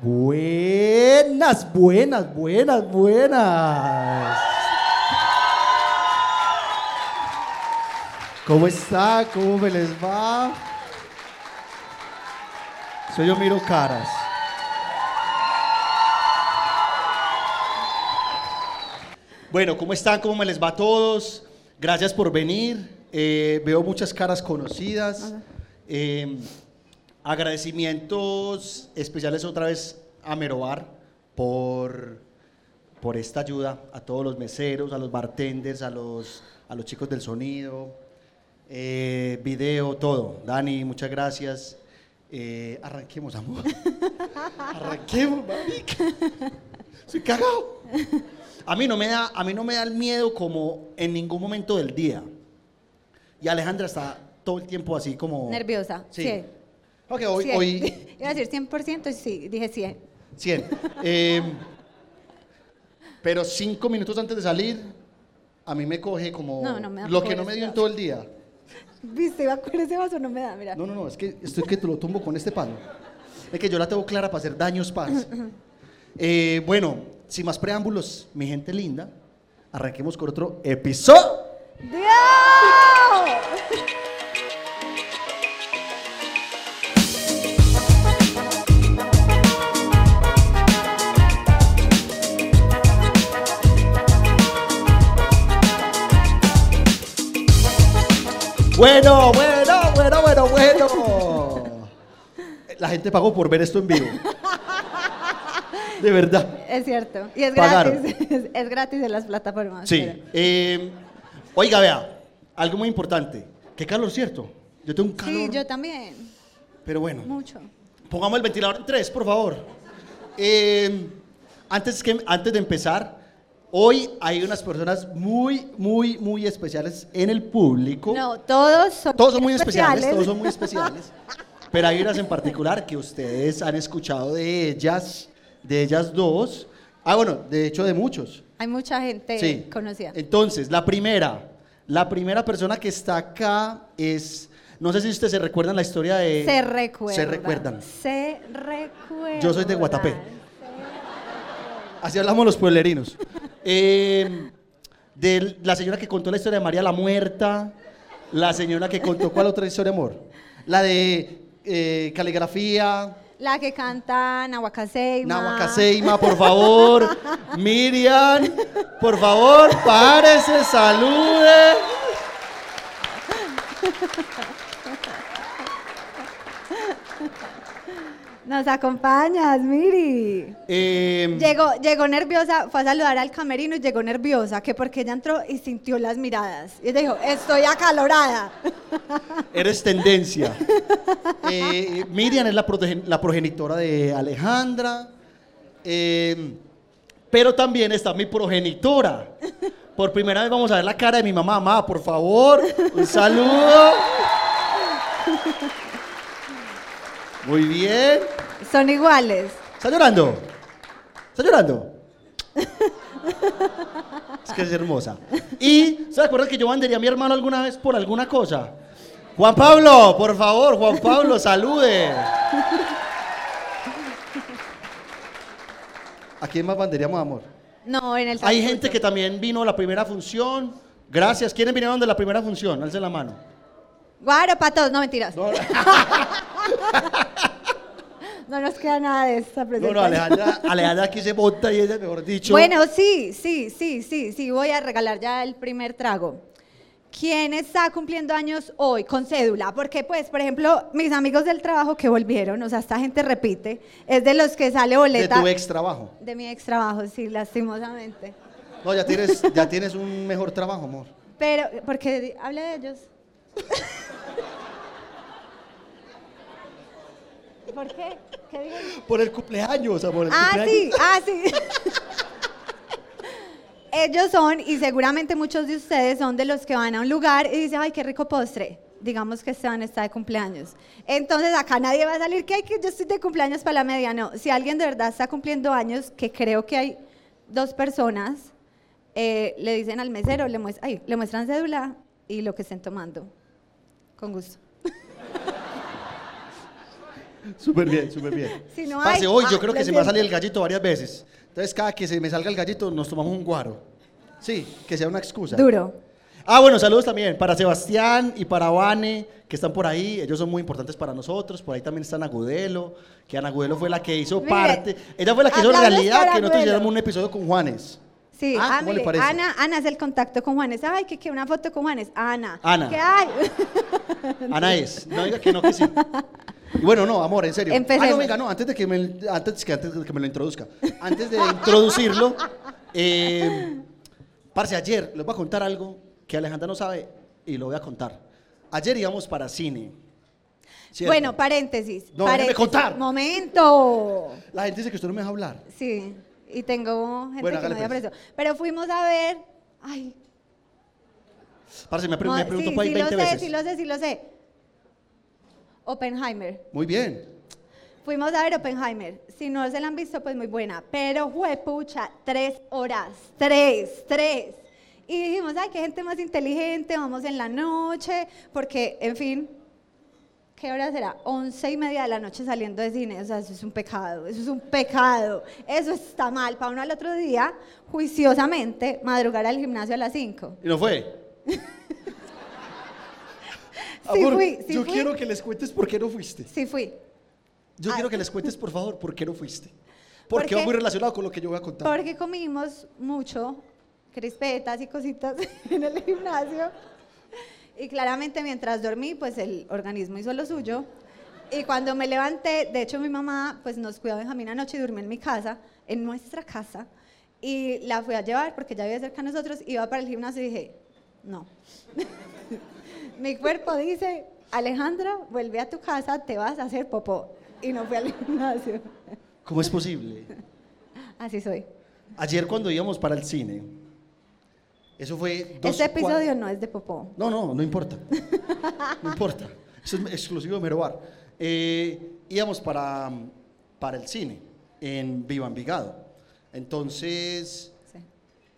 Buenas, buenas, buenas, buenas. ¿Cómo está? ¿Cómo me les va? Soy yo miro caras. Bueno, ¿cómo están? ¿Cómo me les va a todos? Gracias por venir. Eh, veo muchas caras conocidas. Eh, agradecimientos especiales otra vez a Merobar por, por esta ayuda, a todos los meseros, a los bartenders, a los, a los chicos del sonido, eh, video, todo. Dani, muchas gracias. Eh, arranquemos, amor. arranquemos, marica. Soy cagado. A mí, no me da, a mí no me da el miedo como en ningún momento del día. Y Alejandra está todo el tiempo así como... Nerviosa. Sí. Sí. Ok, hoy... Hoy Iba a decir 100% y sí, dije 100. 100. Eh, pero cinco minutos antes de salir, a mí me coge como No, no me da lo que no me dio en todo el día. ¿Viste? Iba con ese vaso, no me da, mira. No, no, no, es que estoy que te lo tumbo con este palo. Es que yo la tengo clara para hacer daños paz. Eh, bueno, sin más preámbulos, mi gente linda, arranquemos con otro episodio. ¡Dios! Bueno, bueno, bueno, bueno, bueno. La gente pagó por ver esto en vivo. De verdad. Es cierto. Y es Pagaron. gratis. Es, es gratis en las plataformas. Sí. pero- eh, oiga, vea, algo muy importante. Qué calor, ¿cierto? Yo tengo un calor. Sí, yo también. Pero bueno, Mucho. pongamos el ventilador en tres, por favor. Eh, antes, que, antes de empezar, hoy hay unas personas muy, muy, muy especiales en el público. No, todos son Todos son muy especiales, todos son muy especiales. Pero hay unas en particular que ustedes han escuchado de ellas, de ellas dos. Ah, bueno, de hecho de muchos. Hay mucha gente Sí. conocida. Entonces, la primera, la primera persona que está acá es, no sé si ustedes se recuerdan la historia de... Se recuerda. Se recuerdan. Se recuerda. Yo soy de Guatapé. Así hablamos los pueblerinos. Eh, de la señora que contó la historia de María la Muerta, la señora que contó, ¿cuál otra historia, amor? La de eh, caligrafía, La que canta Nahuacaseima. Nahuacaseima, por favor. Miriam, por favor, párese, salude. Nos acompañas, Miri. Eh, Llegó, llegó nerviosa, fue a saludar al camerino y llegó nerviosa, que porque ella entró y sintió las miradas. Y ella dijo, estoy acalorada. Eres tendencia. Eh, Miriam es la, progenitora de Alejandra. Eh, pero también está mi progenitora. Por primera vez vamos a ver la cara de mi mamá. Mamá, por favor, un saludo. Muy bien. Son iguales. ¿Está llorando? ¿Está llorando? Es que es hermosa. Y, ¿se acuerdan que yo bandería a mi hermano alguna vez por alguna cosa? Juan Pablo, por favor, Juan Pablo, salude. ¿A quién más banderíamos, amor? No, en el Hay gente que también vino a la primera función. Gracias. ¿Quiénes vinieron de la primera función? Alce la mano. Guaro para todos, no mentiras. No, No nos queda nada de esta no, presentación. no, Alejandra, Alejandra aquí se monta y ella, mejor dicho. Bueno, sí, sí, sí, sí, sí, voy a regalar ya el primer trago. ¿Quién está cumpliendo años hoy con cédula? Porque, pues, por ejemplo, mis amigos del trabajo que volvieron, o sea, esta gente repite, es de los que sale de boleta. tu ex trabajo. De mi ex trabajo, sí, lastimosamente. No, ya tienes, ya tienes un mejor trabajo, amor. Pero, porque hable de ellos. ¿Por qué? ¿Qué digo? Por el cumpleaños, amor. el Ah, cumpleaños. sí, ah, sí. Ellos son, y seguramente muchos de ustedes son de los que van a un lugar y dicen, ay, qué rico postre. Digamos que Esteban está de cumpleaños. Entonces acá nadie va a salir que, que yo estoy de cumpleaños para la media. No, si alguien de verdad está cumpliendo años, que creo que hay dos personas, eh, le dicen al mesero, le, muest- ay, le muestran cédula y lo que estén tomando. Con gusto. Súper bien, súper bien. Si no Parce, hay, hoy yo ah, creo que se me va a salir el gallito varias veces. Entonces, cada que se me salga el gallito, nos tomamos un guaro. Sí, que sea una excusa. Duro. Ah, bueno, saludos también para Sebastián y para Vane, que están por ahí. Ellos son muy importantes para nosotros. Por ahí también está Ana Agudelo, que Ana Agudelo fue la que hizo Mire, parte. Ella fue la que hizo realidad que nosotros hiciéramos un episodio con Juanes. Sí, Ah, ah, ¿cómo le mire, parece? Ana, Ana es el contacto con Juanes. Ay, que, que una foto con Juanes. Ana. Ana. ¿Qué hay? Ana es. No diga que no, que sí. Y bueno, no, amor, en serio. Empecemos. Ah, no, venga, no, antes de que me, antes, que, antes de que me lo introduzca. Antes de introducirlo, eh, parce, ayer les voy a contar algo que Alejandra no sabe y lo voy a contar. Ayer íbamos para cine. ¿cierto? Bueno, paréntesis. No, déjeme paréntesis. contar. Momento. La gente dice que usted no me deja hablar. Sí, y tengo gente Bueno, que me pues. preso. Pero fuimos a ver. Ay, Parce, me, pre- mo- me preguntó sí, por ahí sí 20 lo sé, veces. sí lo sé, sí lo sé. Oppenheimer. Muy bien. Fuimos a ver Oppenheimer. Si no se la han visto, pues muy buena. Pero pucha, tres horas. Tres, tres. Y dijimos, ay, qué gente más inteligente, vamos en la noche, porque, en fin, ¿qué hora será? Once y media de la noche saliendo de cine. O sea, eso es un pecado, eso es un pecado. Eso está mal. Para uno al otro día, juiciosamente, madrugar al gimnasio a las cinco. ¿Y no fue? Sí Amor, fui, sí yo fui. quiero que les cuentes por qué no fuiste. Sí fui. Yo Ah. quiero que les cuentes, por favor, por qué no fuiste. Porque Porque- va muy relacionado con lo que yo voy a contar. Porque comimos mucho, crispetas y cositas en el gimnasio. Y claramente mientras dormí, pues el organismo hizo lo suyo. Y cuando me levanté, de hecho mi mamá pues nos cuidó a Benjamín anoche y durmió en mi casa, en nuestra casa. Y la fui a llevar porque ya vivía cerca de nosotros, iba para el gimnasio y dije, no. mi cuerpo dice, Alejandra, vuelve a tu casa, te vas a hacer popó. Y no fui al gimnasio. ¿Cómo es posible? Así soy. Ayer cuando íbamos para el cine, eso fue dos Este episodio no es de popó. No, no, no importa. No importa. Eso es exclusivo de Merobar. Eh, íbamos para, para el cine en Viva Envigado. Entonces, Sí.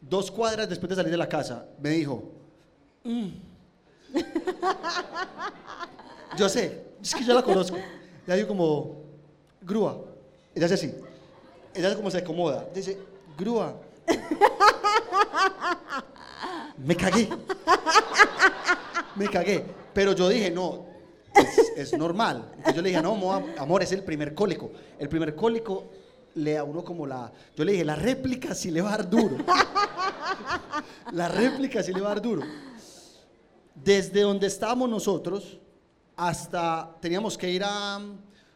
dos cuadras después de salir de la casa, me dijo, "Mm". yo sé, es que yo la conozco. Ella dijo como, grúa. Ella hace así. Ella como se acomoda. Dice, grúa. Me cagué. Me cagué. Pero yo dije, no, es, normal. Yo le dije, no, mo- amor, es el primer cólico. El primer cólico le da uno como la... Yo le dije, la réplica sí le va a dar duro. La réplica sí le va a dar duro. Desde donde estábamos nosotros hasta... Teníamos que ir a...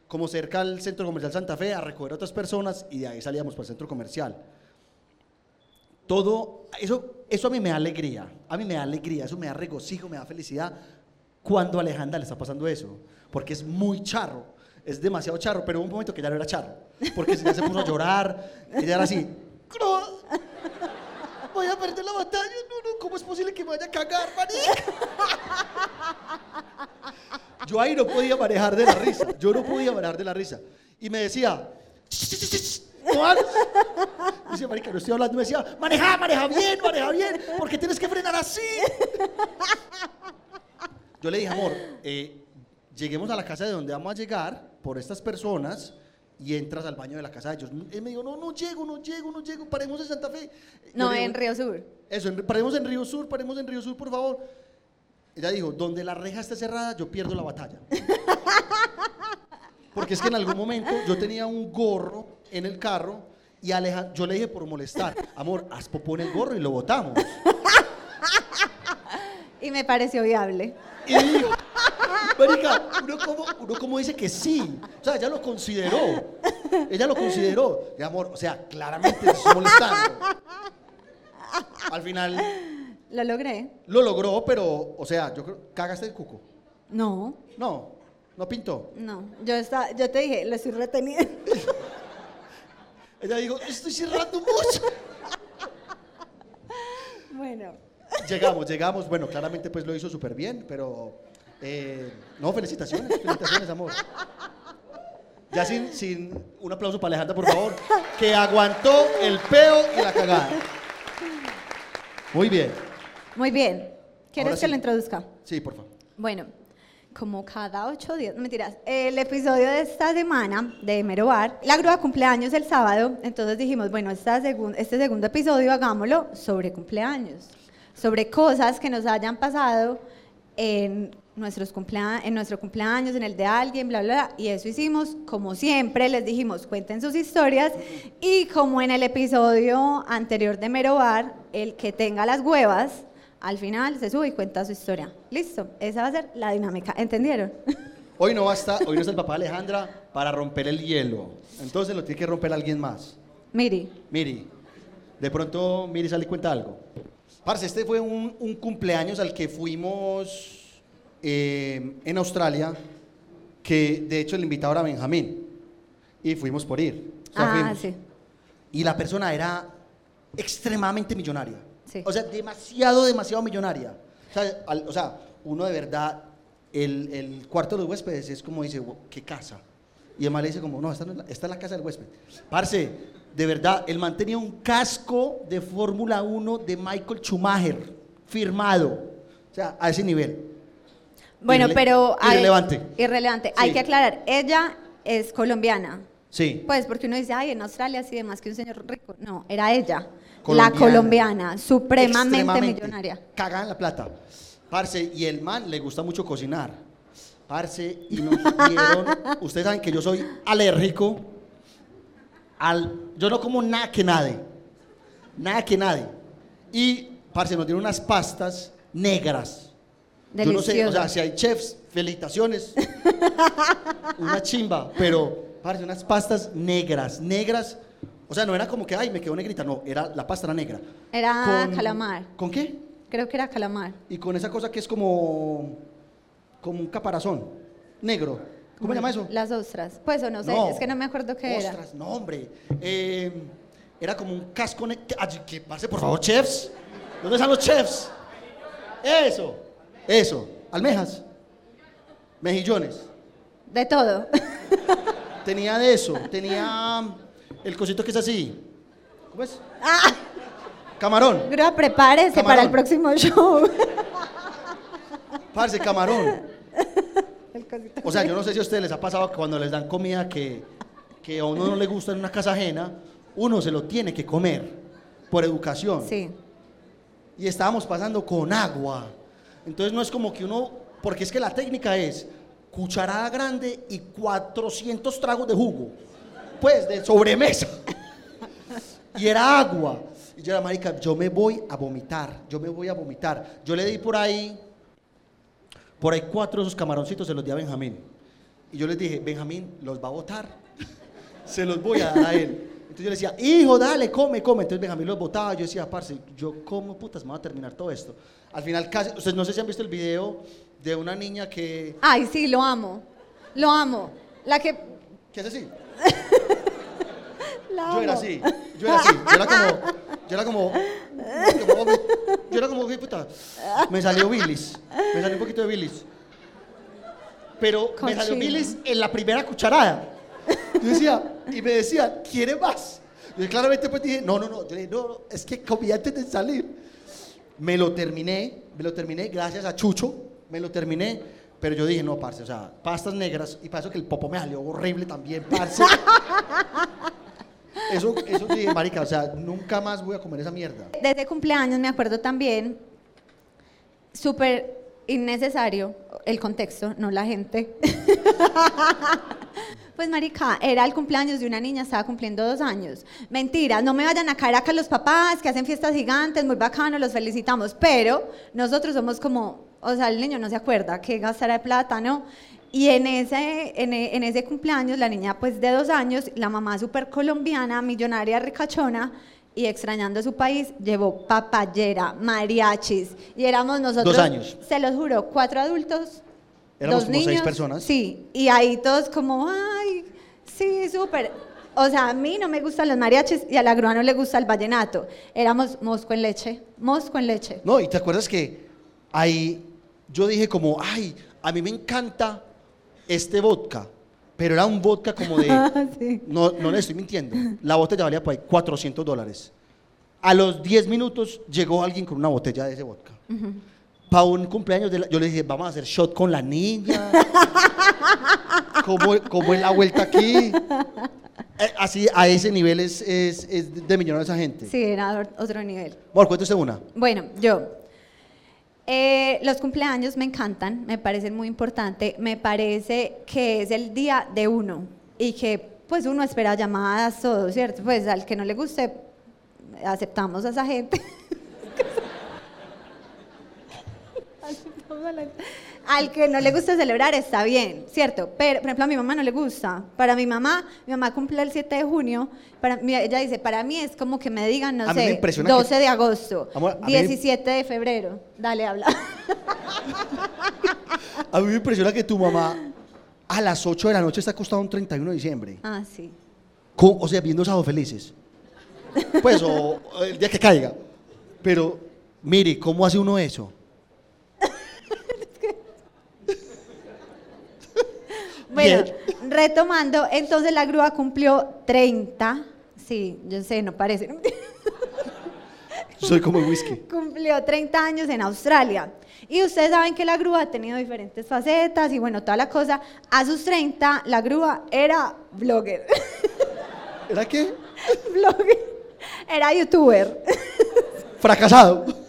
Como cerca al centro comercial Santa Fe a recoger a otras personas y de ahí salíamos para el centro comercial. Todo, eso, eso a mí me da alegría, a mí me da alegría, eso me da regocijo, me da felicidad cuando Alejandra le está pasando eso, porque es muy charro, es demasiado charro, pero hubo un momento que ya no era charro, porque ya se puso a llorar, ella era así, "Cro, voy a perder la batalla, no, no, ¿cómo es posible que me vaya a cagar, marica? Yo ahí no podía manejar de la risa, yo no podía manejar de la risa, y me decía, no. Dice, marica, no estoy hablando. Me decía, maneja, maneja bien, maneja bien, porque tienes que frenar así. Yo le dije, amor, eh, lleguemos a la casa de donde vamos a llegar por estas personas y entras al baño de la casa de ellos. Él me dijo, no, no llego, no llego, no llego, paremos en Santa Fe. No, digo, en Río Sur. Eso, en- paremos en Río Sur, paremos en Río Sur, por favor. Ella dijo, donde la reja esté cerrada, yo pierdo la batalla. Porque es que en algún momento yo tenía un gorro en el carro y Aleja, yo le dije por molestar, amor, haz popó en el gorro y lo botamos. Y me pareció viable. Y dijo, marica, uno como, uno como dice que sí. O sea, ella lo consideró. Ella lo consideró. Y amor, o sea, claramente se estoy molestando. Al final Lo logré. lo logró, pero, o sea, yo creo, cagaste el cuco. No, No, no pintó. no. Yo, estaba, yo te dije, lo estoy reteniendo. Ella dijo, estoy cerrando mucho. bueno. Llegamos, llegamos. Bueno, claramente pues lo hizo súper bien, pero... eh, no, felicitaciones, felicitaciones, amor. Ya sin, sin un aplauso para Alejandra, por favor, que aguantó el peo y la cagada. Muy bien. Muy bien. ¿Quieres Ahora que sí. lo introduzca? Sí, por favor. Bueno, como cada ocho días, no mentiras, el episodio de esta semana de Mero Bar, la grúa cumpleaños el sábado, entonces dijimos, bueno, esta segun- este segundo episodio hagámoslo sobre cumpleaños, sobre cosas que nos hayan pasado en, nuestros cumplea- en nuestro cumpleaños, en el de alguien, bla, bla, bla, y eso hicimos, como siempre, les dijimos, cuenten sus historias, y como en el episodio anterior de Mero Bar, el que tenga las huevas, al final se sube y cuenta su historia. Listo, esa va a ser la dinámica, ¿entendieron? Hoy no basta, hoy no está el papá Alejandra para romper el hielo. Entonces lo tiene que romper alguien más. Miri, Miri, de pronto Miri sale y cuenta algo. Parce, este fue un, un cumpleaños al que fuimos eh, en Australia, que de hecho el invitado era Benjamín. Y fuimos por ir. O sea, ah, fuimos. sí, Y la persona era extremadamente millonaria. Sí. O sea, demasiado, demasiado millonaria. O sea, al- o sea, uno de verdad, el, el cuarto de los huéspedes es como dice, "Wow, ¿qué casa? Y el man le dice como, no, esta, no es la, esta es la casa del huésped. Parce, de verdad, el man tenía un casco de Fórmula 1 de Michael Schumacher, firmado. O sea, a ese nivel. Bueno, pero... hay- irrelevante. Irrelevante. Hay que aclarar, ella es colombiana. Sí. Pues porque uno dice, ay, en Australia sí, demás que un señor rico. No, era ella, Colombiana. la colombiana, supremamente millonaria. Cagada en la plata. Parce, y el man le gusta mucho cocinar. Parce, y nos dieron. ustedes saben que yo soy alérgico al. Yo no como nada que nade. Nada que nade. Y, parce, nos dieron unas pastas negras. Yo no sé, o sea, si hay chefs, felicitaciones. una chimba, pero, parce, unas pastas negras, negras. O sea, no era como que, ay, me quedó negrita, no, era, la pasta era negra. Era calamar. ¿Con qué? Creo que era calamar. Y con esa cosa que es como, como un caparazón negro. ¿Cómo se llama eso? Las ostras. Pues o no sé, es que no me acuerdo qué era. Ostras, no, hombre. Eh, era como un casco negro. Que pase, por favor, chefs. ¿Dónde están los chefs? Eso, eso. Almejas. Mejillones. De todo. Tenía de eso. Tenía el cosito que es así. ¿Cómo es? ah, Camarón. Grúa, prepárese Camarón. para el próximo show. Parce, camarón. El cosito. O sea, yo no sé si a ustedes les ha pasado que cuando les dan comida que, que a uno no le gusta en una casa ajena, uno se lo tiene que comer por educación. Sí. Y estábamos pasando con agua. Entonces no es como que uno, porque es que la técnica es cucharada grande y 400 tragos de jugo. Pues de sobremesa. Y era agua. Y yo era, marica, yo me voy a vomitar, yo me voy a vomitar. Yo le di por ahí, por ahí cuatro de esos camaroncitos, se los di a Benjamín. Y yo les dije, Benjamín los va a botar, se los voy a dar a él. Entonces yo le decía, hijo, dale, come, come. Entonces Benjamín los botaba. Yo decía, parce, yo cómo putas me voy a terminar todo esto. Al final, casi, ustedes no sé si han visto el video de una niña que, Ay, sí, lo amo. Lo amo. La que. ¿qué hace así? Yo era así, yo era así, yo era como, yo era como, como- yo era como, ¿qué puta? Me salió bilis, me salió un poquito de bilis. Pero me salió bilis en la primera cucharada. Yo decía, y me decía, ¿quiere más? Yo claramente pues dije, no, no, no, yo dije, no, no, es que comí antes de salir. Me lo terminé, me lo terminé gracias a Chucho, me lo terminé, pero yo dije, no, parce, o sea, pastas negras, y para eso que el popo me salió horrible también, parce. Eso, eso dije, marica, o sea, nunca más voy a comer esa mierda. De ese cumpleaños me acuerdo también, súper innecesario, el contexto, no la gente. Pues marica, era el cumpleaños de una niña, estaba cumpliendo dos años. Mentira, no me vayan a caer acá los papás que hacen fiestas gigantes, muy bacano, los felicitamos, pero nosotros somos como, o sea, el niño no se acuerda que gastará de plata, ¿no? Y en ese, en, e- en ese cumpleaños, la niña pues de dos años, la mamá súper colombiana, millonaria, ricachona, y extrañando su país, llevó papayera, mariachis, y éramos nosotros, Dos años. se los juro, cuatro adultos, Éramos dos como seis niños, personas. Sí, y ahí todos como, ay, sí, súper. O sea, a mí no me gustan los mariachis y a la grúa no le gusta el vallenato. Éramos mosco en leche, mosco en leche. No, y te acuerdas que ahí yo dije como, ay, a mí me encanta este vodka, pero era un vodka como de, Sí. no, no le estoy mintiendo, la botella valía por ahí 400 dólares. A los 10 minutos llegó alguien con una botella de ese vodka. Para un cumpleaños, de la- yo le dije, vamos a hacer shot con la niña. ¿Cómo, cómo es la vuelta aquí? Eh, así, a ese nivel es, es, es de millonario esa gente. Sí, era otro nivel. Amor, cuéntese una. Bueno, yo. eh, los cumpleaños me encantan, me parecen muy importantes. Me parece que es el día de uno y que pues uno espera llamadas, todo, ¿cierto? Pues al que no le guste, aceptamos a esa gente. Aceptamos a la- Al que no le gusta celebrar está bien, ¿cierto? Pero, por ejemplo, a mi mamá no le gusta. Para mi mamá, mi mamá cumple el 7 de junio. Para ella dice, para mí es como que me digan, no A sé, impresiona que- 12 de agosto, Amor, a mí- 17 de febrero. Dale, habla. A mí me impresiona que tu mamá a las 8 de la noche está acostada un 31 de diciembre. ah, sí. O sea, viendo sábados felices. Pues, o el día que caiga. Pero, mire, ¿cómo hace uno eso? Bueno, Bien. retomando, entonces la grúa cumplió 30. Sí, yo sé, no parece. Soy como el whisky. cumplió 30 años en Australia. Y ustedes saben que la grúa ha tenido diferentes facetas y bueno, toda la cosa. A sus 30, la grúa era blogger. ¿Era qué? blogger. Era youtuber. Fracasado.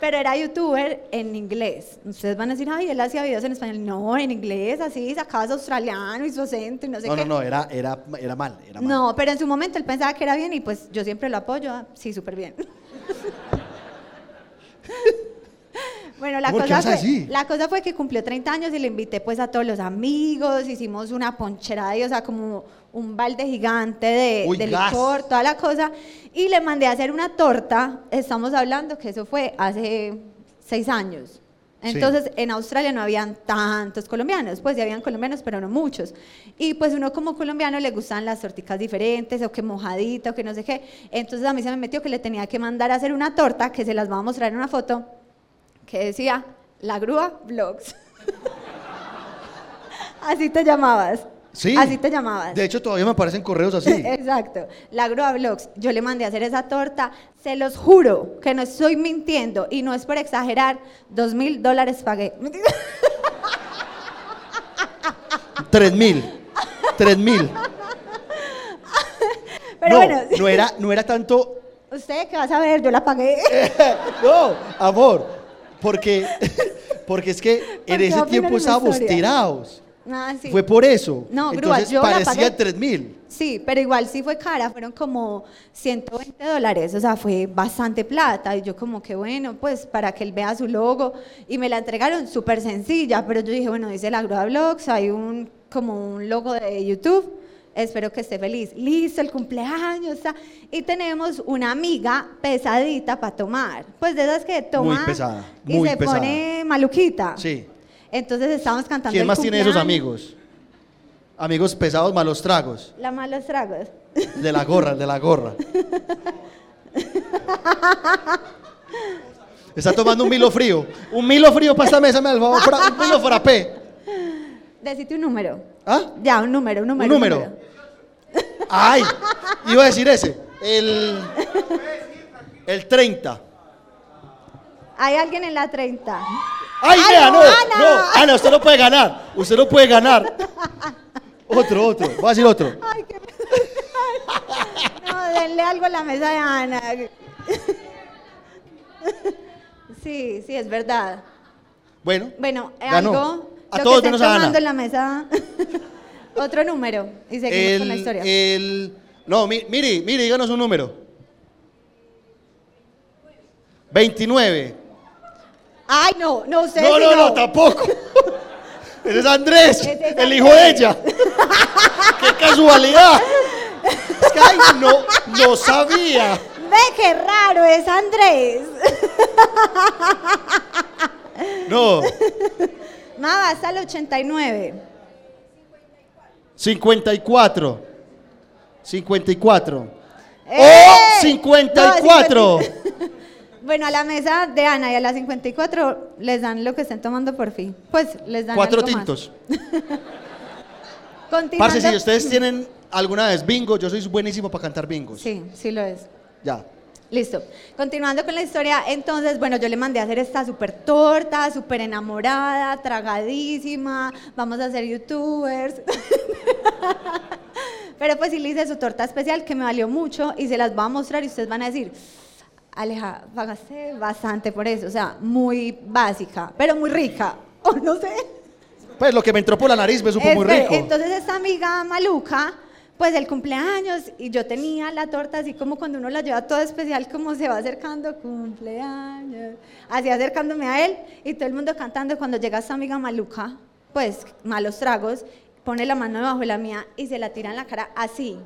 Pero era youtuber en inglés. Ustedes van a decir, ay, él hacía videos en español. No, en inglés, así, sacaba su australiano y su acento y no sé No, qué. no, no, era, era, era mal. Era mal. No, pero en su momento él pensaba que era bien y pues yo siempre lo apoyo. ah, Sí, súper bien. bueno, la Amor, ¿qué cosa, fue, la cosa fue que cumplió 30 años y le invité pues a todos los amigos, hicimos una poncherada, y, o sea, como un balde gigante de, Uy, de licor, toda la cosa. Y le mandé a hacer una torta, estamos hablando que eso fue hace seis años. Sí. Entonces, en Australia no habían tantos colombianos, pues sí habían colombianos, pero no muchos. Y pues uno como colombiano le gustan las torticas diferentes, o que mojadita, o que no sé qué. Entonces a mí se me metió que le tenía que mandar a hacer una torta, que se las voy a mostrar en una foto, que decía, La Grúa Vlogs. Así te llamabas. Sí. Así te llamabas. De hecho, todavía me aparecen correos así. Exacto. La Grúa Vlogs. Yo le mandé a hacer esa torta. Se los juro que no estoy mintiendo y no es por exagerar. Dos mil dólares pagué. Tres mil. Tres mil. Pero no, bueno, no era, no era tanto. usted que va a saber, yo la pagué. No, amor. Porque, porque es que en Porque ese tiempo estábamos tirados. Ah, sí. Fue por eso. No, grúa, Entonces yo la parecía pagué. tres mil. Sí, pero igual sí fue cara, fueron como 120 dólares, o sea, fue bastante plata. Y yo como que bueno, pues para que él vea su logo. Y me la entregaron súper sencilla, pero yo dije, bueno, dice la Grúa Vlogs, hay un como un logo de YouTube, espero que esté feliz. Listo, el cumpleaños, está. y tenemos una amiga pesadita para tomar. Pues de esas que toma Muy pesada, y se pesada. pone maluquita. Sí. Entonces estábamos cantando ¿Quién el más tiene esos amigos? Amigos pesados, malos tragos. La malos tragos. De la gorra, de la gorra. Está tomando un milo frío. Un milo frío para esta mesa, me al favor. fra- Un milo frappé. Decite un número. ¿Ah? Ya, un número, un número. Un número. Ay, iba a decir ese. El. El 30. Hay alguien en la 30. ¡Ay, ¡Ay, vea, no! Ana! No, Ana, usted no puede ganar. Usted no puede ganar. Otro, otro. Voy a decir otro. Ay, qué... No, denle algo a la mesa de Ana. Sí, sí, es verdad. Bueno, Bueno, Ganó. algo. A lo todos que menos a Ana. en la mesa. Otro número. Y seguimos con la el, historia. el. No, mi- mire, mire, díganos un número. 29. Ay, no, no, ustedes No, sí no, no, tampoco. Ese es Andrés, Ese es el hijo de ella. ¡Qué casualidad! Es que, ay, no, no sabía. Ve qué raro es Andrés. No, Ma, hasta el 89. 54. 54. ¡Eh! ¡Oh, 54! No, 50. Bueno, a la mesa de Ana y a la 54 les dan lo que estén tomando por fin. Pues les dan Cuatro algo más. tintos. Continuando. Parce, si ustedes tienen alguna vez bingo, yo soy buenísimo para cantar bingos. Sí, sí lo es. Ya. Listo. Continuando con la historia, entonces, bueno, yo le mandé a hacer esta súper torta, súper enamorada, tragadísima, vamos a ser youtubers. Pero pues sí le hice su torta especial que me valió mucho y se las voy a mostrar y ustedes van a decir, Aleja, pagaste bastante por eso, o sea, muy básica, pero muy rica, o no sé. Pues lo que me entró por la nariz me supo muy rico. Entonces esta amiga maluca, pues el cumpleaños y yo tenía la torta así como cuando uno la lleva toda especial, como se va acercando cumpleaños, así acercándome a él y todo el mundo cantando. Cuando llega esta amiga maluca, pues malos tragos, pone la mano debajo de la mía y se la tira en la cara así.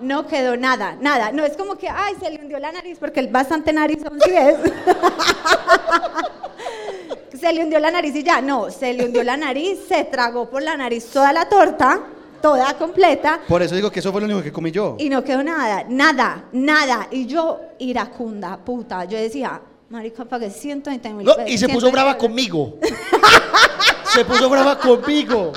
No quedó nada, nada. No es como que, ay, se le hundió la nariz porque él bastante narizón, ¿sí ves? se le hundió la nariz y ya, no, se le hundió la nariz, se tragó por la nariz toda la torta, toda completa, Por eso digo que eso fue lo único que comí yo. y no quedó nada, nada, nada. Y yo, iracunda, puta, yo decía, marica, pagué 120 mil No, pesos, y se puso 120 brava euros". conmigo. se puso brava conmigo.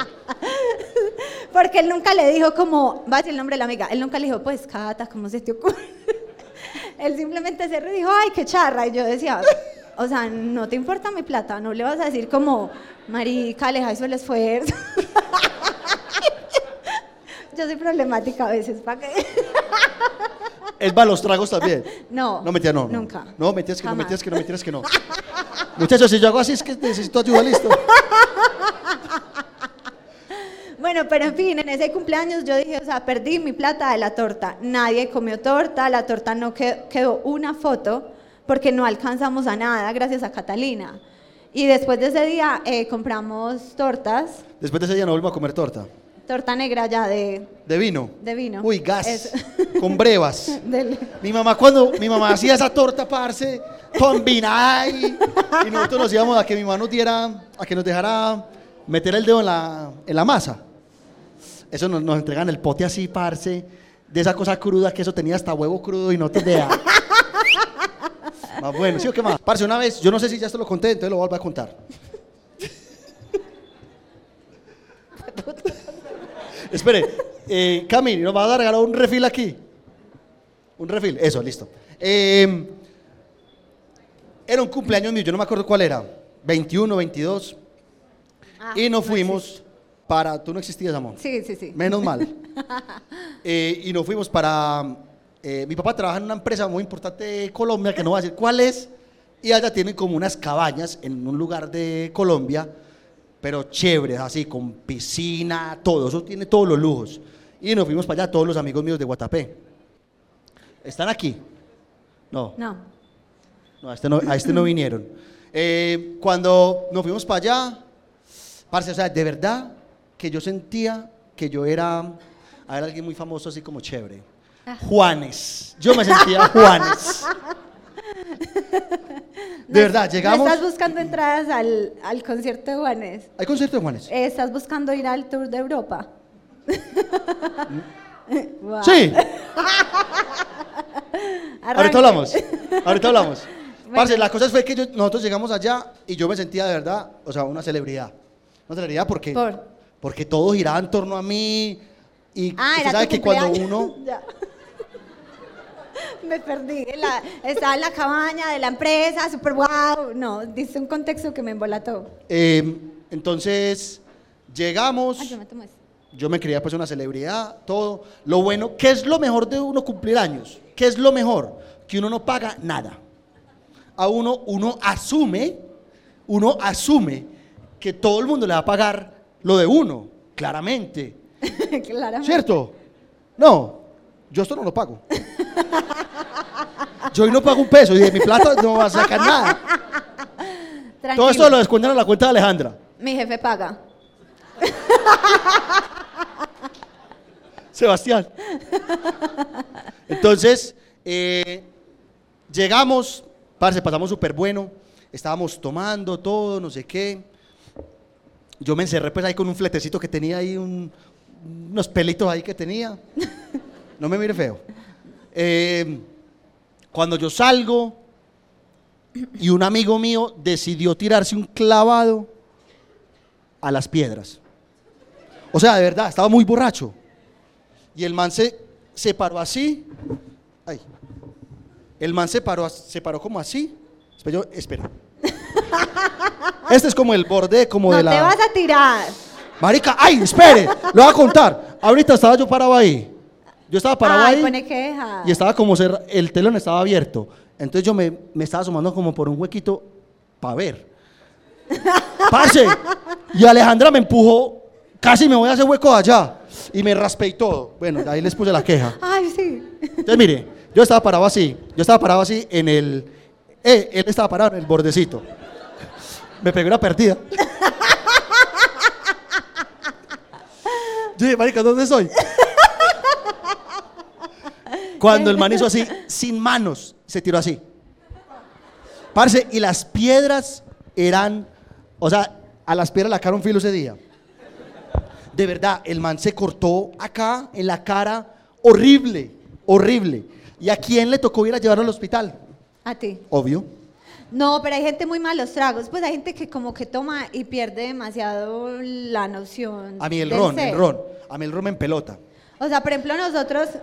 Porque él nunca le dijo como, va a decir el nombre de la amiga, él nunca le dijo, pues, Cata, ¿cómo se te ocurre? él simplemente se rió y dijo, ay, qué charra. Y yo decía, o sea, no te importa mi plata, no le vas a decir como, marica, aleja eso el esfuerzo. yo soy problemática a veces, ¿para qué? Es para los tragos también. No, No, mentira, no. nunca. No, mentiras que no, mentiras que no, mentiras que no. Muchachos, si yo hago así es que necesito ayuda, listo. Bueno, pero en fin, en ese cumpleaños yo dije, o sea, perdí mi plata de la torta. Nadie comió torta, la torta no que- quedó una foto porque no alcanzamos a nada gracias a Catalina. Y después de ese día eh, compramos tortas, Después de ese día no vuelvo a comer torta. torta negra ya de, De vino. de vino. Uy, gas. Eso. Con brevas. Del- Mi mamá cuando mi mamá hacía esa torta, parce, combinada y, y nosotros nos íbamos a que mi mamá nos diera, a que nos dejara meter el dedo en la, en la masa. Eso nos, nos entregan el pote así, parce, de esa cosa cruda, que eso tenía hasta huevo crudo y no te. Más bueno, ¿sí o qué más? Parce, una vez, yo no sé si ya esto lo conté, entonces lo vuelvo a contar. Espere, eh, ¿nos va a dar regalar un refil aquí? Un refil, eso, listo. Eh, era un cumpleaños mío, yo no me acuerdo cuál era, 21, 22, Ah, y nos no fuimos para, tú no existías, amor, Sí, sí, sí. menos mal. Eh, y nos fuimos para, eh, mi papá trabaja en una empresa muy importante de Colombia, que no voy a decir cuál es, y allá tienen como unas cabañas en un lugar de Colombia, pero chéveres, así, con piscina, todo, eso tiene todos los lujos. Y nos fuimos para allá, todos los amigos míos de Guatapé. ¿Están aquí? No. No. No, a este no, a este no vinieron. Eh, cuando nos fuimos para allá, parce, o sea, de verdad que yo sentía que yo era, a ver, alguien muy famoso así como chévere. Juanes. Yo me sentía Juanes. De verdad, ¿No llegamos. estás buscando entradas al, al concierto de Juanes? ¿Hay concierto de Juanes? Eh, ¿Estás buscando ir al tour de Europa? Guau. Sí, ahorita hablamos. Ahorita hablamos. Bueno. Parce, la cosa fue que yo- nosotros llegamos allá y yo me sentía de verdad, o sea, una celebridad. Una celebridad porque, Por. Porque todo giraba en torno a mí. Y Ah, usted sabe que cuando uno. Ya. Me perdí. la- estaba en la cabaña de la empresa, super wow. No, dice un contexto que me embolató. eh, entonces, llegamos. Ah, yo me tomo. Yo me creía pues una celebridad, todo. Lo bueno, ¿qué es lo mejor de uno cumplir años? ¿Qué es lo mejor? Que uno no paga nada. A uno, uno asume, uno asume que todo el mundo le va a pagar lo de uno, claramente. Claramente. ¿Cierto? No, yo esto no lo pago. Yo hoy no pago un peso y de mi plata no va a sacar nada. Tranquilo. Todo esto lo descuentan a la cuenta de Alejandra. Mi jefe paga. Sebastián. Entonces, eh, llegamos, parce, pasamos súper bueno, estábamos tomando todo, no sé qué. Yo me encerré pues ahí con un fletecito que tenía ahí, un- unos pelitos ahí que tenía. No me mire feo. Eh, cuando yo salgo y un amigo mío decidió tirarse un clavado a las piedras. O sea, de verdad, estaba muy borracho. Y el man se, se paró así. Ay. El man se paró, se paró como así. Espera, espera. Este es como el borde como No de te la... vas a tirar. Marica, ¡ay, espere! Lo voy a contar. Ahorita estaba yo parado ahí. Yo estaba parado Ay, ahí pone queja. y estaba como cerra- el telón estaba abierto. Entonces yo me, me estaba asomando como por un huequito para ver. Parce, y Alejandra me empujó, casi me voy a hacer hueco allá. Y me raspé y todo. Bueno, ahí les puse la queja. Ay, sí. Entonces, mire, yo estaba parado así. Yo estaba parado así en el. Eh, él estaba parado en el bordecito. Me pegué una perdida. Yo dije, marica, ¿dónde estoy? Cuando el man hizo así, sin manos, se tiró así. Parce, y las piedras eran. O sea, a las piedras la cara un filo ese día. De verdad, el man se cortó acá en la cara, horrible, horrible. ¿Y a quién le tocó ir a llevarlo al hospital? A ti. Obvio. No, pero hay gente muy malos tragos. Pues hay gente que como que toma y pierde demasiado la noción. A mí el del ron, el ron. A mí el ron me pelota. O sea, por ejemplo, nosotros.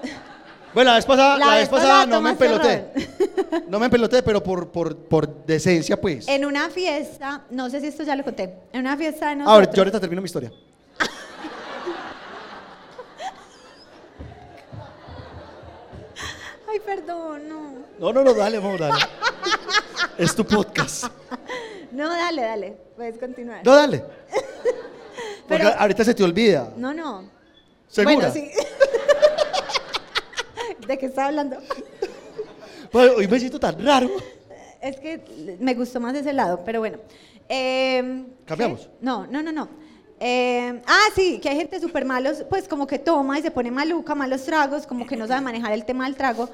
Bueno, la vez pasada, La la vez pasada no me empeloté. No me empeloté, pero por, por, por decencia, pues. En una fiesta, no sé si esto ya lo conté. En una fiesta de Ahora, nosotros. yo ahorita termino mi historia. Ay, perdón, no. No, no, no, dale, vamos, dale. Es tu podcast. No, dale, dale. Puedes continuar. No, dale. Porque Pero- ahorita se te olvida. No, no. ¿Segura? Bueno, sí. ¿De qué está hablando? Pues, hoy me siento tan raro. Es que me gustó más ese lado, pero bueno. Eh, ¿Cambiamos? ¿qué? No, no, no, no. Eh, ah, sí, que hay gente súper malos, pues como que toma y se pone maluca, malos tragos, como que no sabe manejar el tema del trago.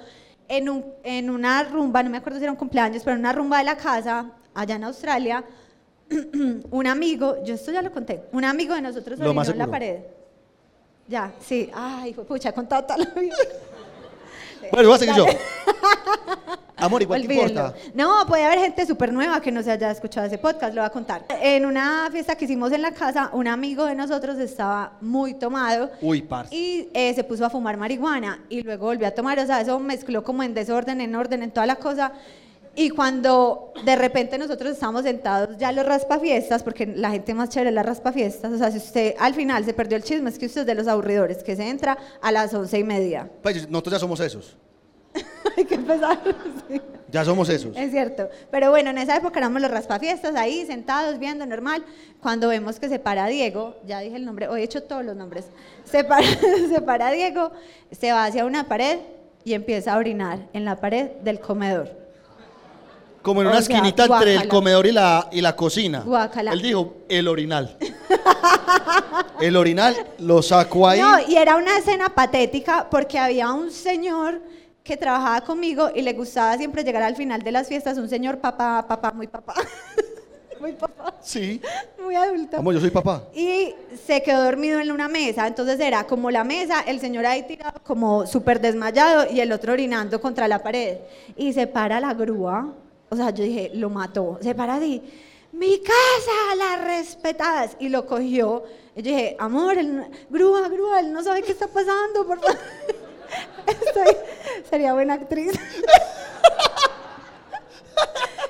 En, un, en una rumba, no me acuerdo si era un cumpleaños, pero en una rumba de la casa, allá en Australia, un amigo, yo esto ya lo conté, un amigo de nosotros orinó en la pared. Ya, sí. Ay, pucha, he contado toda la vida. Bueno, voy a seguir yo. Amor, igual te importa. No, puede haber gente súper nueva que no se haya escuchado ese podcast, lo voy a contar. En una fiesta que hicimos en la casa, un amigo de nosotros estaba muy tomado Uy, parce. y eh, se puso a fumar marihuana y luego volvió a tomar, o sea, eso mezcló como en desorden, en orden, en toda la cosa. Y cuando de repente nosotros estamos sentados ya los raspafiestas, porque la gente más chévere es la raspafiestas, o sea, si usted al final se perdió el chisme, es que usted es de los aburridores, que se entra a las once y media. Pues nosotros ya somos esos. Hay que empezar. sí. Ya somos esos. Es cierto. Pero bueno, en esa época éramos los raspafiestas ahí, sentados, viendo normal. Cuando vemos que se para Diego, ya dije el nombre, hoy he hecho todos los nombres. Se para, se para Diego, se va hacia una pared y empieza a orinar en la pared del comedor. Como en O una sea, esquinita entre el guácala. comedor y la, y la cocina. Guácala. Él dijo, el orinal. el orinal lo sacó ahí. No, y era una escena patética porque había un señor que trabajaba conmigo y le gustaba siempre llegar al final de las fiestas, un señor papá, papá, muy papá. muy papá, Sí. muy adulto. Vamos, yo soy papá. Y se quedó dormido en una mesa, entonces era como la mesa, el señor ahí tirado como súper desmayado y el otro orinando contra la pared. Y se para la grúa, o sea, yo dije, lo mató, se para así, mi casa, las respetadas, y lo cogió. Y yo dije, amor, él no- grúa, grúa, él no sabe qué está pasando, por favor. Estoy- sería buena actriz.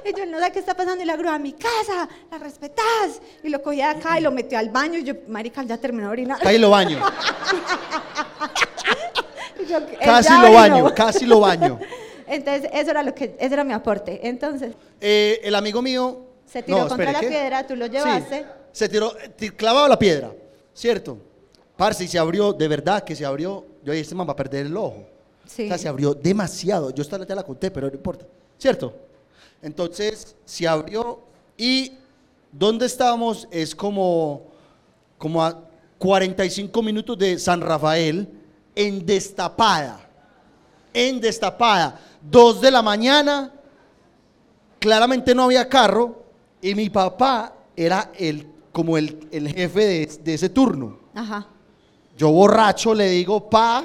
Y yo, no sabe qué está pasando. Y la grúa, mi casa, la respetás. Y lo cogí de acá y lo metió al baño. Y yo, marica, ya terminó de orinar. Casi lo baño. Yo, Casi lo baño, casi lo baño. Entonces, eso era, lo que, ese era mi aporte. Entonces, Eh, el amigo mío. Se tiró no, contra espere, la ¿qué? piedra, tú lo Sí, llevaste. se tiró, ti- clavado a la piedra, ¿cierto? Parce, y se abrió, de verdad que se abrió. Yo dije, este man va a perder el ojo. Sí. O sea, se abrió demasiado. Yo esta ya la conté, pero no importa. ¿Cierto? Entonces, se abrió y donde estábamos es como, como a 45 minutos de San Rafael en destapada. En destapada. Dos de la mañana, claramente no había carro y mi papá era el, como el, el jefe de, de ese turno. Ajá. Yo borracho le digo, pa,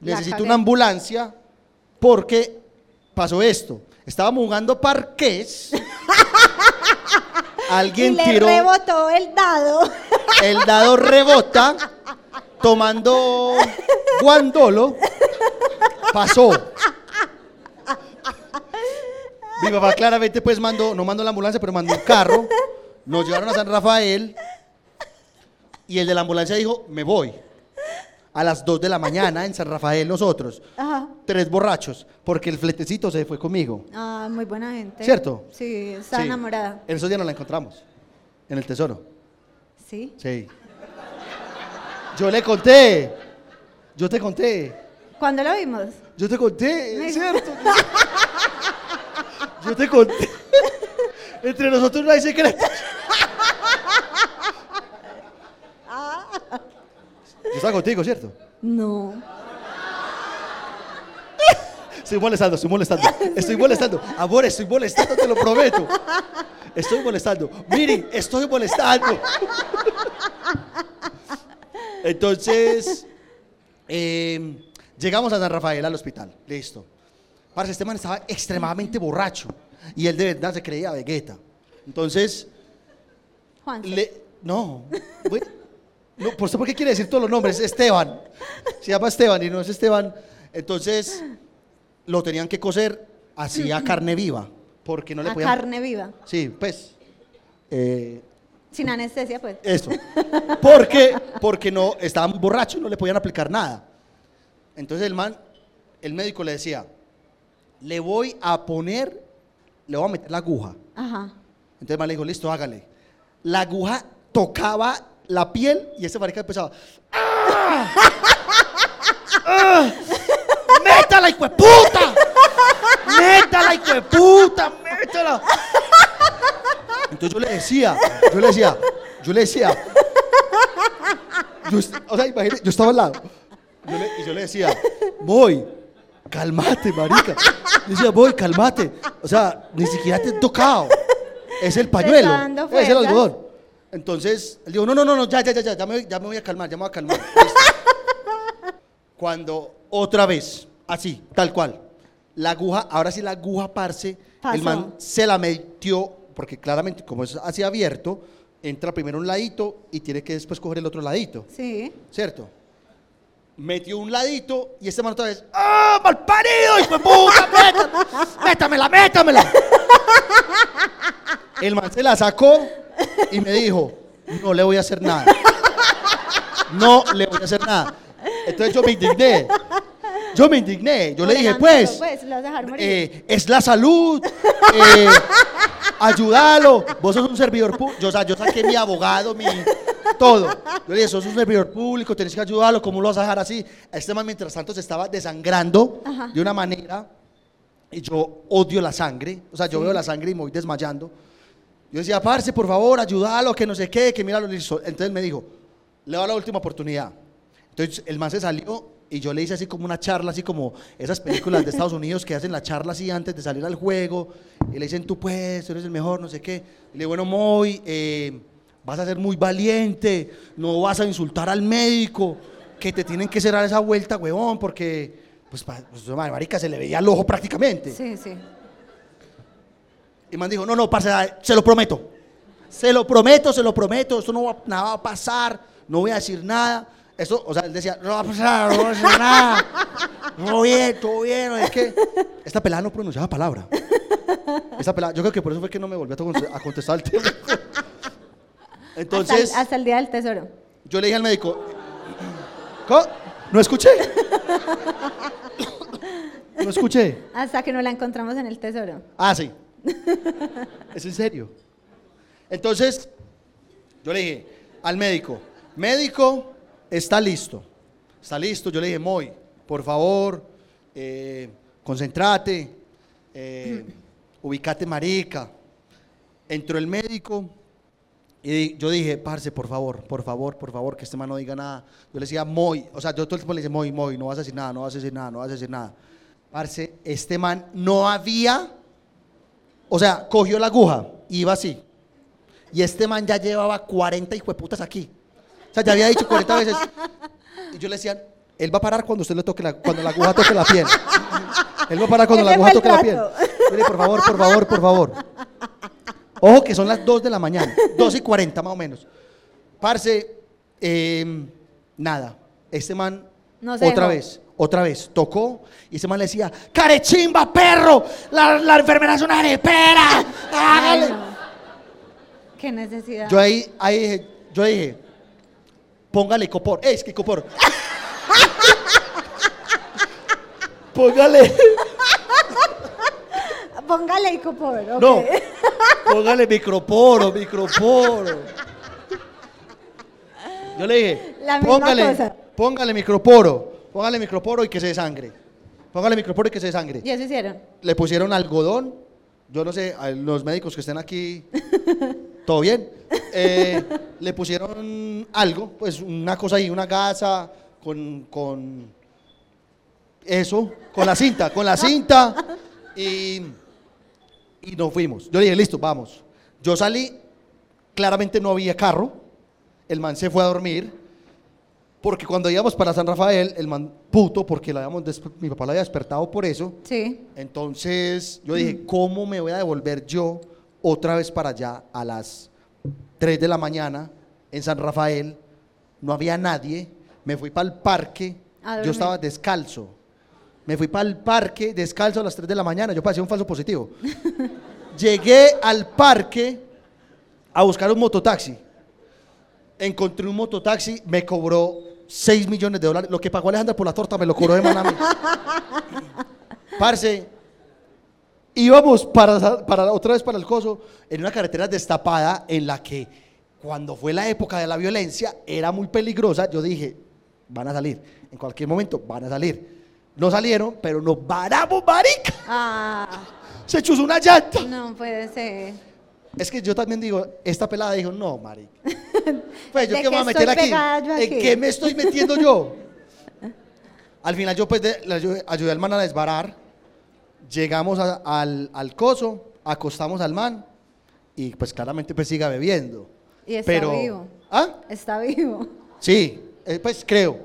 necesito una ambulancia porque pasó esto. Estábamos jugando parqués. Y Alguien le tiró, rebotó el dado. el dado rebota, tomando guandolo, pasó. papá claramente pues mandó, no mandó la ambulancia, pero mandó un carro. Nos llevaron a San Rafael y el de la ambulancia dijo, me voy. A las 2 de la mañana en San Rafael nosotros. Ajá. Tres borrachos, porque el fletecito se fue conmigo. Ah, muy buena gente. ¿Cierto? Sí, está Sí. enamorada. En esos días nos la encontramos. En el tesoro. Sí. Sí. Yo le conté. Yo te conté. ¿Cuándo lo vimos? Yo te conté, cierto. Yo te conté. Entre nosotros no hay secretos. Yo estaba contigo, ¿cierto? No. Estoy molestando, estoy molestando. Estoy molestando. Amor, estoy molestando, te lo prometo. Estoy molestando. Miri, estoy molestando. Entonces, eh, llegamos a San Rafael al hospital. Listo. Parce, este man estaba extremadamente borracho. Y él de verdad se creía Vegeta. Entonces, Juan. le, no, güey, no, ¿por usted por qué quiere decir todos los nombres? Esteban. Se llama Esteban y no es Esteban. Entonces, lo tenían que coser así a carne viva. Porque no le a podían. carne viva. Sí, pues. eh, Sin anestesia, pues. eso. Porque, porque no, estaba muy borracho y no le podían aplicar nada. Entonces el man, el médico le decía, le voy a poner, le voy a meter la aguja. Ajá. Entonces el man le dijo, listo, hágale. La aguja tocaba la piel y ese marica empezaba. ¡Ah! ¡Ah! ¡Métala, hijo de puta! ¡Métala, hijo de puta! ¡Métala! Entonces yo le decía, yo le decía, yo le decía. yo o sea, imagínate, yo estaba al lado. Yo le- y yo le decía, voy, cálmate, marica. Yo decía, voy, cálmate. O sea, ni siquiera te he tocado. Es el pañuelo. Es el algodón. Entonces, él dijo, no, no, no, no, ya, ya, ya, ya, ya me, voy- ya me voy a calmar, ya me voy a calmar. Cuando otra vez, así, tal cual, la aguja, ahora sí la aguja, parce, Pasó. el man se la metió, porque claramente, como es así abierto, entra primero un ladito y tiene que después coger el otro ladito, Sí. ¿cierto? Metió un ladito y este man otra vez, ¡ah, malparido, hijo de puta! ¡Métamela, métamela! El man se la sacó y me dijo, no le voy a hacer nada. No le voy a hacer nada. Entonces yo me indigné. Yo me indigné. Yo le dije, pues, pues, eh, es la salud. eh, ayúdalo. Vos sos un servidor público. Yo, o sea, yo saqué mi abogado, mi todo. Yo le dije, sos un servidor público, tenés que ayudarlo. ¿Cómo lo vas a dejar así? Este man, mientras tanto, se estaba desangrando Ajá. de una manera. Y yo odio la sangre. O sea, yo veo la sangre y me voy desmayando. Yo decía, parce, por favor, ayúdalo, que no sé qué, que mira lo listo. Entonces me dijo, le doy la última oportunidad. Entonces el man se salió y yo le hice así como una charla, así como esas películas de Estados Unidos que hacen la charla así antes de salir al juego. Y le dicen, tú puedes, tú eres el mejor, no sé qué. Le digo, bueno, Moy, eh, vas a ser muy valiente, no vas a insultar al médico, que te tienen que cerrar esa vuelta, huevón, porque, pues, pues marica, se le veía el ojo prácticamente. Sí, sí. Y man dijo, no, no, parce, se lo prometo. Se lo prometo, se lo prometo, esto no va, nada va a pasar, no voy a decir nada. Eso, o sea, él decía, no va a pasar, no voy a decir nada. Todo bien, todo bien, es que esta pelada no pronunciaba palabra. Esta pelada, yo creo que por eso fue que no me volvió a conte- a contestar el teléfono. Entonces, hasta, el, hasta el día del tesoro. yo le dije al médico, ¿cómo? No escuché. No escuché. Hasta que nos la encontramos en el tesoro. Ah, sí. ¿Es en serio? Entonces, yo le dije al médico, médico, está listo. Está listo. Yo le dije, Moy, por favor, eh, concéntrate, eh, ubicate marica. Entró el médico y yo dije, parce, por favor, por favor, por favor, que este man no diga nada. Yo le decía, Moy, o sea, yo todo el tiempo le decía, Moy, Moy, no vas a decir nada, no vas a decir nada, no vas a decir nada. Parce, este man no había o sea, cogió la aguja, iba así. Y este man ya llevaba 40 hijueputas aquí. O sea, ya había dicho 40 veces. Y yo le decía, él va a parar cuando usted le toque la, cuando la aguja toque la piel. Él va a parar cuando la aguja toque la piel. dije, por favor, por favor, por favor. Ojo que son las 2 de la mañana, 2 y 40 más o menos. Parce, eh, nada. Este man, No otra dejó. vez, otra vez, tocó y ese man le decía, ¡carechimba, perro! ¡La, la enfermera es una arepera! Ay, ¡Hágale! no. Qué necesidad. Yo ahí, ahí dije, yo dije, póngale copor. ¡Eh, es que copor! póngale, Póngale icopor. ok. no, póngale microporo, microporo. Yo le dije, La misma póngale, cosa. póngale microporo, póngale microporo y que se desangre. Póngale microporo y que se desangre. ¿Y eso hicieron? Le pusieron algodón. Yo no sé, a los médicos que estén aquí, todo bien. Eh, le pusieron algo, pues una cosa ahí, una gasa con, con eso, con la cinta, con la cinta. Y, y nos fuimos. Yo le dije, listo, vamos. Yo salí, claramente no había carro. El man se fue a dormir. Porque cuando íbamos para San Rafael, el man puto, porque la habíamos mi papá la había despertado por eso. Sí. Entonces yo dije, ¿cómo me voy a devolver yo otra vez para allá a las 3 de la mañana en San Rafael? No había nadie. Me fui para el parque. Yo estaba descalzo. Me fui para el parque descalzo a las 3 de la mañana. Yo parecía un falso positivo. Llegué al parque a buscar un mototaxi. Encontré un mototaxi, me cobró 6 millones de dólares. Lo que pagó Alejandra por la torta me lo cobró de mí. Parce, íbamos para, para otra vez para el coso en una carretera destapada en la que cuando fue la época de la violencia era muy peligrosa. Yo dije, van a salir, en cualquier momento van a salir. No salieron, pero nos varamos, marica. Ah, Se chuzó una llanta. no puede ser. Es que yo también digo, esta pelada dijo, no, marica. Pues yo ¿De qué me voy a meter aquí. ¿En qué me estoy metiendo yo? Al final yo pues de- le ayudé, ayudé al man a desbarar. Llegamos a- al, al coso, acostamos al man y pues claramente pues siga bebiendo. Y está Pero, vivo. ¿Ah? Está vivo. Sí, eh, pues creo.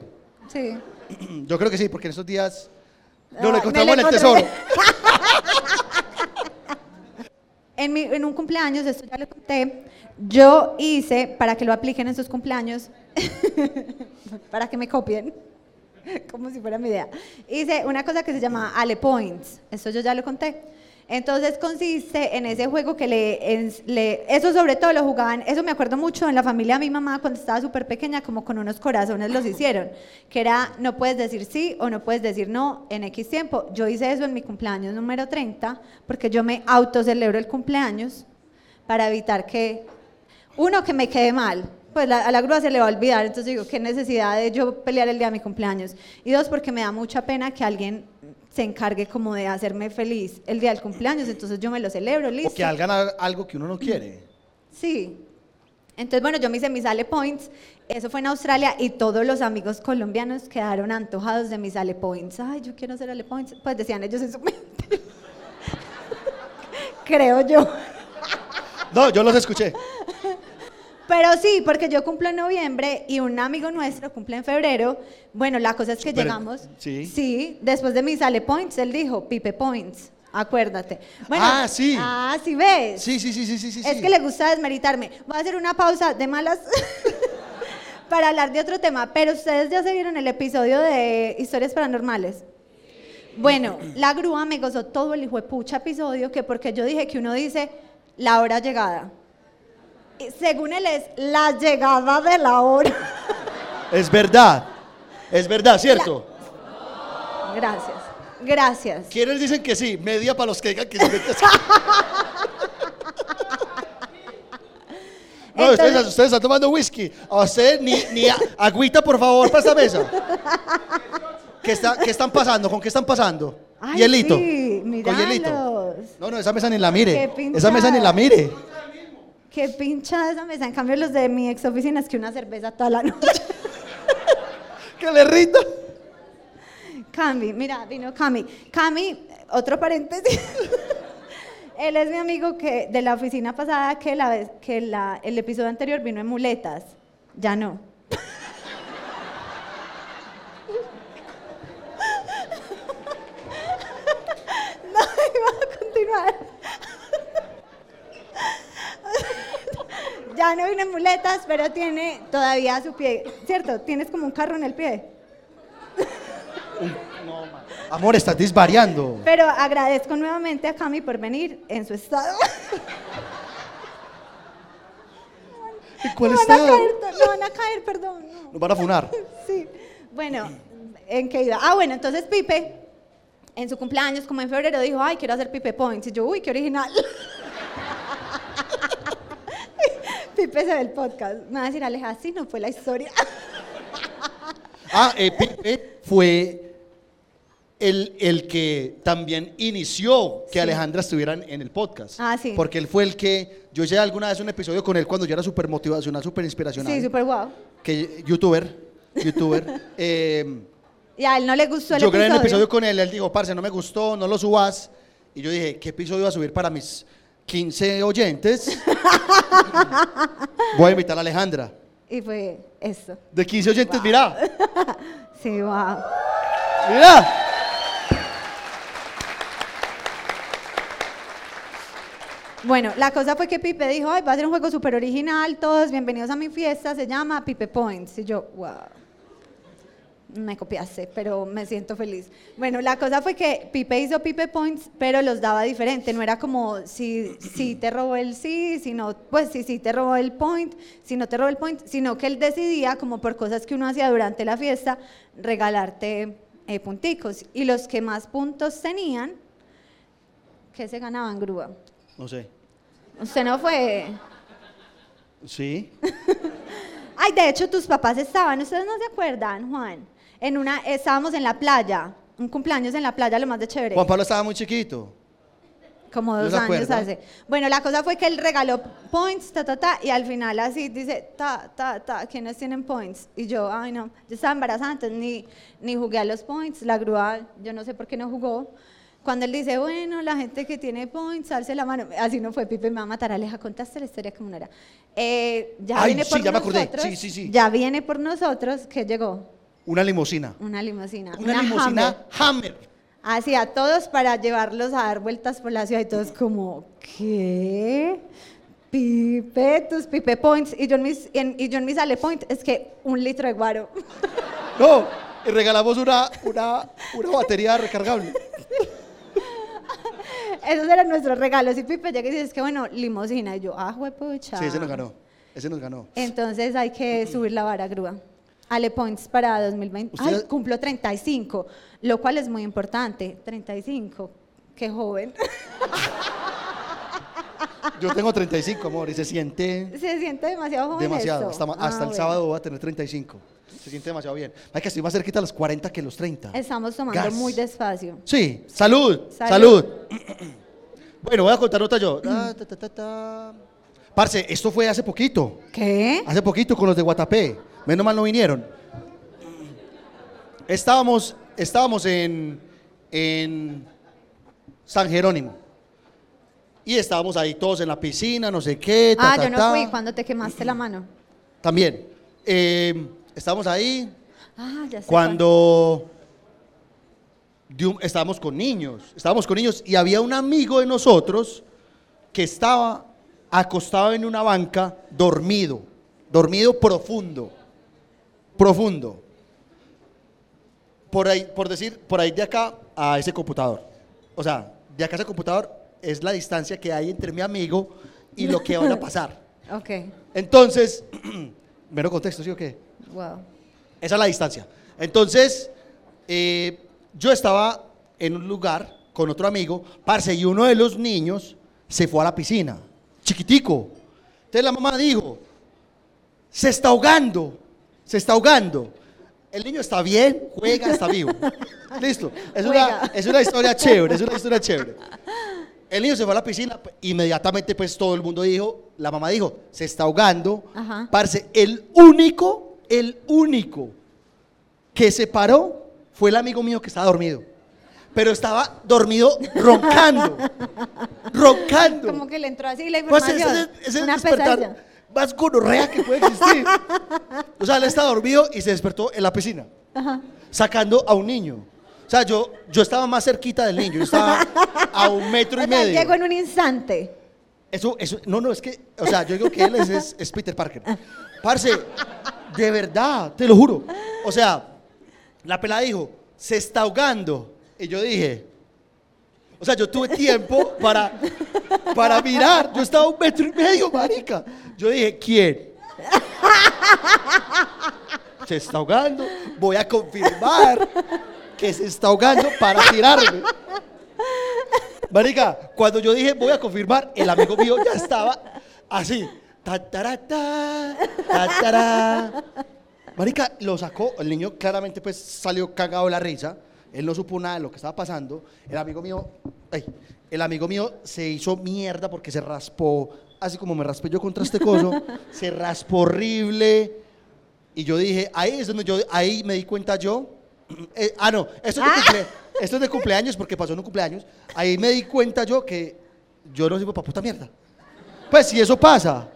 Sí. Yo creo que sí, porque en esos días Ah, no lo me encontramos en lo el tesoro. En, mi- en un cumpleaños, esto ya lo conté, yo hice, para que lo apliquen en sus cumpleaños, para que me copien, como si fuera mi idea, hice una cosa que se llama Ale Points, eso yo ya lo conté. Entonces consiste en ese juego que le, en- le- eso sobre todo lo jugaban, eso me acuerdo mucho en la familia de mi mamá cuando estaba súper pequeña, como con unos corazones los hicieron, que era no puedes decir sí o no puedes decir no en X tiempo. Yo hice eso en mi cumpleaños número 30, porque yo me autocelebro el cumpleaños para evitar que, uno, que me quede mal. Pues la- a la grúa se le va a olvidar, entonces digo, qué necesidad de yo pelear el día de mi cumpleaños. Y dos, porque me da mucha pena que alguien se encargue como de hacerme feliz el día del cumpleaños, entonces yo me lo celebro, listo. O que hagan algo que uno no quiere. Sí. Entonces, bueno, yo me hice mis Ale Points. Eso fue en Australia y todos los amigos colombianos quedaron antojados de mis Ale Points. Ay, yo quiero hacer Ale Points. Pues decían ellos en su mente. Creo yo. No, yo los escuché. Pero sí, porque yo cumplo en noviembre y un amigo nuestro cumple en febrero. Bueno, la cosa es que Pero- llegamos. sí. Sí, después de mis Ale Points, él dijo, Pipe Points. Acuérdate. Bueno, Ah, sí. Ah, sí ves. Sí, sí, sí, sí, sí, sí. Es sí. que le gusta desmeritarme. Voy a hacer una pausa de malas para hablar de otro tema. Pero ustedes ya se vieron el episodio de Historias Paranormales. Bueno, la grúa me gozó todo el hijo de pucha episodio que porque yo dije que uno dice la hora llegada. Según él es la llegada de la hora. Es verdad. Es verdad, ¿cierto? Gracias. Gracias. ¿Quiénes dicen que sí? Media para los que digan que sí. No, ustedes, Entonces- ustedes están tomando whisky. A usted ni, ni a- agüita, por favor, para esta mesa. ¿Qué, está, ¿Qué están pasando? ¿Con qué están pasando? Ay, hielito. sí, Con hielito. No, no, esa mesa ni la mire. Esa mesa ni la mire. Qué pinchada esa mesa. En cambio, los de mi ex oficina es que una cerveza toda la noche. Que le rinda. Cami, mira, vino Cami. Cami, otro paréntesis. Él es mi amigo que de la oficina pasada que, la vez, que la, el episodio anterior vino en muletas. Ya no. No, iba a continuar. Ya no vino en muletas, pero tiene todavía su pie. ¿Cierto? Tienes como un carro en el pie. Amor, estás disvariando. Pero agradezco nuevamente a Cami por venir en su estado. ¿En cuál no van a estado? caer, no van a caer, perdón. no. Nos van a funar. Sí. Bueno, ¿en qué iba? Ah, bueno, entonces Pipe, en su cumpleaños, como en febrero, dijo, ay, quiero hacer Pipe Points. Y yo, uy, qué original. Pipe se ve el podcast. Me va a decir, Aleja, así no fue la historia. Ah, eh, Pipe fue el, el que también inició que Sí. Alejandra estuviera en, el podcast. Ah, sí. Porque él fue el que. Yo hice alguna vez un episodio con él cuando yo era súper motivacional, súper inspiracional. Sí, súper guau. Que youtuber. Youtuber. eh, Y a él no le gustó el yo grabé un episodio. episodio con él. Él dijo, parce, no me gustó, no lo subas. Y yo dije, ¿qué episodio va a subir para mis 15 oyentes? Voy a invitar a Alejandra. Y fue eso. De 15 oyentes, mira. Sí, wow. Mira. Bueno, la cosa fue que Pipe dijo, ay, va a ser un juego súper original, todos bienvenidos a mi fiesta, se llama Pipe Points. Y yo, wow. Me copiaste, pero me siento feliz. Bueno, la cosa fue que Pipe hizo Pipe Points, pero los daba diferente. No era como si, si te robó el sí, sino, pues si sí te robó el point, si no te robó el point, sino que él decidía, como por cosas que uno hacía durante la fiesta, regalarte eh, punticos. Y los que más puntos tenían, que se ganaban grúa. No sé. Usted no fue. Sí. Ay, de hecho, tus papás estaban, ¿ustedes no se acuerdan, Juan? En una, estábamos en la playa, un cumpleaños en la playa, lo más de chévere. Juan Pablo estaba muy chiquito. Como ¿No dos años hace. Bueno, la cosa fue que él regaló points, ta, ta, ta, y al final así dice, ta, ta, ta, ¿quiénes tienen points? Y yo, ay, no, yo estaba embarazada, entonces ni, ni jugué a los points, la grúa, yo no sé por qué no jugó. Cuando él dice, bueno, la gente que tiene points, alce la mano, así no fue, Pipe me va a matar, Aleja, contaste la historia como no era. Eh, ya Ay, viene sí, por ya me acordé. nosotros, Sí, sí, sí. ya viene por nosotros, que llegó Una limusina. una limusina. Una, limusina Hummer. Hammer. Así a todos para llevarlos a dar vueltas por la ciudad y todos como, ¿qué? Pipe, tus Pipe Points. Y yo en mis, en- y yo en mi sale point es que un litro de guaro. No, y regalamos una, una, una batería recargable. Esos eran nuestros regalos. Y Pipe llega y dice, es que bueno, limosina. Y yo, ah, huepucha. Sí, ese nos ganó. Ese nos ganó. Entonces hay que subir la vara grúa. Ale Points para 2020. Ay, cumplo 35, lo cual es muy importante. 35, qué joven. Yo tengo 35, amor, y se siente Se siente demasiado joven. demasiado. esto? Hasta, ma- Ah, hasta el sábado voy a tener 35. Se siente demasiado bien. Hay que estoy más cerquita a los 40 que los 30. Estamos tomando Gas. muy despacio. Sí, salud, Salud. salud. bueno, voy a contar otra yo. Ta, ta, ta, ta. Parce, esto fue hace poquito. ¿Qué? Hace poquito con los de Guatapé. Menos mal no vinieron. Estábamos, estábamos en, en San Jerónimo. Y estábamos ahí todos en la piscina, no sé qué. ta, Ah, ta, yo no ta. fui cuando te quemaste la mano. También. Eh, estábamos ahí Ah, ya sé. cuando un- estábamos con niños. Estábamos con niños y había un amigo de nosotros que estaba acostado en una banca, dormido. Dormido profundo. Profundo. Por ahí, por decir, por ahí de acá a ese computador. O sea, de acá a ese computador es la distancia que hay entre mi amigo y lo que van a pasar. Ok, Entonces, mero contexto, ¿sí o qué? wow. Esa es la distancia. Entonces, eh, yo estaba en un lugar con otro amigo, parce, y uno de los niños se fue a la piscina, chiquitico. Entonces la mamá dijo, se está ahogando, se está ahogando. El niño está bien, juega, está vivo. Listo. Es una, es una historia chévere, es una historia chévere. El niño se fue a la piscina, inmediatamente pues todo el mundo dijo, la mamá dijo, se está ahogando. Ajá. Parce, el único, el único que se paró fue el amigo mío que estaba dormido. Pero estaba dormido roncando. roncando. Como que le entró así la Pues ese información. es, ese es el Una despertar pesadilla. Más gonorrea que puede existir. o sea, él estaba dormido y se despertó en la piscina, Ajá. sacando a un niño. O sea, yo, yo estaba más cerquita del niño, yo estaba a un metro y sea, medio. llegó en un instante. Eso, eso, no, no, es que, o sea, yo digo que él es, es- es Peter Parker. Parce, de verdad, te lo juro. O sea, la pelada dijo, se está ahogando. Y yo dije, o sea, yo tuve tiempo para, para mirar. Yo estaba un metro y medio, marica. Yo dije, ¿quién? Se está ahogando. Voy a confirmar que se está ahogando para tirarme. Marica, cuando yo dije voy a confirmar, el amigo mío ya estaba así. Ta, ta, ta. Marica, lo sacó. El niño claramente pues salió cagado de la risa. Él no supo nada de lo que estaba pasando. El amigo mío, ay, el amigo mío se hizo mierda porque se raspó, así como me raspé yo contra este coso, se raspó horrible. Y yo dije, ahí es donde yo, ahí me di cuenta yo. eh, ah, no, esto es, de cumple- esto es de cumpleaños porque pasó en un cumpleaños. Ahí me di cuenta yo que yo no sirvo para puta mierda. Pues si eso pasa,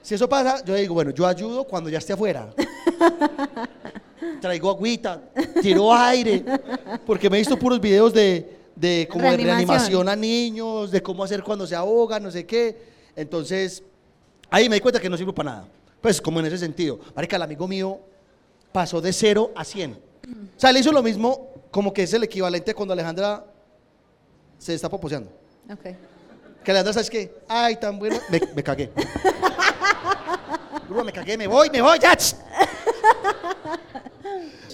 si eso pasa, yo digo, bueno, yo ayudo cuando ya esté afuera. Traigo agüita, tiro aire, porque me he visto puros videos de, de como de Reanimación. reanimación a niños, de cómo hacer cuando se ahogan, no sé qué. Entonces, ahí me di cuenta que no sirvo para nada. Pues como en ese sentido. Marica, el amigo mío pasó de 0 a 100. O sea, le hizo lo mismo, como que es el equivalente cuando Alejandra se está poposeando. Ok. Que Alejandra, ¿sabes qué? Ay, tan bueno. Me, me cagué. Me cagué, me voy, me voy, ya.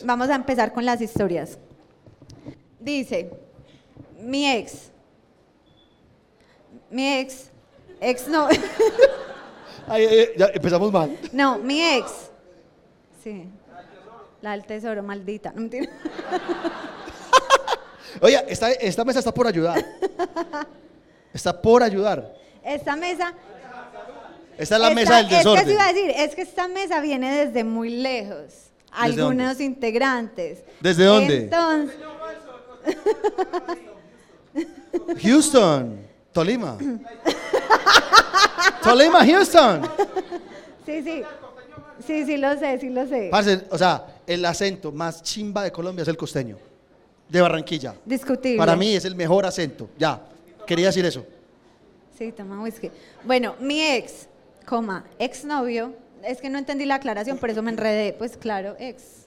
Vamos a empezar con las historias. Dice, mi ex, mi ex, ex no, Ay, ya empezamos mal. no, mi ex, sí, la del tesoro, maldita, no mentira. Oye, esta, esta mesa está por ayudar. Está por ayudar. Esta mesa, Esta es la esta- mesa del Es que desorden. iba a decir, es que esta mesa viene desde muy lejos. Algunos integrantes. ¿Desde dónde? Entonces, Houston, Tolima. Tolima, Houston. sí, sí, sí, sí lo sé, sí lo sé. Parce, o sea, el acento más chimba de Colombia es el costeño. De Barranquilla. Discutible. Para mí es el mejor acento. Ya, quería decir eso. Sí, toma whisky. Bueno, mi ex, coma, exnovio, es que no entendí la aclaración, por eso me enredé. Pues claro, ex.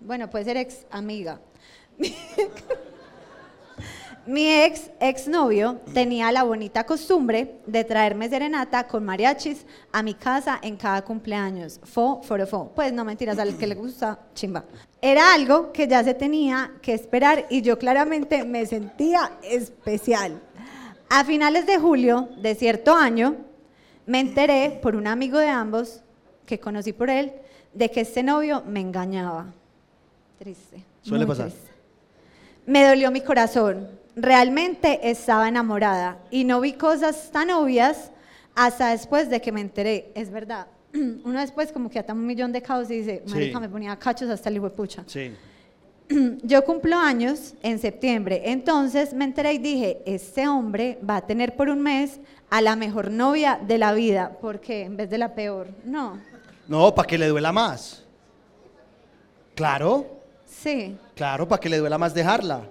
Bueno, puede ser ex amiga. Mi ex, exnovio, tenía la bonita costumbre de traerme serenata con mariachis a mi casa en cada cumpleaños. Fo, forofo. Pues no mentiras, al que le gusta, chimba. Era algo que ya se tenía que esperar y yo claramente me sentía especial. A finales de julio de cierto año, me enteré por un amigo de ambos, que conocí por él, de que este novio me engañaba. Triste. Suele pasar. triste. Me dolió mi corazón. Realmente estaba enamorada y no vi cosas tan obvias hasta después de que me enteré. Es verdad. Uno después como que ata un millón de caos y dice, Sí. marica, me ponía cachos hasta el hijo de pucha. Sí. Yo cumplo años en septiembre, entonces me enteré y dije, este hombre va a tener por un mes a la mejor novia de la vida, porque en vez de la peor, no. No, para que le duela más. Claro, Sí, claro, para que le duela más dejarla.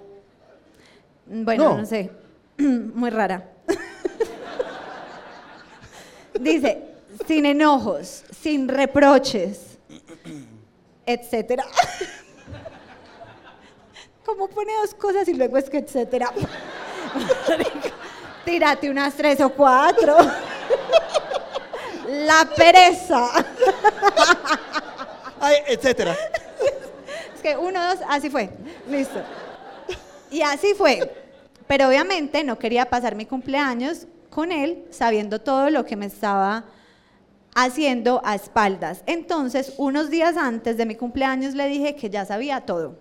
bueno, No. no, sé, muy rara. Dice, sin enojos, sin reproches, etcétera. ¿Cómo pone dos cosas y luego es que etcétera? Tírate unas tres o cuatro. La pereza. Ay, etcétera. Es que uno, dos, así fue. Listo. Y así fue. Pero obviamente no quería pasar mi cumpleaños con él sabiendo todo lo que me estaba haciendo a espaldas. Entonces, unos días antes de mi cumpleaños le dije que ya sabía todo.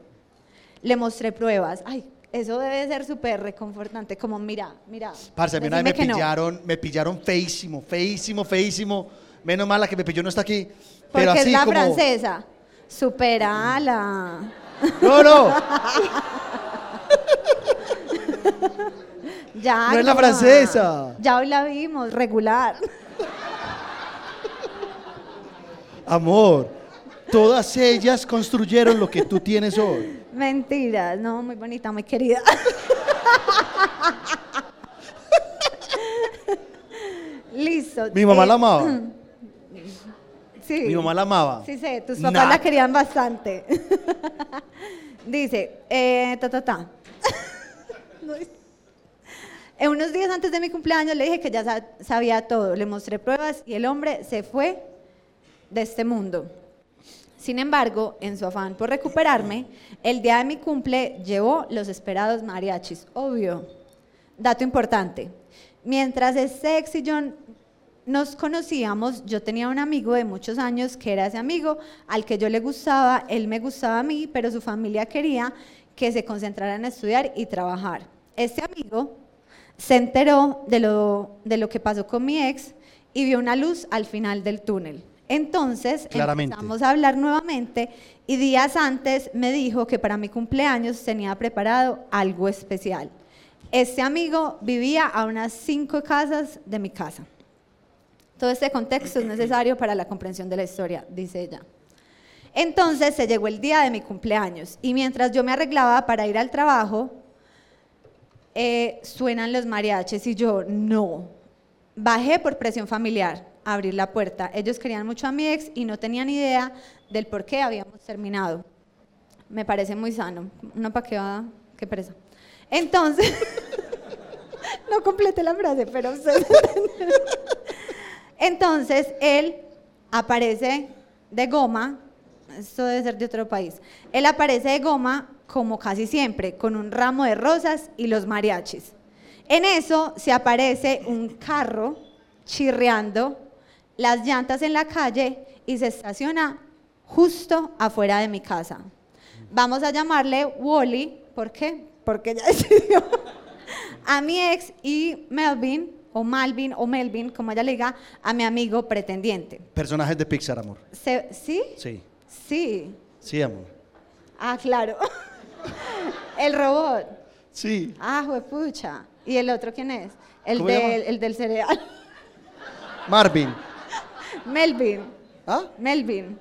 Le mostré pruebas. Ay, eso debe ser súper reconfortante. Como, mira, mira. Parce, a mí una vez me decime que no. pillaron, me pillaron feísimo, feísimo, feísimo. Menos mal la que me pilló no está aquí. Pero Porque así es la como... francesa. Superala. No, no. Ya. No es la francesa. Ya hoy la vimos, regular. Amor, todas ellas construyeron lo que tú tienes hoy. Mentiras, no, muy bonita, muy querida. Listo. Mi mamá eh, la amaba. Sí. Mi mamá la amaba. Sí sé, tus papás Nah. la querían bastante. Dice, eh, ta, ta, ta. En unos días antes de mi cumpleaños le dije que ya sa- sabía todo, le mostré pruebas y el hombre se fue de este mundo. Sin embargo, en su afán por recuperarme, el día de mi cumple llevó los esperados mariachis, obvio. Dato importante, mientras este ex y yo nos conocíamos, yo tenía un amigo de muchos años que era ese amigo al que yo le gustaba, él me gustaba a mí, pero su familia quería que se concentrara en estudiar y trabajar. Este amigo se enteró de lo, de lo que pasó con mi ex y vio una luz al final del túnel. Entonces Claramente. empezamos a hablar nuevamente y días antes me dijo que para mi cumpleaños tenía preparado algo especial. Este amigo vivía a unas cinco casas de mi casa. Todo este contexto es necesario para la comprensión de la historia, dice ella. Entonces se llegó el día de mi cumpleaños y mientras yo me arreglaba para ir al trabajo, eh, suenan los mariachis y yo, no. Bajé por presión familiar abrir la puerta. Ellos querían mucho a mi ex y no tenían idea del por qué habíamos terminado. Me parece muy sano. No para qué pereza. Entonces, no completé la frase, pero ustedes. Entonces, él aparece de goma, esto debe ser de otro país, él aparece de goma como casi siempre, con un ramo de rosas y los mariachis. En eso se aparece un carro chirriando, las llantas en la calle y se estaciona justo afuera de mi casa. Vamos a llamarle Wally, ¿por qué? Porque ella decidió a mi ex y Melvin, o Malvin, o Melvin, como ella le diga, a mi amigo pretendiente. Personajes de Pixar, amor. Se- ¿Sí? Sí. Sí. Sí, amor. Ah, claro. El robot. Sí. Ah, juepucha. ¿Y el otro quién es? El, el del cereal. Marvin. Melvin. ¿Ah? Melvin.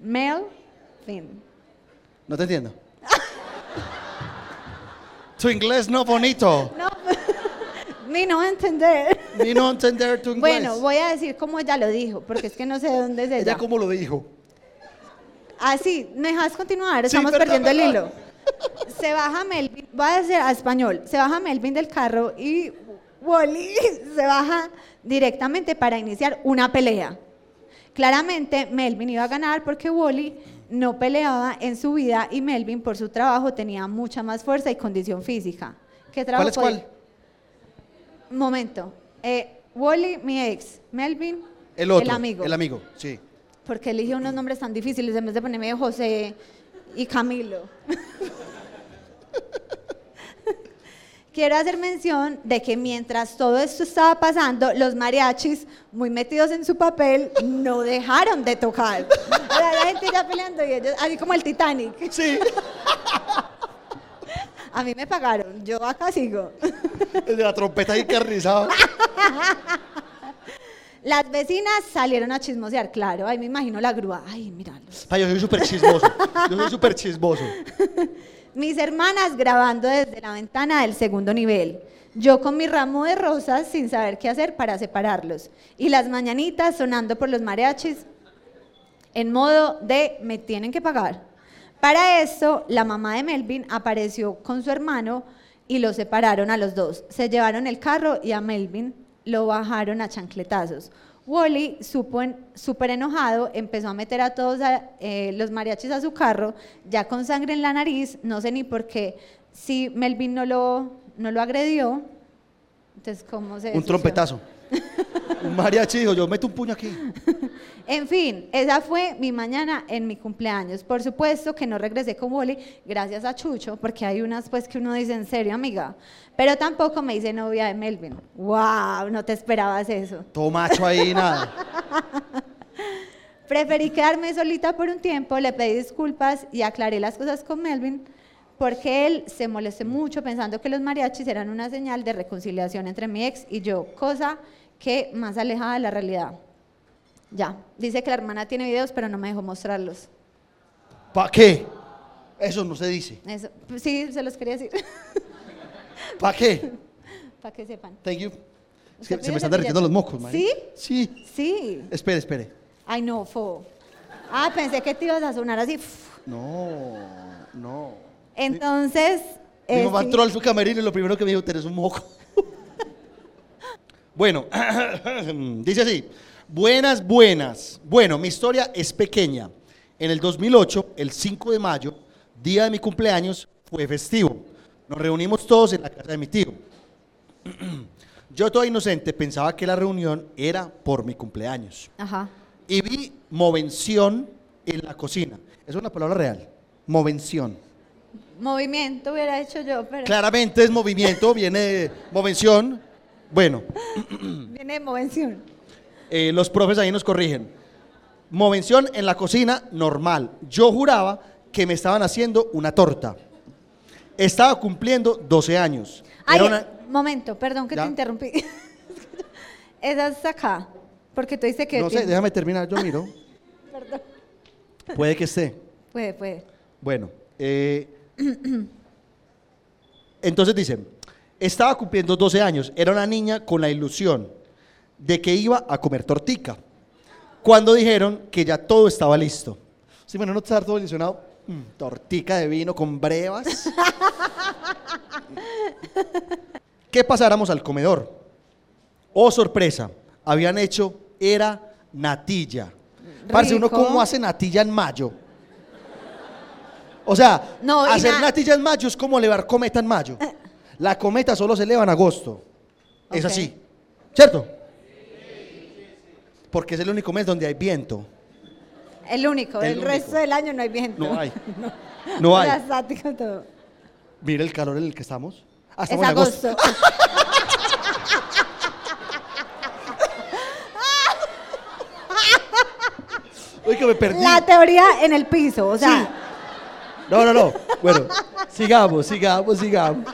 Melvin. No te entiendo. tu inglés no bonito. No, ni no entender. Ni no entender tu inglés. Bueno, voy a decir como ella lo dijo, porque es que no sé de dónde es ella. Ella cómo lo dijo. Ah, sí, ¿me dejas continuar? Estamos perdiendo el hilo. Se baja Melvin, voy a decir a español, se baja Melvin del carro y Wally se baja directamente para iniciar una pelea. Claramente Melvin iba a ganar porque Wally no peleaba en su vida y Melvin por su trabajo tenía mucha más fuerza y condición física. ¿Qué trabajo ¿Cuál es podía- cuál? Momento. Eh, Wally, mi ex. Melvin, El otro. el amigo. El amigo, sí. Porque elige unos nombres tan difíciles en vez de ponerme José y Camilo. Quiero hacer mención de que mientras todo esto estaba pasando, los mariachis, muy metidos en su papel, no dejaron de tocar. O sea, la gente ya peleando y ellos, así como el Titanic. Sí. A mí me pagaron, yo acá sigo. El de la trompeta ahí. Las vecinas salieron a chismosear, claro. Ay, me imagino la grúa. Ay, míralo. Pa, yo soy súper chismoso. Yo soy súper chismoso. Mis hermanas grabando desde la ventana del segundo nivel. Yo con mi ramo de rosas sin saber qué hacer para separarlos. Y las mañanitas sonando por los mariachis en modo de me tienen que pagar. Para esto, la mamá de Melvin apareció con su hermano y los separaron a los dos. Se llevaron el carro y a Melvin lo bajaron a chancletazos. Wally, súper enojado, empezó a meter a todos a- eh, los mariachis a su carro, ya con sangre en la nariz, no sé ni por qué, si Melvin no lo, no lo agredió, entonces cómo se... Un trompetazo. Un mariachi dijo, yo meto un puño aquí. En fin, esa fue mi mañana en mi cumpleaños. Por supuesto que no regresé con Wally, gracias a Chucho, porque hay unas pues que uno dice en serio, amiga. Pero tampoco me hice novia de Melvin. ¡Wow! No te esperabas eso. Todo macho ahí, nada. Preferí quedarme solita por un tiempo, le pedí disculpas y aclaré las cosas con Melvin, porque él se molestó mucho pensando que los mariachis eran una señal de reconciliación entre mi ex y yo, cosa que más alejada de la realidad. Ya, dice que la hermana tiene videos, pero no me dejó mostrarlos. ¿Para qué? Eso no se dice. Eso, sí, se los quería decir, ¿Para qué? para que sepan. Thank you. Es ¿Usted que se me están derritiendo los mocos, man. ¿Sí? Sí. Sí. Espere, espere. Ay, no, fo. Ah, pensé que te ibas a sonar así. No. No. Entonces, Mi eh, mamá sí. entró al su camerino y lo primero que me dijo, tenés un moco. bueno, dice así. Buenas, buenas. Bueno, mi historia es pequeña. En el 2008, el 5 de mayo, día de mi cumpleaños, fue festivo. Nos reunimos todos en la casa de mi tío. Yo, todo inocente, pensaba que la reunión era por mi cumpleaños. Ajá. Y vi movención en la cocina. Es una palabra real. Movención. Movimiento hubiera hecho yo, pero Claramente es movimiento, viene de movención. Bueno, viene de movención. Eh, los profes ahí nos corrigen. Movención en la cocina, normal. Yo juraba que me estaban haciendo una torta. Estaba cumpliendo 12 años. Ay, Era una- momento, perdón que ¿Ya? te interrumpí. Esa es acá, porque tú dices que No sé, déjame terminar, yo miro. Perdón. Puede que esté. Puede, puede. Bueno, eh, entonces dicen, estaba cumpliendo 12 años, era una niña con la ilusión de que iba a comer tortica. Cuando dijeron que ya todo estaba listo. Sí, bueno, no estar todo ilusionado. Mm, tortica de vino con brevas. que pasáramos al comedor. Oh, sorpresa, habían hecho, era natilla. Parce, uno cómo hace natilla en mayo. O sea, No, hacer na- natilla en mayo es como elevar cometa en mayo. La cometa solo se eleva en agosto. Es así. ¿Cierto? Porque es el único mes donde hay viento. El único, El el, único. resto del año no hay viento. No hay. No Era hay. todo. Mira el calor en el que estamos. Ah, Es estamos en agosto. agosto. Uy, que me perdí. La teoría en el piso, o sea, No, no, no. Bueno, sigamos, sigamos, sigamos.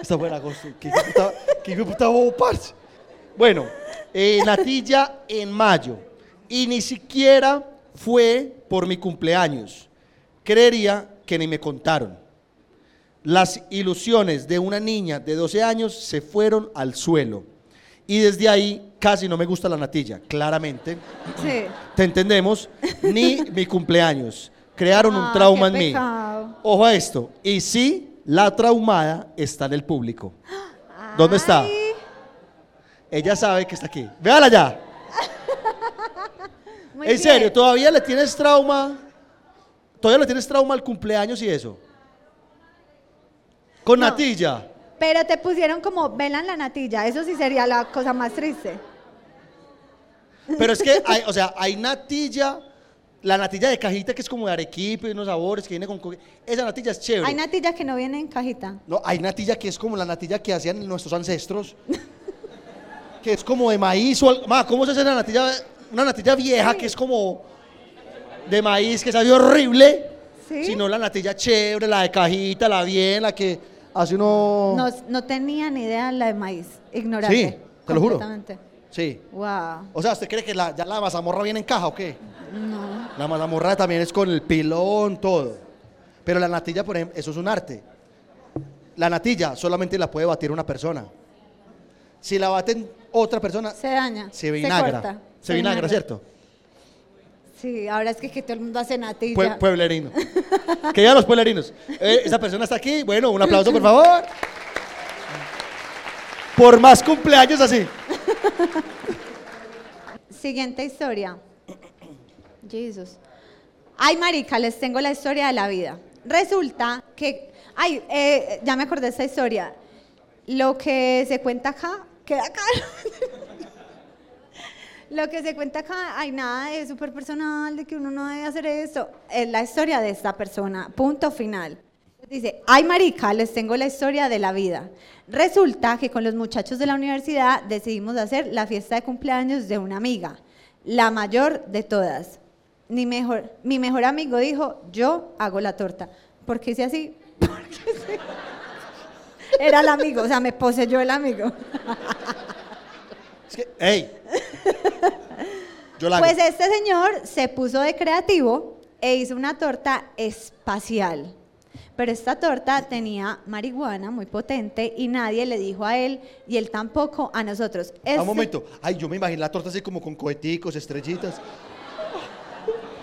Está buena agosto. ¿Qué puta, qué puta bobo, parce? Bueno, eh, natilla en mayo. Y ni siquiera fue por mi cumpleaños. Creería que ni me contaron. Las ilusiones de una niña de 12 años se fueron al suelo. Y desde ahí casi no me gusta la natilla, claramente. sí. Te entendemos, ni mi cumpleaños. Crearon un Ah, trauma en mí. Ojo a esto. Y sí, la traumada está en el público. ¿Dónde está? Ella sabe que está aquí. Véala ya. muy en serio. ¿todavía le tienes trauma? ¿Todavía le tienes trauma al cumpleaños y eso? Con No. natilla. Pero te pusieron como vela en la natilla, eso sí sería la cosa más triste. Pero es que, hay, o sea, hay natilla, la natilla de cajita que es como de arequipe y unos sabores que viene con... co- Esa natilla es chévere. Hay natilla que no viene en cajita. No, hay natilla que es como la natilla que hacían nuestros ancestros. que es como de maíz o algo. Ma, ¿cómo se hace la natilla? Una natilla vieja que es como de maíz, que sabe horrible. ¿Sí? Sino la natilla chévere, la de cajita, la bien, la que hace uno. No, no tenía ni idea la de maíz, ignorante. Sí, te lo juro. Sí. Wow. O sea, ¿usted cree que la, ya la mazamorra viene en caja o qué? No. La mazamorra también es con el pilón, todo. Pero la natilla, por ejemplo, eso es un arte. La natilla solamente la puede batir una persona. Si la baten otra persona, Se daña. se vinagra. corta, Se, vinagra, ¿cierto? Sí, ahora es que, que todo el mundo hace natilla. Pue- pueblerino. que ya los pueblerinos. Eh, esa persona está aquí. Bueno, un aplauso, por favor. Por más cumpleaños así. Siguiente historia. Jesús. Ay, marica, les tengo la historia de la vida. Resulta que, ay, eh, ya me acordé de esta historia. Lo que se cuenta acá, queda acá. Lo que se cuenta acá, hay nada de súper personal, de que uno no debe hacer esto. Es la historia de esta persona, punto final. Dice, ay marica, les tengo la historia de la vida. Resulta que con los muchachos de la universidad decidimos hacer la fiesta de cumpleaños de una amiga, la mayor de todas. Mi mejor, mi mejor amigo dijo, yo hago la torta. ¿Por qué hice así? Porque sí. Era el amigo, o sea, me poseyó el amigo. Es que, ¡ey! Yo la hago. Pues este señor se puso de creativo e hizo una torta espacial. Pero esta torta tenía marihuana muy potente y nadie le dijo a él y él tampoco a nosotros. Ah, Este- Un momento. Ay, yo me imagino la torta así como con coheticos, estrellitas.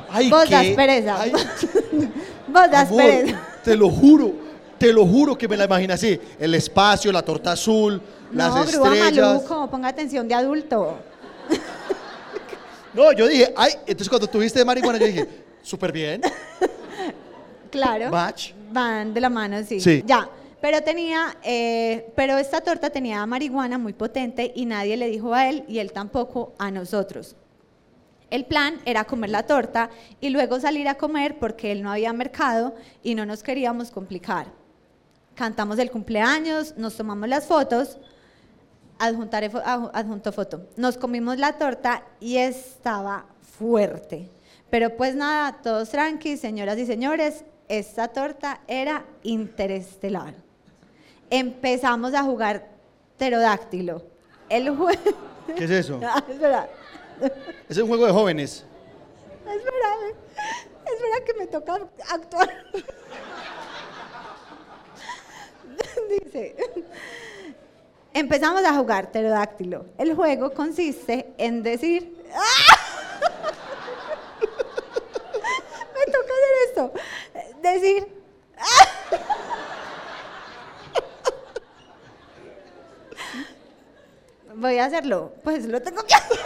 Ay, Vos qué- das pereza. ay, Vos das amor, pereza. Te lo juro, te lo juro que me la imaginé así. El espacio, la torta azul, las no, grúa estrellas. maluco, ponga atención de adulto. No, yo dije, ay, entonces cuando tuviste de marihuana, yo dije, súper bien, Claro. match. Van de la mano, sí. Sí. Ya. Pero tenía, eh, pero esta torta tenía marihuana muy potente y nadie le dijo a él y él tampoco a nosotros. El plan era comer la torta y luego salir a comer porque él no había mercado y no nos queríamos complicar. Cantamos el cumpleaños, nos tomamos las fotos, adjuntaré adjunto foto. Nos comimos la torta y estaba fuerte. Pero pues nada, todos tranquilos, señoras y señores, esta torta era interestelar. Empezamos a jugar pterodáctilo. El juego... ¿Qué es eso? espera, Es un juego de jóvenes. espera, espera que me toca actuar. Dice, empezamos a jugar pterodáctilo. El juego consiste en decir... ¡Ah! me toca hacer esto. Decir... ¡Ah! Voy a hacerlo. Pues lo tengo que hacer.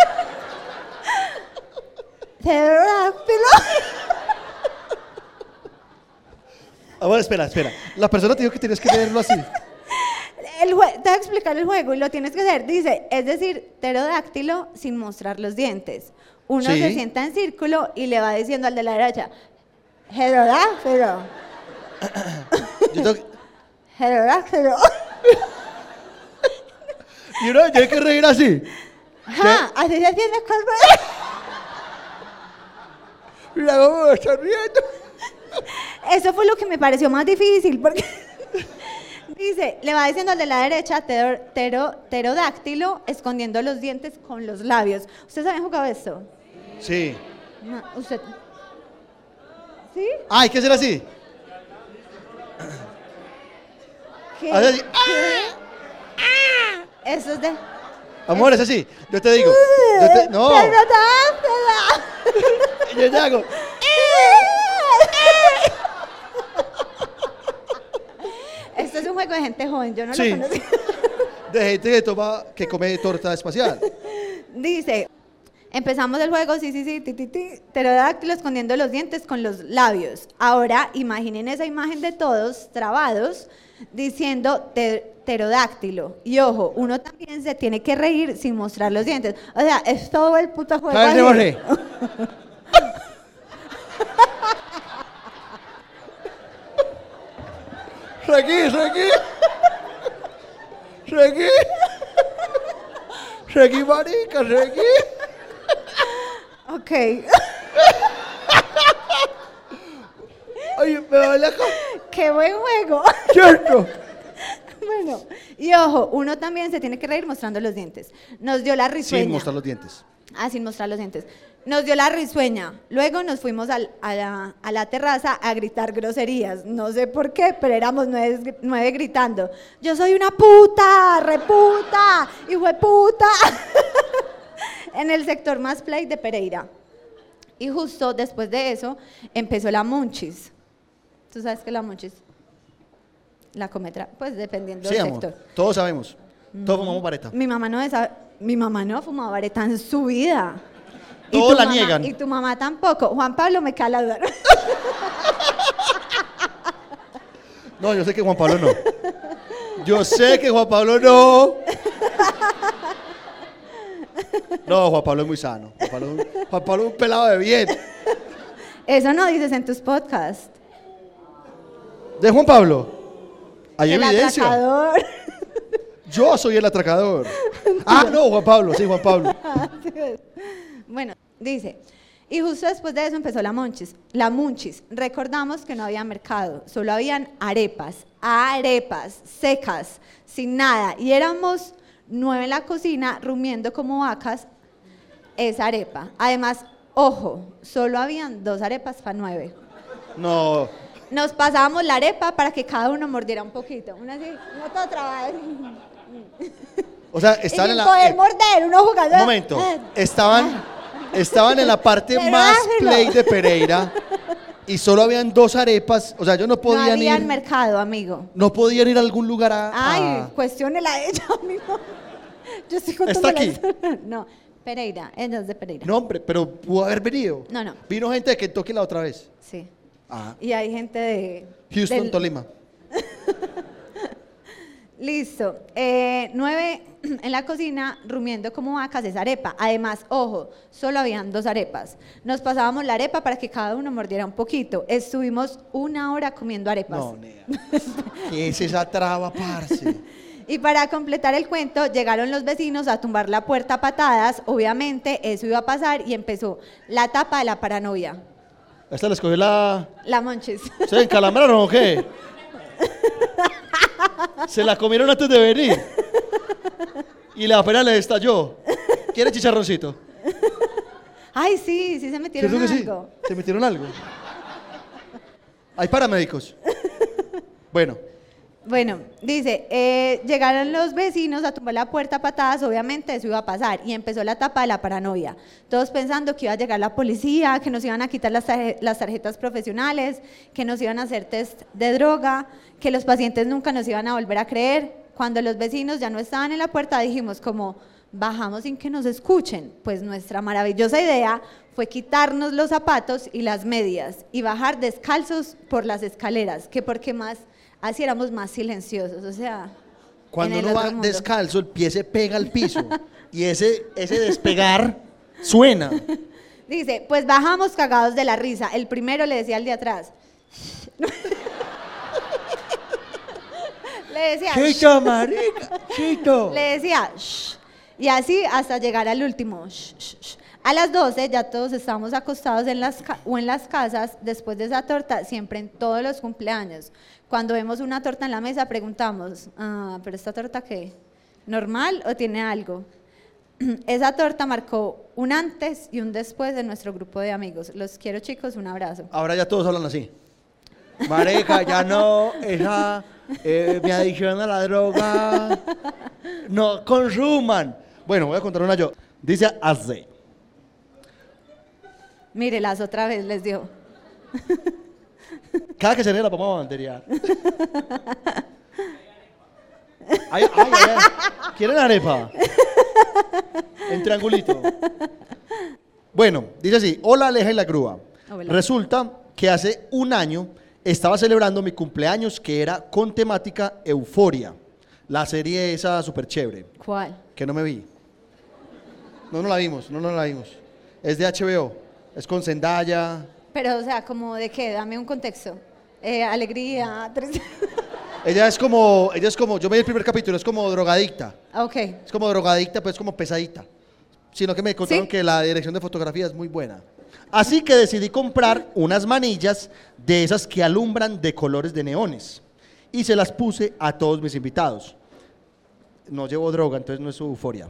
Pterodáctilo. Ahora, espera, espera. La persona te dijo que tienes que leerlo así. El jue- te voy a explicar el juego y lo tienes que hacer. Dice, es decir, pterodáctilo sin mostrar los dientes. Uno Sí. se sienta en círculo y le va diciendo al de la derecha, pterodáctilo, Yo tengo que- pterodáctilo. y uno, yo hay que reír así. Ajá, así se tiene que Mira cómo me está riendo. Eso fue lo que me pareció más difícil porque dice, le va diciendo al de la derecha tero- tero- pterodáctilo escondiendo los dientes con los labios. ¿Ustedes habían jugado esto? Sí. No, ¿Usted? ¿Sí? Ah, hay que hacer así. ¿Qué? Así. Eso es de... Amor, es así. Yo te digo. Yo te- no. Pterodáctilo. Yo te hago. Esto es un juego de gente joven, yo no Sí. lo conocí. De gente que toma, que come torta espacial. Dice, empezamos el juego, sí, sí, sí, ti, ti, ti, pterodáctilo escondiendo los dientes con los labios. Ahora imaginen esa imagen de todos trabados diciendo te- pterodáctilo. Y ojo, uno también se tiene que reír sin mostrar los dientes. O sea, es todo el puto juego. Requi, Requi. Requi. Requi, marica, Requi. Ok. Ay, me va la cara. Qué buen juego. ¿Cierto? bueno, y ojo, uno también se tiene que reír mostrando los dientes. Nos dio la risueña. Sin mostrar los dientes. Ah, sin mostrar los dientes. Nos dio la risueña. Luego nos fuimos al- a, la, a la terraza a gritar groserías. No sé por qué, pero éramos nueve, nueve gritando. Yo soy una puta, reputa, hijo de puta. en el sector más play de Pereira. Y justo después de eso empezó la Munchis. ¿Tú sabes qué es la Munchis? La cometra, pues dependiendo Sí, del amor. sector. Todos sabemos. Todos fumamos vareta. Mi mamá no mi mamá no ha fumado vareta en su vida. Todos tu la mamá- niegan. Y tu mamá tampoco. Juan Pablo me cala dudar. No, yo sé que Juan Pablo no. Yo sé que Juan Pablo no. No, Juan Pablo es muy sano. Juan Pablo, Juan Pablo es un pelado de bien. Eso no dices en tus podcasts. ¿De Juan Pablo? Hay El evidencia. atracador. Yo soy el atracador. Ah, no, Juan Pablo, sí, Juan Pablo. bueno, dice. Y justo después de eso empezó la Munchis. La Munchis. Recordamos que no había mercado. Solo habían arepas. Arepas secas. Sin nada. Y éramos nueve en la cocina rumiendo como vacas esa arepa. Además, ojo, solo habían dos arepas para nueve. No, Nos pasábamos la arepa para que cada uno mordiera un poquito. Una así, no todo trabado. o sea, Y estaban sin en poder la... eh, morder, uno jugando. un momento, estaban, estaban en la parte Pero más play de Pereira y solo habían dos arepas. O sea, yo no No podían había ir. mercado, amigo. No podían ir a algún lugar a. Ay, a- cuestiónela a ella, amigo. Yo estoy contando ¿Está la aquí? historia. No, Pereira, ella es de Pereira. No, hombre, pero pudo haber venido. No, no. Vino gente de Kentucky la otra vez. Sí. Ah. Y hay gente de... Houston, del- Tolima. Listo. Eh, nueve en la cocina, rumiendo como vacas, es arepa. Además, ojo, solo habían dos arepas. Nos pasábamos la arepa para que cada uno mordiera un poquito. Estuvimos una hora comiendo arepas. No, nea. ¿Qué es esa traba, parce? Y para completar el cuento, llegaron los vecinos a tumbar la puerta a patadas. Obviamente, eso iba a pasar y empezó la tapa de la paranoia. ¿Esta la escogió la. La monchis. ¿Se encalambraron o qué? Se la comieron antes de venir. Y la pena le estalló. ¿Quiere chicharroncito? Ay, sí, sí se metieron ¿Cierto que sí? algo. ¿Se metieron algo? Hay paramédicos. Bueno, Bueno, dice, eh, llegaron los vecinos a tumbar la puerta a patadas, obviamente eso iba a pasar, y empezó la etapa de la paranoia. Todos pensando que iba a llegar la policía, que nos iban a quitar las, tarje- las tarjetas profesionales, que nos iban a hacer test de droga, que los pacientes nunca nos iban a volver a creer. Cuando los vecinos ya no estaban en la puerta, dijimos como, bajamos sin que nos escuchen. Pues nuestra maravillosa idea fue quitarnos los zapatos y las medias y bajar descalzos por las escaleras, que porque más así éramos más silenciosos, o sea, cuando uno va mundo. descalzo, el pie se pega al piso. Y ese, ese despegar suena. Dice, pues bajamos cagados de la risa. El primero le decía al de atrás. Le decía, Chito, marica, chito. le decía, "Shh". y así hasta llegar al último. "Shh, shh, shh". A las 12 ya todos estábamos acostados en las o en las casas después de esa torta, siempre en todos los cumpleaños. Cuando vemos una torta en la mesa preguntamos, ah, ¿pero esta torta qué? ¿Normal o tiene algo? Esa torta marcó un antes y un después de nuestro grupo de amigos. Los quiero chicos, un abrazo. Ahora ya todos hablan así. Mareja, ya no, esa, eh, mi adicción a la droga, no consuman. Bueno, voy a contar una yo. Dice así. Mírelas otra vez, les dio. Cada que se lee la vamos a banderear. Ay, ay, ay, ay. ¿Quieren arepa? En triangulito. Bueno, dice así, hola Aleja y la grúa. Hola. Resulta que hace un año estaba celebrando mi cumpleaños que era con temática Euforia. La serie esa súper chévere, ¿Cuál? que no me vi. No, no la vimos, no, no la vimos. Es de HBO, es con Zendaya. Pero, o sea, como de qué, dame un contexto. Eh, alegría, tristeza. Ella es como, ella es como, yo me vi el primer capítulo, es como drogadicta. ok. Es como drogadicta, pues como pesadita. Sino que me contaron ¿Sí? que la dirección de fotografía es muy buena. Así que decidí comprar unas manillas de esas que alumbran de colores de neones. Y se las puse a todos mis invitados. No llevo droga, entonces no es euforia.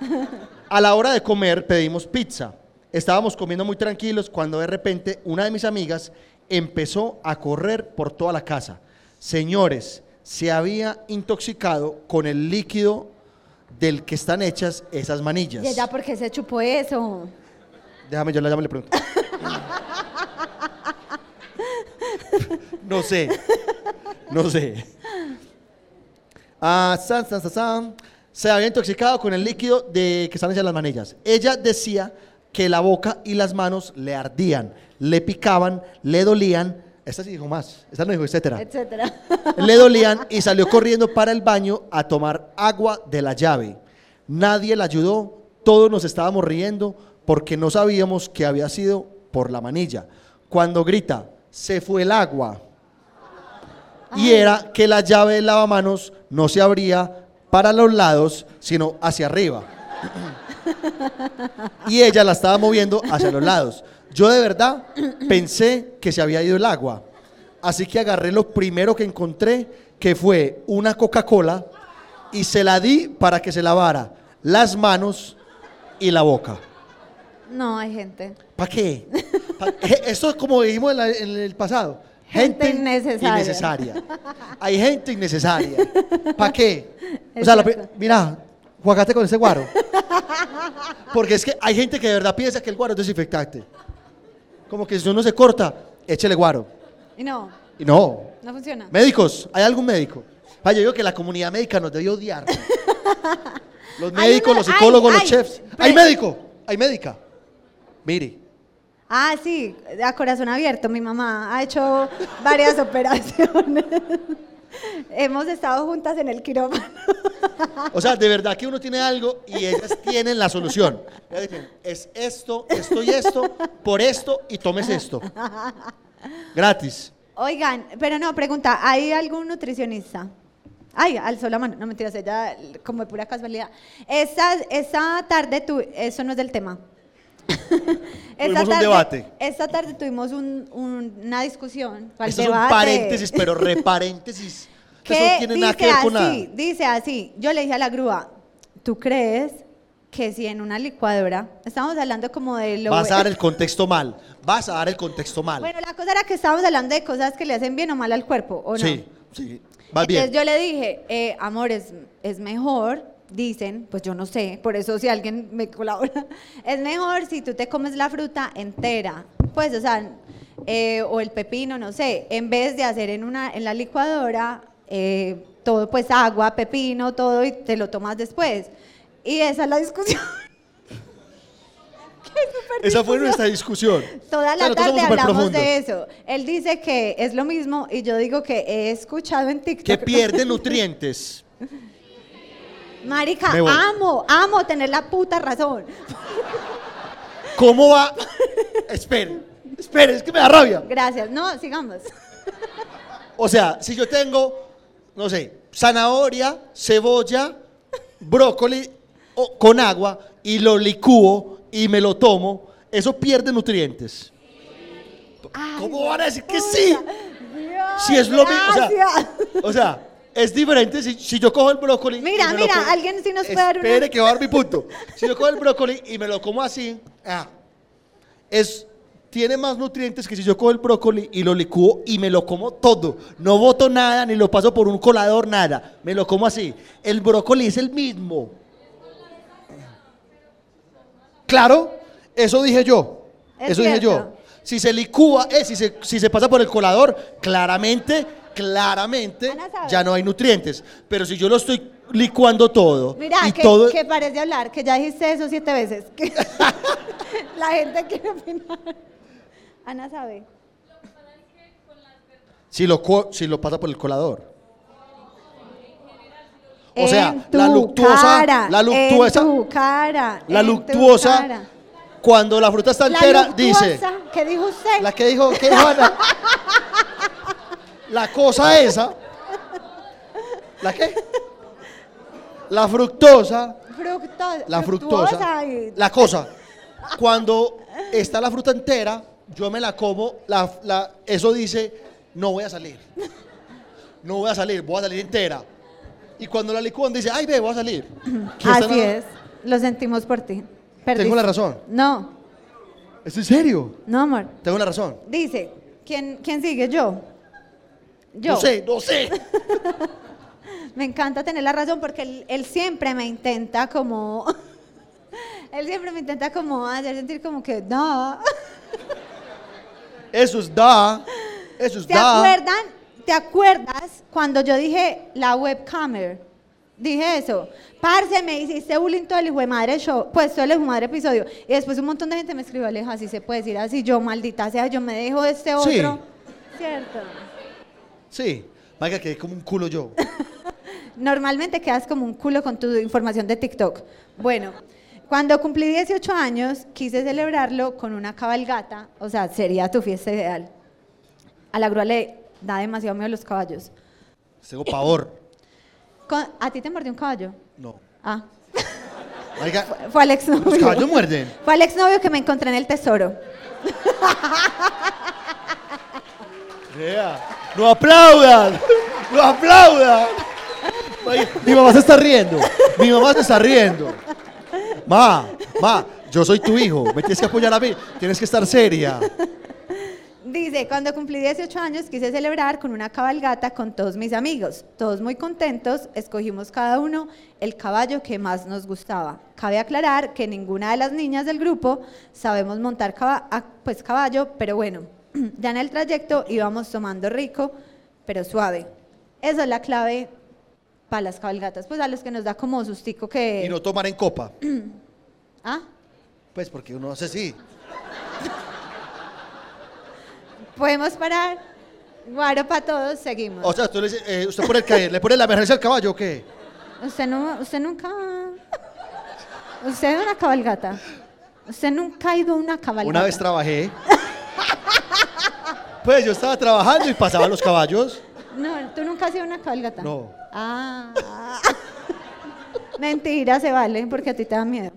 A la hora de comer pedimos pizza. Estábamos comiendo muy tranquilos cuando de repente una de mis amigas empezó a correr por toda la casa. Señores, se había intoxicado con el líquido del que están hechas esas manillas. ¿Y ella por qué se chupó eso? Déjame, yo la llamo y le pregunto. no sé. No sé. Ah, san, san, san, san. Se había intoxicado con el líquido de que están hechas las manillas. Ella decía que la boca y las manos le ardían, le picaban, le dolían. Esta sí dijo más. Esta no dijo etcétera. Etcétera. Le dolían y salió corriendo para el baño a tomar agua de la llave. Nadie la ayudó, todos nos estábamos riendo porque no sabíamos que había sido por la manilla. Cuando grita, se fue el agua. Y era que la llave del lavamanos no se abría para los lados, sino hacia arriba. y ella la estaba moviendo hacia los lados. Yo de verdad pensé que se había ido el agua. Así que agarré lo primero que encontré, que fue una Coca-Cola, y se la di para que se lavara las manos y la boca. No, hay gente. ¿Para qué? Pa- Esto es como dijimos en, la- en el pasado. Gente innecesaria. innecesaria. Hay gente innecesaria. ¿Para qué? O sea, la mira, jugaste con ese guaro. Porque es que hay gente que de verdad piensa que el guaro es desinfectante. Como que si uno se corta, échele guaro. Y no, Y no. no funciona. Médicos, ¿hay algún médico? Ah, yo digo que la comunidad médica nos debe odiar. Los médicos, los psicólogos, hay- los hay, chefs. pero- ¿Hay médico? ¿Hay médica? Mire. Ah, sí, a corazón abierto. Mi mamá ha hecho varias operaciones. Hemos estado juntas en el quirófano. O sea, de verdad que uno tiene algo y ellas tienen la solución. Es esto, esto y esto, por esto y tomes esto. Gratis. Oigan, pero no, pregunta, ¿hay algún nutricionista? Ay, alzó la mano, no mentiras, ella como de pura casualidad. Esta tarde, tu, eso no es del tema. Tuvimos un debate. Esta tarde tuvimos un- un- una discusión. ¿Cuál Esto es un paréntesis, pero reparéntesis. Que eso no tiene nada dice que ver con nada. así, dice así. Yo le dije a la grúa, ¿tú crees que si en una licuadora, estamos hablando como de lo... Vas a dar el contexto mal. Vas a dar el contexto mal. Bueno, la cosa era que estábamos hablando de cosas que le hacen bien o mal al cuerpo, ¿o no? Sí, sí. Bien. Entonces yo le dije, eh, amor, es, es mejor, dicen, pues yo no sé, por eso si alguien me colabora, es mejor si tú te comes la fruta entera, pues, o sea, eh, o el pepino, no sé, en vez de hacer en, una, en la licuadora eh, todo, pues agua, pepino, todo, y te lo tomas después. Y esa es la discusión. Esa fue nuestra discusión. Toda O sea, la tarde hablamos de eso. Él dice que es lo mismo y yo digo que he escuchado en TikTok. Que pierde nutrientes. Marica, Me voy. amo, amo tener la puta razón. ¿Cómo va? Espere, espere, es que me da rabia. Gracias. No, sigamos. O sea, si yo tengo, no sé, zanahoria, cebolla, brócoli o- con agua y lo licúo y me lo tomo, eso pierde nutrientes. ¿Cómo van a decir que sí? Dios, Si es lo mismo. O sea, gracias. o sea, es diferente si, si yo cojo el brócoli. y Mira, me lo mira, como- alguien sí nos puede dar una- Espere que va a dar mi punto. Si yo cojo el brócoli y me lo como así, ah, es, tiene más nutrientes que si yo cojo el brócoli y lo licúo y me lo como todo. No boto nada, ni lo paso por un colador, nada. Me lo como así. El brócoli es el mismo. Claro, eso dije yo. Es eso dije yo. cierto. Si se licúa, eh, si, se, si se pasa por el colador, claramente, claramente ya no hay nutrientes. Pero si yo lo estoy licuando todo Mira, y que, todo... que pares de hablar, que ya dijiste eso siete veces. que la gente quiere opinar. Ana sabe. Si lo, si lo pasa por el colador. O sea, la luctuosa, cara, la luctuosa, cara. la luctuosa, cara. cuando la fruta está La entera, dice, ¿Qué dijo usted? la que dijo, ¿qué dijo Ana? La cosa esa, ¿la qué? La fructosa, Fructosa. la fructosa, la cosa. Cuando está la fruta entera, yo me la como, la, la- eso dice, no voy a salir. No voy a salir, voy a salir entera. Y cuando la licúan dice, ay, ve, voy a salir. ¿Quién está Así es. Lo sentimos por ti. Perdiste. Tengo la razón. No, ¿Es en serio? no, amor. Tengo la razón. Dice, ¿quién, quién sigue? Yo. Yo. No sé, no sé. Me encanta tener la razón porque él, él siempre me intenta como... él siempre me intenta como hacer sentir como que no. Eso es da. Eso es ¿Te da. acuerdan? ¿Te acuerdas cuando yo dije la webcamer? Dije eso. Parce, me hiciste bullying todo el hijo de madre show, pues todo el hijo de madre episodio. Y después un montón de gente me escribió, Aleja, así se puede decir así, yo maldita sea, yo me dejo de este Sí. otro. ¿Cierto? Sí. Vaya, que como un culo yo. Normalmente quedas como un culo con tu información de TikTok. Bueno, cuando cumplí 18 años, quise celebrarlo con una cabalgata, o sea, sería tu fiesta ideal. A la grúa le da demasiado miedo los caballos. Tengo pavor. ¿A ti te mordió un caballo? No. Ah, Oiga, fue al exnovio. los caballos muerden. Fue al exnovio que me encontré en el tesoro. No aplaudan. No aplaudan. Mi mamá se está riendo. Mi mamá se está riendo. Ma, ma, yo soy tu hijo. Me tienes que apoyar a mí. Tienes que estar seria. Dice, cuando cumplí 18 años quise celebrar con una cabalgata con todos mis amigos. Todos muy contentos, escogimos cada uno el caballo que más nos gustaba. Cabe aclarar que ninguna de las niñas del grupo sabemos montar caba- ah, pues caballo, pero bueno, ya en el trayecto íbamos tomando rico, pero suave. Esa es la clave para las cabalgatas, pues a los que nos da como sustico que... Y no tomar en copa. ¿Ah? Pues porque uno hace sí. Podemos parar. Guaro para todos, seguimos. O sea, tú le, eh, usted pone el que, le pone la emergencia al caballo o qué? Usted no, usted nunca, usted es una cabalgata. Usted nunca ha ido a una cabalgata. Una vez trabajé. Pues yo estaba trabajando y pasaban los caballos. No, tú nunca has ido a una cabalgata. No. Ah. Mentira, se vale, porque a ti te da miedo.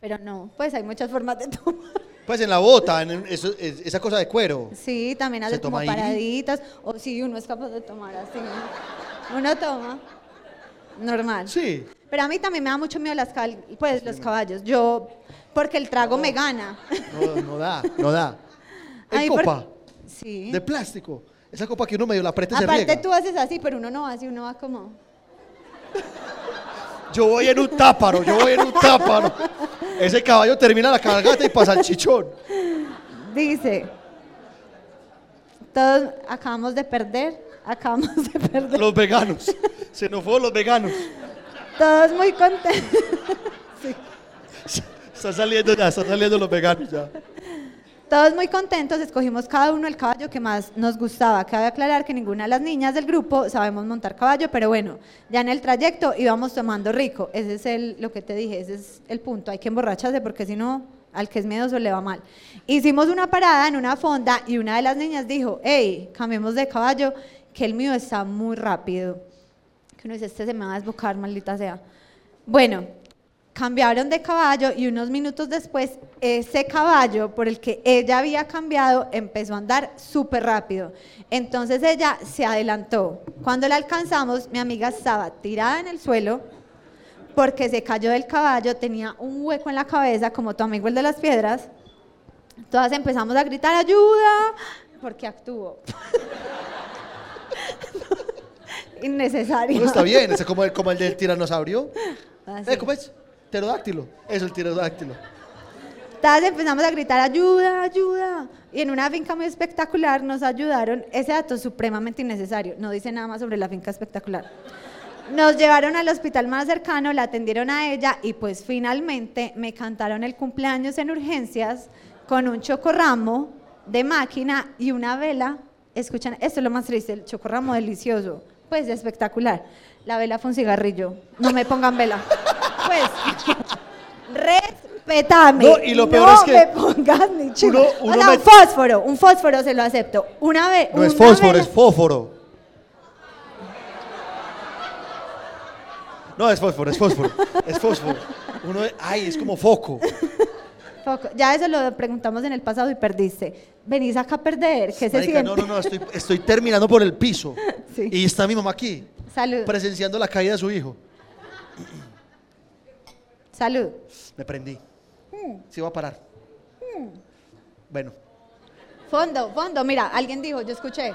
Pero no, pues hay muchas formas de tomar. Pues en la bota, en eso- es- esa cosa de cuero. Sí, también ¿Se hace como ahí? paraditas. O si uno es capaz de tomar así. Uno toma. Normal. Sí. Pero a mí también me da mucho miedo las pues, los caballos. Yo, porque el trago me gana. No, no da, no da. En por- copa, Sí. de plástico. Esa copa que uno medio la aprieta y se Aparte riega. tú haces así, pero uno no así, uno va como... Yo voy en un táparo, yo voy en un táparo. Ese caballo termina la cabalgata y pasa el chichón. Dice, todos acabamos de perder, acabamos de perder. Los veganos. Se nos fueron los veganos. Todos muy contentos. Están saliendo ya, están saliendo los veganos ya. Todos muy contentos, escogimos cada uno el caballo que más nos gustaba. Cabe aclarar que ninguna de las niñas del grupo sabemos montar caballo, pero bueno, ya en el trayecto íbamos tomando rico. Ese es el, lo que te dije, ese es el punto. Hay que emborracharse porque si no, al que es miedoso le va mal. Hicimos una parada en una fonda y una de las niñas dijo, hey, cambiemos de caballo, que el mío está muy rápido. Que uno dice, este se me va a desbocar, maldita sea. Bueno, cambiaron de caballo y unos minutos después ese caballo por el que ella había cambiado empezó a andar súper rápido. Entonces ella se adelantó. Cuando la alcanzamos, mi amiga estaba tirada en el suelo porque se cayó del caballo, tenía un hueco en la cabeza como tu amigo el de las piedras. Todas empezamos a gritar ayuda porque actuó. Innecesario. No está bien, es como el, como el del tiranosaurio. Así. Eh, ¿Cómo es? Pterodáctilo. Eso, el pterodáctilo. Todas empezamos a gritar ayuda, ayuda. Y en una finca muy espectacular nos ayudaron. Ese dato es supremamente innecesario. No dice nada más sobre la finca espectacular. Nos llevaron al hospital más cercano, la atendieron a ella y pues finalmente me cantaron el cumpleaños en urgencias con un chocorramo de máquina y una vela. Escuchan, esto es lo más triste, el chocorramo delicioso. Pues espectacular. La vela fue un cigarrillo. No me pongan vela. Pues, respetame. No, y lo peor No es que me pongas ni chico. uno- o uno sea, me- un fósforo, un fósforo se lo acepto. Una vez. No es fósforo, es fósforo. No, es fósforo, es fósforo. Es fósforo. Uno, ay, es como foco. Foco. Ya eso lo preguntamos en el pasado y perdiste. Venís acá a perder. ¿Qué se Marica, siente? no, no, no, estoy, estoy terminando por el piso. Sí. Y está mi mamá aquí, Salud. presenciando la caída de su hijo. Salud. Me prendí. Hmm. Sí va a parar. Bueno, Fondo, fondo. Mira, alguien dijo, yo escuché.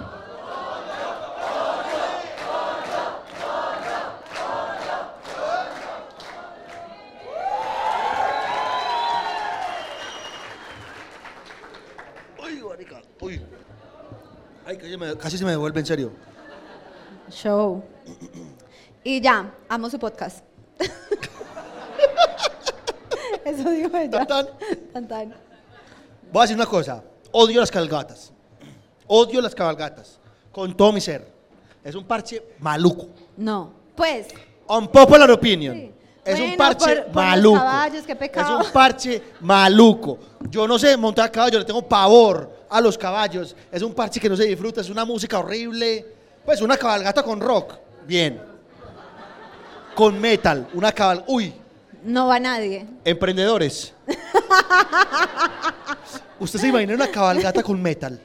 uy. Ay, casi, me- casi se me devuelve en serio. Show. Y ya, amo su podcast. Eso dijo ella. Tan, tan. Voy a decir una cosa. Odio las cabalgatas. Odio las cabalgatas. Con todo mi ser. Es un parche maluco. No. Pues, Unpopular opinion. Sí. Es un parche por- por maluco. caballos, qué pecado. Es un parche maluco. Yo no sé montar caballo, le tengo pavor a los caballos. Es un parche que no se disfruta, es una música horrible. Pues una cabalgata con rock, bien. Con metal, una cabal... Uy, no va nadie. emprendedores. Usted se imagina una cabalgata con metal.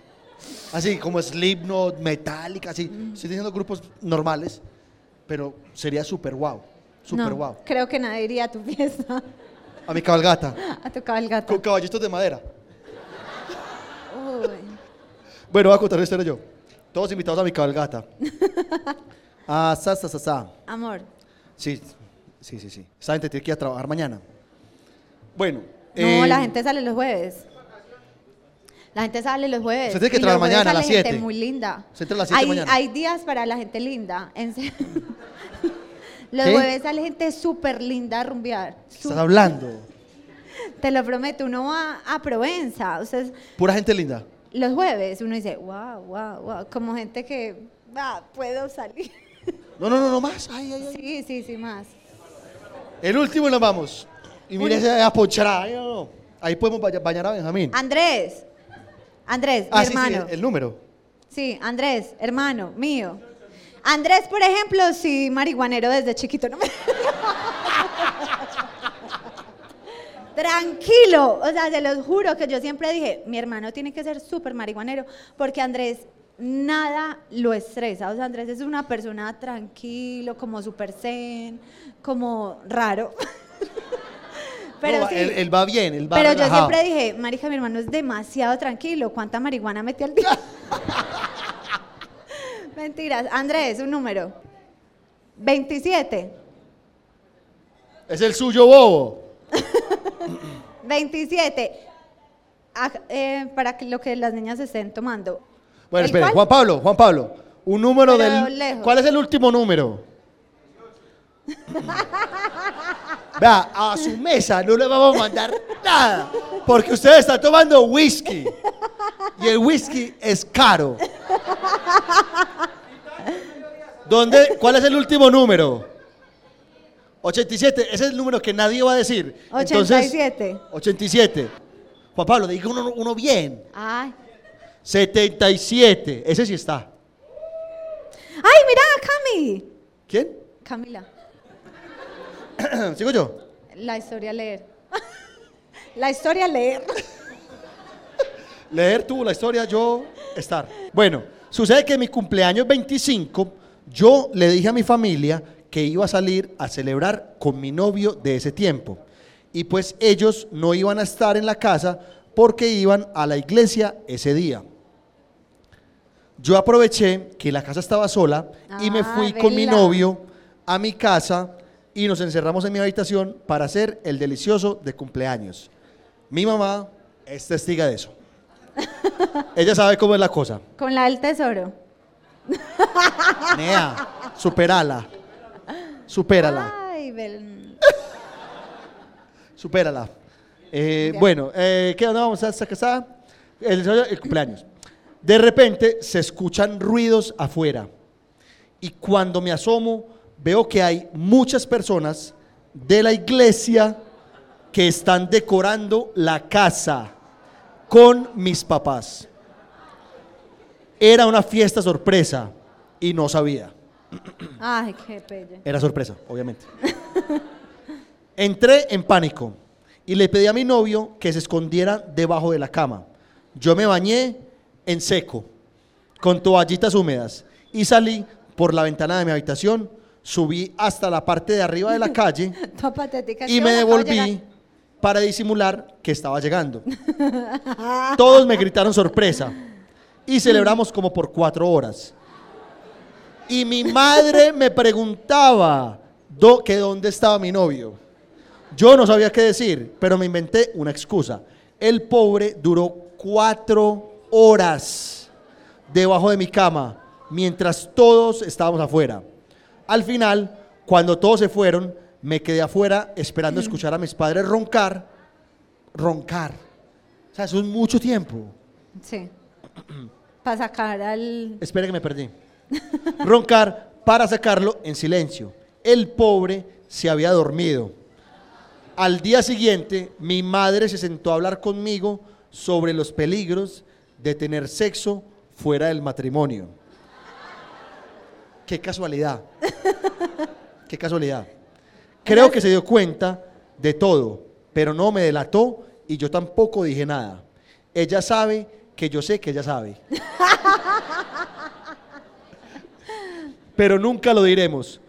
Así como Slipknot, Metallica, así. Estoy diciendo grupos normales, pero sería súper wow. Súper no, wow. Creo que nadie iría a tu fiesta, A mi cabalgata, a tu cabalgata. con caballitos de madera. Uy. Bueno, voy a contar una historia yo. Todos invitados a mi cabalgata. Ah, sa, sa, sa, sa. Amor. Sí, sí, sí, sí. Esa gente tiene que ir a trabajar mañana. Bueno. No, eh, la gente sale los jueves. La gente sale los jueves. Usted tiene que trabajar mañana a las sale gente 7. muy linda. Se entra a las 7 hay, mañana. hay días para la gente linda. En los ¿Qué? jueves sale gente súper linda a rumbear. ¿qué Su- Estás hablando. Te lo prometo, uno va a Provenza. Ustedes, Pura gente linda. los jueves uno dice, wow, wow, wow. Como gente que, va, puedo salir. No, no, no, no más. Ay, ay, ay. Sí, sí, sí, más. El último y nos vamos. Y mire esa no. Ahí podemos ba- bañar a Benjamín. Andrés. Andrés, Ah, mi sí, sí, hermano. el, el número. Sí, Andrés, hermano mío. Andrés, por ejemplo, sí, marihuanero desde chiquito. No me- Tranquilo, o sea, se los juro que yo siempre dije, mi hermano tiene que ser súper marihuanero, porque Andrés nada lo estresa, o sea, Andrés es una persona tranquilo, como súper zen, como raro. Pero No, sí, él, él va bien, él va pero yo siempre dije, marica, mi hermano es demasiado tranquilo. ¿Cuánta marihuana mete al día? Mentiras. Andrés, un número. 27. Es el suyo bobo. 27. Ah, eh, para que lo que las niñas estén tomando. Bueno, ¿El espere, cuál? Juan Pablo, Juan Pablo. Un número Pero del. lejos. ¿Cuál es el último número? Vea, a su mesa no le vamos a mandar nada. Porque ustedes están tomando whisky. Y el whisky es caro. ¿Dónde, ¿Cuál es el último número? 87. Ese es el número que nadie va a decir. Entonces, 87. 87. Juan Pablo, diga uno, uno bien. Ay. 77. Ese sí está. ¡Ay, mira, Cami! ¿Quién? Camila. ¿Sigo yo? La historia leer. La historia leer. Leer tú la historia, yo estar. Bueno, sucede que en mi cumpleaños 25, yo le dije a mi familia que iba a salir a celebrar con mi novio de ese tiempo. Y pues ellos no iban a estar en la casa porque iban a la iglesia ese día. Yo aproveché que la casa estaba sola y me Ah, fui con mi vela. novio a mi casa y nos encerramos en mi habitación para hacer el delicioso de cumpleaños. Mi mamá es testiga de eso. Ella sabe cómo es la cosa. Con la del tesoro. Nea, superala. Supérala, Ay, Bel- supérala. Eh, bueno, eh, ¿qué onda vamos a sacar? El, el cumpleaños. De repente se escuchan ruidos afuera. Y cuando me asomo, veo que hay muchas personas de la iglesia que están decorando la casa con mis papás. Era una fiesta sorpresa y no sabía. Ay, qué pelle. Era sorpresa, obviamente. Entré en pánico y le pedí a mi novio que se escondiera debajo de la cama. Yo me bañé en seco, con toallitas húmedas, y salí por la ventana de mi habitación, subí hasta la parte de arriba de la calle y me devolví para disimular que estaba llegando. Todos me gritaron sorpresa y celebramos como por cuatro horas. Y mi madre me preguntaba do- que dónde estaba mi novio. Yo no sabía qué decir, pero me inventé una excusa. El pobre duró cuatro horas debajo de mi cama mientras todos estábamos afuera. Al final, cuando todos se fueron, me quedé afuera esperando escuchar a mis padres roncar, roncar. O sea, eso es mucho tiempo. Sí. Para sacar al. Espera que me perdí. Roncar para sacarlo en silencio. El pobre se había dormido. Al día siguiente, mi madre se sentó a hablar conmigo sobre los peligros de tener sexo fuera del matrimonio. Qué casualidad. Qué casualidad. Creo que se dio cuenta de todo, pero no me delató y yo tampoco dije nada. Ella sabe que yo sé que ella sabe. pero nunca lo diremos.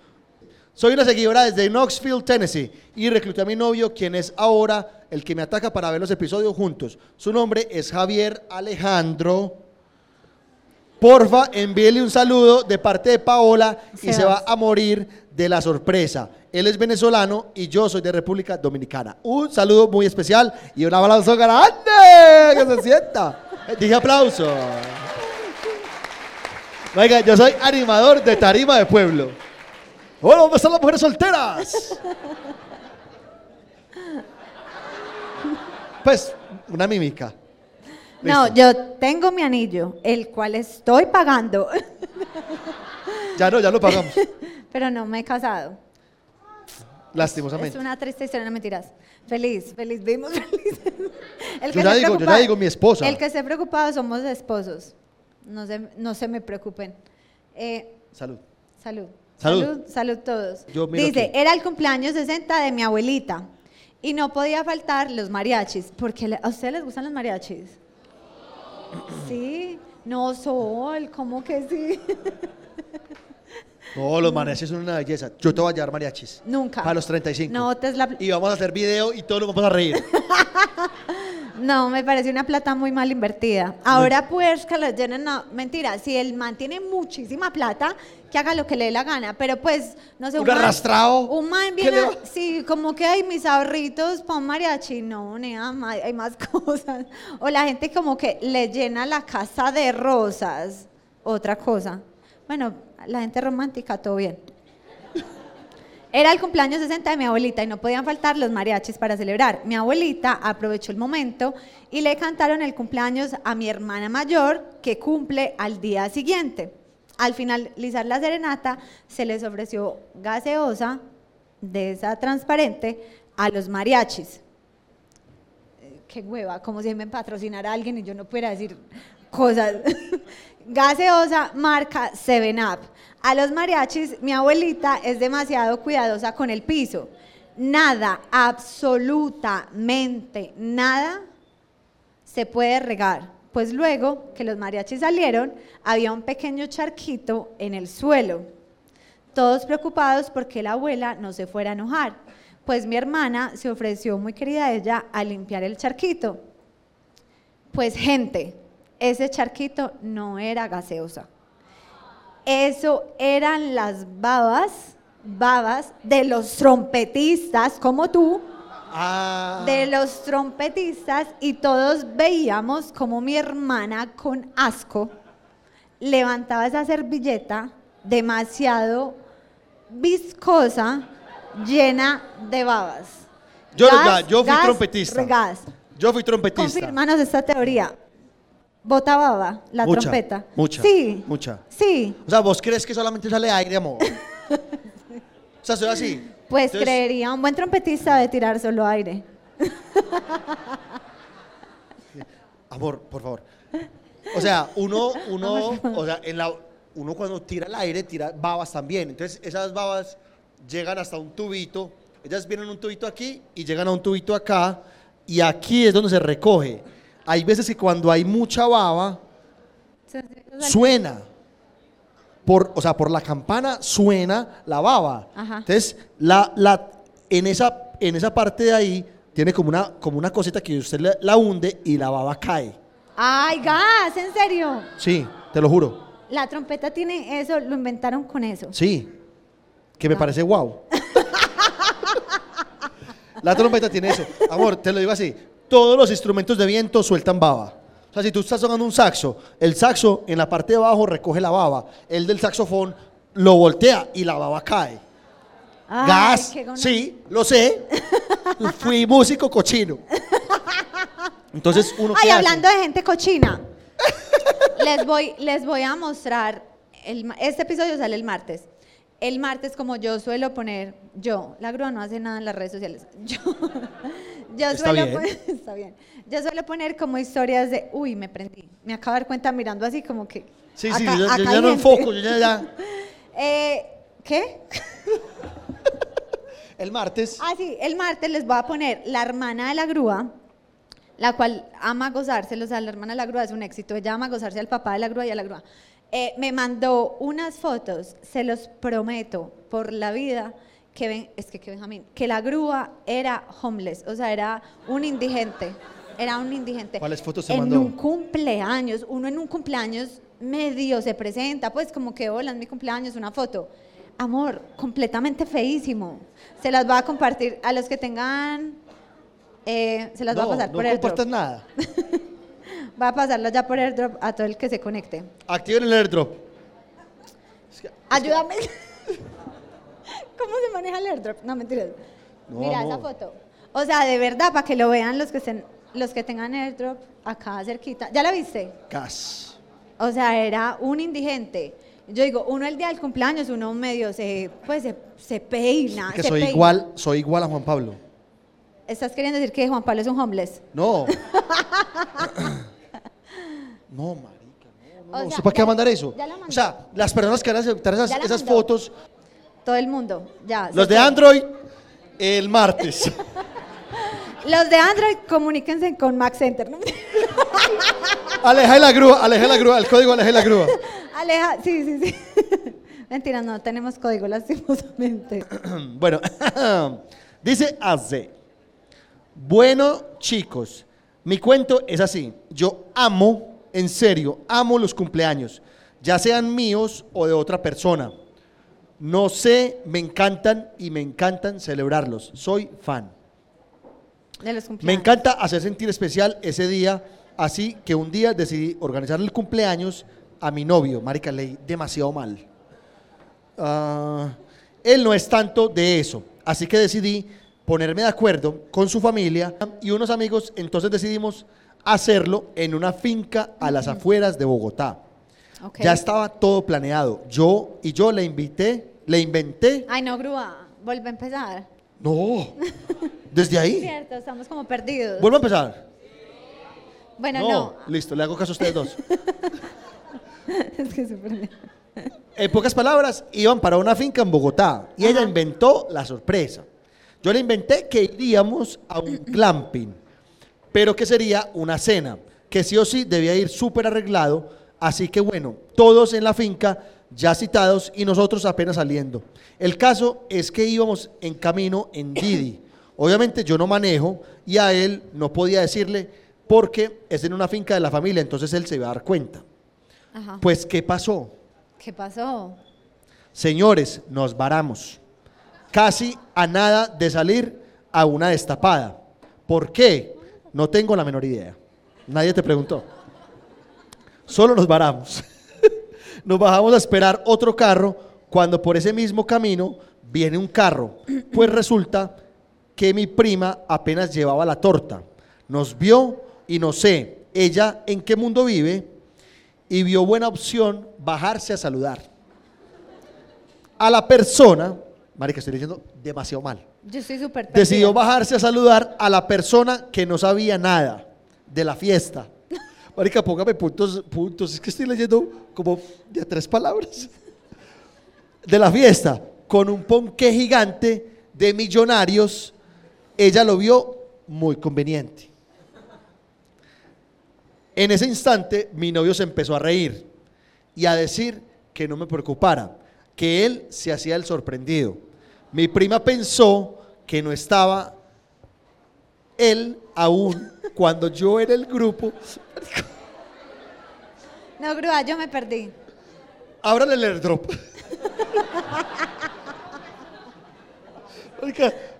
Soy una seguidora desde Knoxville, Tennessee, y recluté a mi novio, quien es ahora el que me ataca para ver los episodios juntos. Su nombre es Javier Alejandro Porfa, envíele un saludo de parte de Paola y se va a morir de la sorpresa. Él es venezolano y yo soy de República Dominicana. Un saludo muy especial y un abrazo grande. Que se sienta. Eh, Dije aplauso. Oiga, yo soy animador de Tarima de Pueblo. Hola, ¿dónde están las mujeres solteras? Pues, una mímica. No, yo tengo mi anillo, el cual estoy pagando, Ya no, ya lo pagamos. pero no me he casado. Lastimosamente. Es una triste historia, no mentiras. Feliz, feliz, vivimos feliz. El Yo ya digo, yo ya digo mi esposa. El que esté preocupado somos esposos. No se, no se me preocupen. Eh, Salud. salud. Salud. Salud, salud todos. Dice, aquí. era el cumpleaños 60 de mi abuelita y no podía faltar los mariachis. Porque a ustedes les gustan los mariachis. Sí, no, Sol, ¿cómo que sí? No, los mariachis son una belleza. Yo te voy a llevar mariachis. Nunca. Para los 35. No, te es la- Y vamos a hacer video y todos nos vamos a reír. No, me parece una plata muy mal invertida. Ahora pues que les llenen, no, mentira, si el man tiene muchísima plata, que haga lo que le dé la gana, pero pues, no sé, Un man- arrastrado, Un man ¿qué viene, a- sí, como que hay mis ahorritos para un mariachi, no, nea, hay más cosas. O la gente como que le llena la casa de rosas, otra cosa. Bueno, la gente romántica, todo bien. Era el cumpleaños 60 de mi abuelita y no podían faltar los mariachis para celebrar. Mi abuelita aprovechó el momento y le cantaron el cumpleaños a mi hermana mayor que cumple al día siguiente. Al finalizar la serenata se les ofreció gaseosa de esa transparente a los mariachis. Eh, Qué hueva, como si me patrocinara alguien y yo no pudiera decir cosas. Gaseosa marca 7up. A los mariachis, mi abuelita es demasiado cuidadosa con el piso. Nada, absolutamente nada se puede regar. Pues luego que los mariachis salieron, había un pequeño charquito en el suelo. Todos preocupados porque la abuela no se fuera a enojar. Pues mi hermana se ofreció, muy querida ella, a limpiar el charquito. Pues gente, ese charquito no era gaseosa. Eso eran las babas, babas de los trompetistas como tú, Ah. de los trompetistas y todos veíamos como mi hermana con asco levantaba esa servilleta demasiado viscosa, llena de babas. Yo, Gas, yo fui gas, trompetista. regas. Yo fui trompetista. Confirmanos esta teoría. Bota baba, la Mucha, trompeta. mucha, Sí. mucha. Sí. O sea, ¿vos crees que solamente sale aire, amor? o sea, soy así. Pues Entonces, creería, un buen trompetista de tirar solo aire. Amor, por favor. O sea, uno, uno, o sea, en la, uno cuando tira el aire, tira babas también. Entonces, esas babas llegan hasta un tubito. Ellas vienen un tubito aquí y llegan a un tubito acá. Y aquí es donde se recoge. Hay veces que cuando hay mucha baba, suena. Por, o sea, por la campana suena la baba. Ajá. Entonces, la, la, en, esa, en esa parte de ahí tiene como una, como una cosita que usted la, la hunde y la baba cae. ¡Ay, gas! ¿En serio? Sí, te lo juro. La trompeta tiene eso, lo inventaron con eso. Sí. Que me parece guau. La trompeta tiene eso. Amor, te lo digo así. Todos los instrumentos de viento sueltan baba. O sea, si tú estás tocando un saxo, el saxo en la parte de abajo recoge la baba. El del saxofón lo voltea y la baba cae. Ay, Gas, sí, lo sé. Fui músico cochino. Entonces, uno Ay, hace? hablando de gente cochina. les, voy, les voy a mostrar. el este episodio sale el martes. El martes, como yo suelo poner, yo, la grúa no hace nada en las redes sociales. Yo, yo Está suelo bien. poner, está bien. Yo suelo poner como historias de, uy, me prendí. Me acabo de dar cuenta mirando así como que. Sí, sí, yo, ya no enfoco, yo ya, ya. Eh, ¿Qué? El martes. Ah, sí, el martes les voy a poner la hermana de la grúa, la cual ama gozárselos, o sea, la hermana de la grúa es un éxito, ella ama gozarse al papá de la grúa y a la grúa. Eh, me mandó unas fotos, se los prometo, por la vida, que es que, que Benjamín, que la grúa era homeless, o sea, era un indigente, era un indigente. ¿Cuáles fotos en mandó? un cumpleaños, uno en un cumpleaños medio se presenta, pues como que hola, es mi cumpleaños, una foto. Amor, completamente feísimo. Se las va a compartir a los que tengan, eh, se las va a No, pasar no por airdrop. compartas nada. Va a pasarlas ya por airdrop a todo el que se conecte. Activen el airdrop. Ayúdame. ¿Cómo se maneja el airdrop? No, mentiras. No, Mira esa amor. foto. O sea, de verdad, para que lo vean los que estén, los que tengan airdrop acá cerquita. ¿Ya la viste? Cas. O sea, era un indigente. Yo digo, uno el día del cumpleaños, uno medio se, pues, se, se peina. Que se soy peina. igual, soy igual a Juan Pablo. ¿Estás queriendo decir que Juan Pablo es un homeless? No. no, marica, no. no, ¿Usted para qué va a mandar eso? ya la mandó. O sea, las personas que van a aceptar esas, fotos, Todo el mundo, ya. los de. Android, el martes. Los de Android, comuníquense con Max Center. ¿no? aleja la grúa, aleja la grúa, el código aleja la grúa. Aleja, sí, sí, sí. Mentira, no tenemos código, lastimosamente. bueno, dice Aze. Bueno, chicos, mi cuento es así. Yo amo, en serio, amo los cumpleaños, ya sean míos o de otra persona. No sé, me encantan y me encantan celebrarlos. Soy fan. De los cumpleaños. Me encanta hacer sentir especial ese día, así que un día decidí organizar el cumpleaños a mi novio, Marica, leí demasiado mal. Ah, él no es tanto de eso, así que decidí ponerme de acuerdo con su familia y unos amigos, entonces decidimos hacerlo en una finca a las afueras de Bogotá. Ya estaba todo planeado. Yo y yo le invité, le inventé. Ay, no, grúa. Vuelve a empezar. No, desde Es ahí. cierto, estamos como perdidos. Vuelvo a empezar. bueno, no, no. listo, le hago caso a ustedes dos. es que súper. En pocas palabras, iban para una finca en Bogotá y ella inventó la sorpresa. Yo le inventé que iríamos a un glamping, pero que sería una cena, que sí o sí debía ir súper arreglado. Así que bueno, todos en la finca ya citados y nosotros apenas saliendo. El caso es que íbamos en camino en Didi. Obviamente yo no manejo y a él no podía decirle porque es en una finca de la familia, entonces él se iba a dar cuenta. Ajá. Pues, ¿qué pasó? ¿Qué pasó? Señores, nos varamos. Casi a nada de salir a una destapada. ¿Por qué? No tengo la menor idea. Nadie te preguntó. Solo nos varamos. Nos bajamos a esperar otro carro cuando por ese mismo camino viene un carro. Pues resulta que mi prima apenas llevaba la torta. Nos vio y no sé, ella en qué mundo vive y vio buena opción bajarse a saludar a la persona, marica, estoy diciendo demasiado mal, Yo estoy súper decidió bajarse a saludar a la persona que no sabía nada de la fiesta. Marica, póngame puntos, puntos, es que estoy leyendo como de tres palabras. De la fiesta, con un ponqué gigante de millonarios, ella lo vio muy conveniente. En ese instante, mi novio se empezó a reír y a decir que no me preocupara, que él se hacía el sorprendido. Mi prima pensó que no estaba él aún cuando yo era el grupo. No, grúa, yo me perdí. Ábrale el airdrop.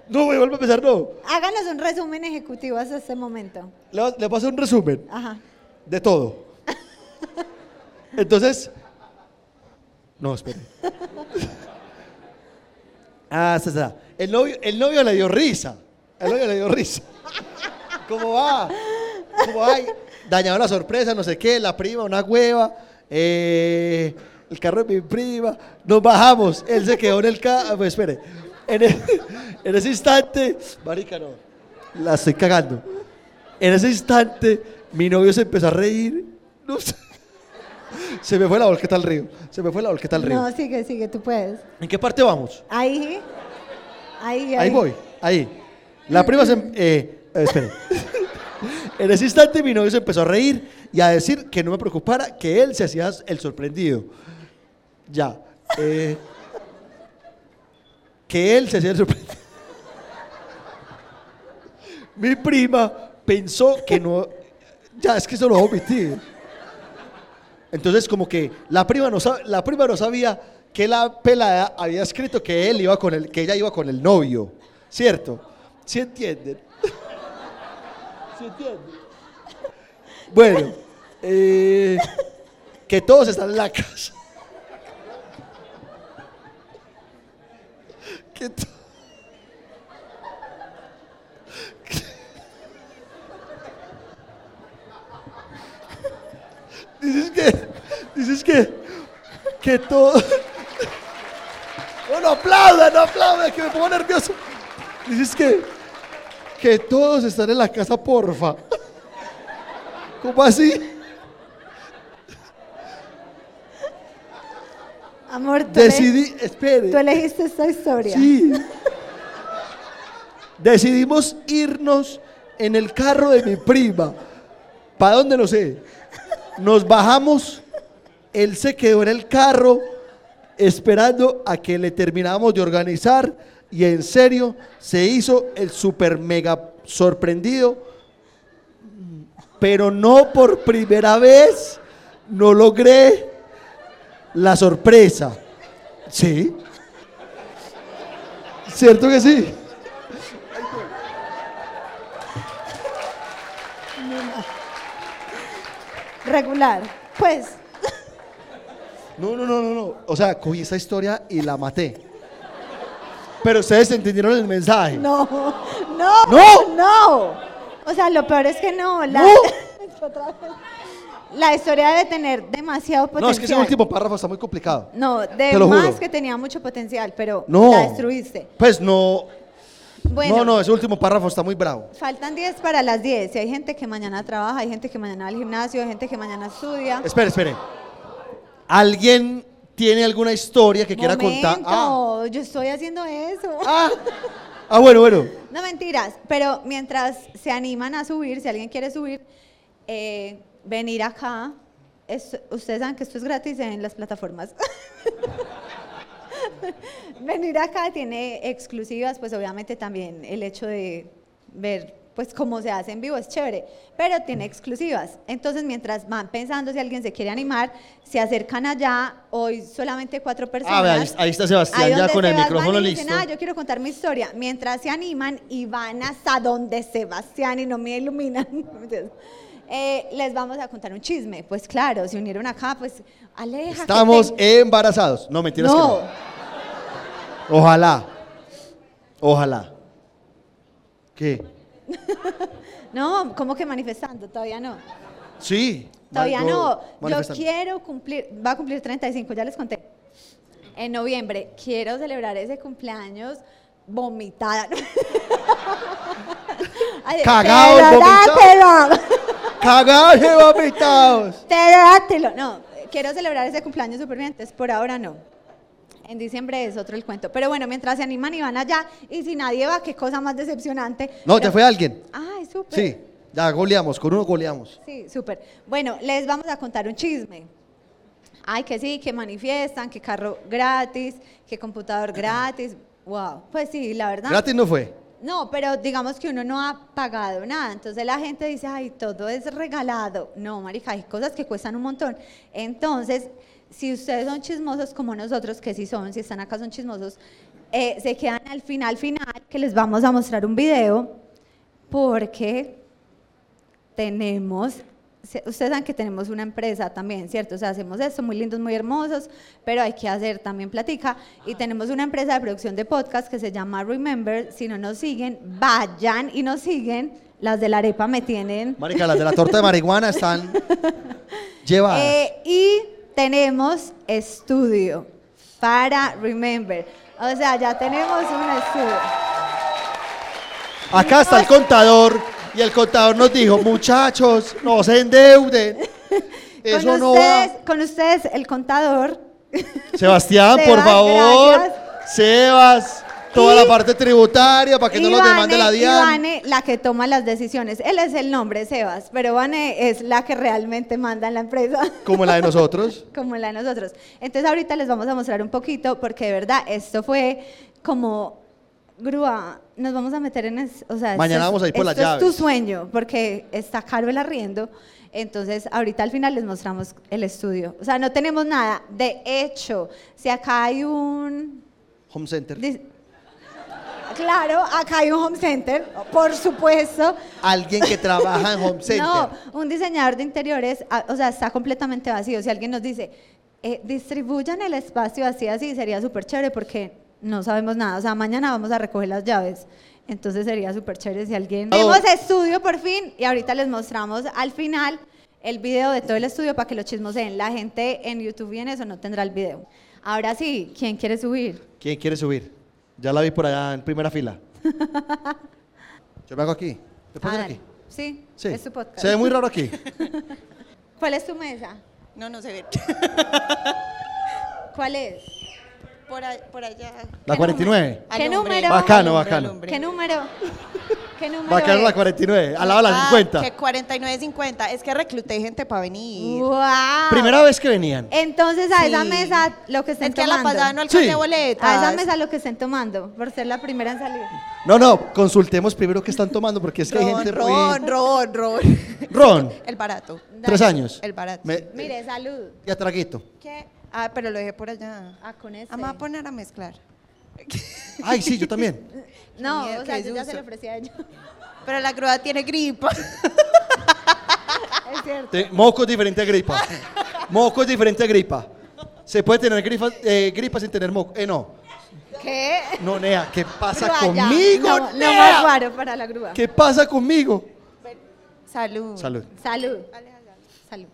No, voy a volver a empezar, no. Háganos un resumen ejecutivo hasta este momento. Le, le voy a hacer un resumen. Ajá. De todo. Entonces. No, espere. Ah, está, está. El novio, el novio le dio risa. El novio le dio risa. ¿Cómo va? ¿Cómo va? Dañado la sorpresa, no sé qué, la prima, una hueva. eh, el carro de mi prima. Nos bajamos. Él se quedó en el carro. Pues espere. En, e- en ese instante. Marica, no. La estoy cagando. En ese instante, mi novio se empezó a reír. No sé. Se me fue la volqueta al río. Se me fue la volqueta al río. No, sigue, sigue, tú puedes. ¿En qué parte vamos? Ahí. Ahí, ahí. Ahí voy, ahí. La prima se... em- Eh, eh, espere. en ese instante mi novio se empezó a reír y a decir que no me preocupara, que él se hacía el sorprendido. Ya. eh, que él se hacía el sorprendido. Mi prima pensó que no... Ya, es que eso lo omitir. Entonces como que la prima no, sab- la prima no sabía que la pelada había escrito que él iba con el, que ella iba con el novio, ¿cierto? ¿Sí entienden? Bueno, eh, que todos están en la casa. Que to- Dices que, dices que, que todo. No, no aplauda, no aplauda, que me pongo nervioso. Dices que, que todos están en la casa, porfa. ¿Cómo así? Amor, tú, Decidí, espere. tú elegiste esta historia. Sí. Decidimos irnos en el carro de mi prima. ¿Para dónde? No sé. Nos bajamos. Él se quedó en el carro esperando a que le termináramos de organizar y en serio se hizo el super mega sorprendido. Pero no por primera vez no logré la sorpresa. Sí. ¿Cierto que sí? Regular. Pues, No, no, no, no, no. O sea, cogí esa historia y la maté. Pero ustedes entendieron el mensaje. no, no, ¡No! no. O sea, lo peor es que no. La, historia debe tener demasiado potencial. No, es que ese último párrafo está muy complicado. No, de más juro. que tenía mucho potencial, pero No. la destruiste. Pues no. Bueno, No, no, ese último párrafo está muy bravo. faltan 10 para las 10. Y hay gente que mañana trabaja, hay gente que mañana va al gimnasio, hay gente que mañana estudia. Espere, espere. ¿Alguien tiene alguna historia que quiera contar? Ah. Yo estoy haciendo eso. Ah. Ah, bueno, bueno. No mentiras, pero mientras se animan a subir, si alguien quiere subir, eh, venir acá. es- ustedes saben que esto es gratis en las plataformas. venir acá tiene exclusivas, pues obviamente también el hecho de ver pues cómo se hace en vivo es chévere, pero tiene exclusivas. Entonces, mientras van pensando si alguien se quiere animar, se acercan allá, hoy solamente cuatro personas. Ah, ahí, ahí está Sebastián Ahí ya con el micrófono y dicen, listo. "Ah, yo quiero contar mi historia. Mientras se animan y van hasta donde Sebastián y no me iluminan, eh, les vamos a contar un chisme. Pues claro, se unieron acá, pues aleja. que Estamos te- embarazados. No, mentiras que No, no. Ojalá. Ojalá. ¿Qué? no, ¿cómo que manifestando? Todavía no. Sí. Todavía no. Yo quiero cumplir, va a cumplir 35, ya les conté. En noviembre quiero celebrar ese cumpleaños vomitada. Cagados, vomitados. ¡Cagados y vomitados! Pero dátelo. No, quiero celebrar ese cumpleaños entonces por ahora no. En diciembre es otro el cuento. Pero bueno, mientras se animan y van allá, y si nadie va, qué cosa más decepcionante. No, Pero- ya fue alguien. Ay, súper. Sí, ya goleamos, con uno goleamos. Sí, súper. Bueno, les vamos a contar un chisme. Ay, que sí, que manifiestan, que carro gratis, que computador gratis. Wow. Pues sí, la verdad. Gratis no fue. No, pero digamos que uno no ha pagado nada. Entonces la gente dice, ay, todo es regalado. No, marica, hay cosas que cuestan un montón. Entonces, si ustedes son chismosos como nosotros, que sí son, si están acá son chismosos, eh, se quedan al final, final, que les vamos a mostrar un video, porque tenemos, ustedes saben que tenemos una empresa también, ¿cierto? O sea, hacemos esto muy lindos, muy hermosos, pero hay que hacer también platica. Y tenemos una empresa de producción de podcast que se llama Remember. Si no nos siguen, vayan y nos siguen. Las de la arepa me tienen. Marica, las de la torta de marihuana están llevadas. Eh, y tenemos estudio para Remember. O sea, ya tenemos un estudio. Acá está el contador y el contador nos dijo, muchachos, no se endeuden. Eso con, no ustedes, va. con ustedes, el contador. Sebastián, por favor. gracias. Sebas, toda la parte tributaria para que no nos demande la DIAN. Vane, la que toma las decisiones. Él es el nombre, Sebas, pero Vane es la que realmente manda en la empresa. Como la de nosotros. como la de nosotros. Entonces ahorita les vamos a mostrar un poquito porque de verdad esto fue como Grúa, nos vamos a meter en es- o sea, Mañana esto es- vamos a ir por las esto es tu sueño, porque está caro el arriendo. Entonces, ahorita al final les mostramos el estudio. O sea, no tenemos nada. De hecho, si acá hay un Home Center. Claro, acá hay un home center, por supuesto. Alguien que trabaja en Home Center. No, un diseñador de interiores, ah, o sea, está completamente vacío. Si alguien nos dice, eh, distribuyan el espacio así, así, sería súper chévere porque no sabemos nada. O sea, mañana vamos a recoger las llaves. Entonces sería súper chévere si alguien... Oh. Tenemos estudio por fin y ahorita les mostramos al final el video de todo el estudio para que lo chismoseen. La gente en YouTube y en eso no tendrá el video. Ahora sí, ¿quién quiere subir? ¿Quién quiere subir? Ya la vi por allá en primera fila. Yo me hago aquí. ¿Te pones Ah, aquí? Sí, Sí. es tu podcast. Se ve muy raro aquí. ¿Cuál es tu mesa? No, no se ve. ¿Cuál es? Por, a- por allá. La 49. ¿Qué número? Bacano, bacano. ¿Qué número? ¿Qué número Va a quedar es? la 49, al lado de la Ah, 50. Que 49.50. Es que recluté gente para venir. ¡Wow! Primera vez que venían. Entonces a esa Sí. mesa lo que estén Es que a la tomando. pasada no alcancé Sí. boletas. A esa mesa lo que estén tomando, por ser la primera en salir. No, no, consultemos primero qué están tomando porque es que hay Ron, gente ron, muy... ron, ron. Ron, El barato. tres años. El barato. Me- Mire, salud. Ya traguito. ¿Qué? Ah, pero lo dejé por allá. Ah, con ese. Vamos a poner a mezclar. Ay, sí, yo también. No, Miedo, o sea, yo ya se lo ofrecí a ella. Pero la grúa tiene gripa. Es cierto. Te- moco es diferente a gripa. Moco es diferente a gripa. Se puede tener gripa, eh, gripa sin tener moco. Eh, no. ¿Qué? No, Nea, ¿qué pasa Grúa, ya. conmigo, No, no Nea? más guaro para la grúa. ¿Qué pasa conmigo? Salud. Salud. Salud. Salud.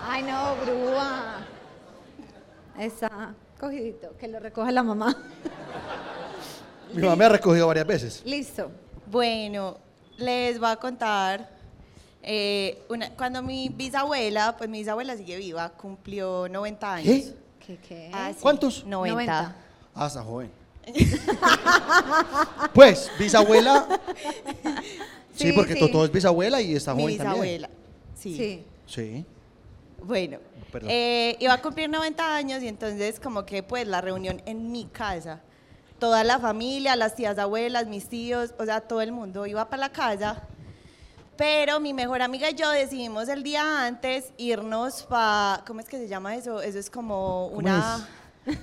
Ay, no, grúa. Está cogidito, que lo recoja la mamá. Mi mamá me ha recogido varias veces. Listo. Bueno, les voy a contar. eh, una- cuando mi bisabuela, pues mi bisabuela sigue viva, cumplió 90 años. ¿Qué? ¿Qué, qué? Ah, sí, ¿Cuántos? 90. 90. Ah, está joven. pues, bisabuela. Sí, Sí, porque sí. Totó es bisabuela y está Mi joven también. bisabuela. Sí. Sí. Sí. Bueno, eh, iba a cumplir 90 años y entonces como que pues la reunión en mi casa. Toda la familia, las tías abuelas, mis tíos, o sea, todo el mundo iba para la casa. Pero mi mejor amiga y yo decidimos el día antes irnos para, ¿cómo es que se llama eso? Eso es como una...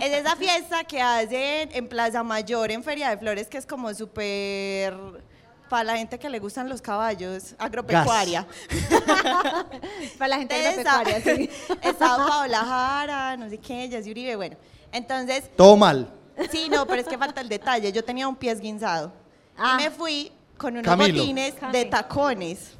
Es esa fiesta que hacen en Plaza Mayor, en Feria de Flores, que es como súper... Para la gente que le gustan los caballos, agropecuaria. Para la gente Entonces, agropecuaria, sí. Estaba Paola Jara, no sé qué, Jessy Uribe, bueno. Entonces, Todo mal. sí, no, pero es que falta el detalle. Yo tenía un pie esguinzado. Ah. Y me fui con unos Camilo. botines Cami. de tacones.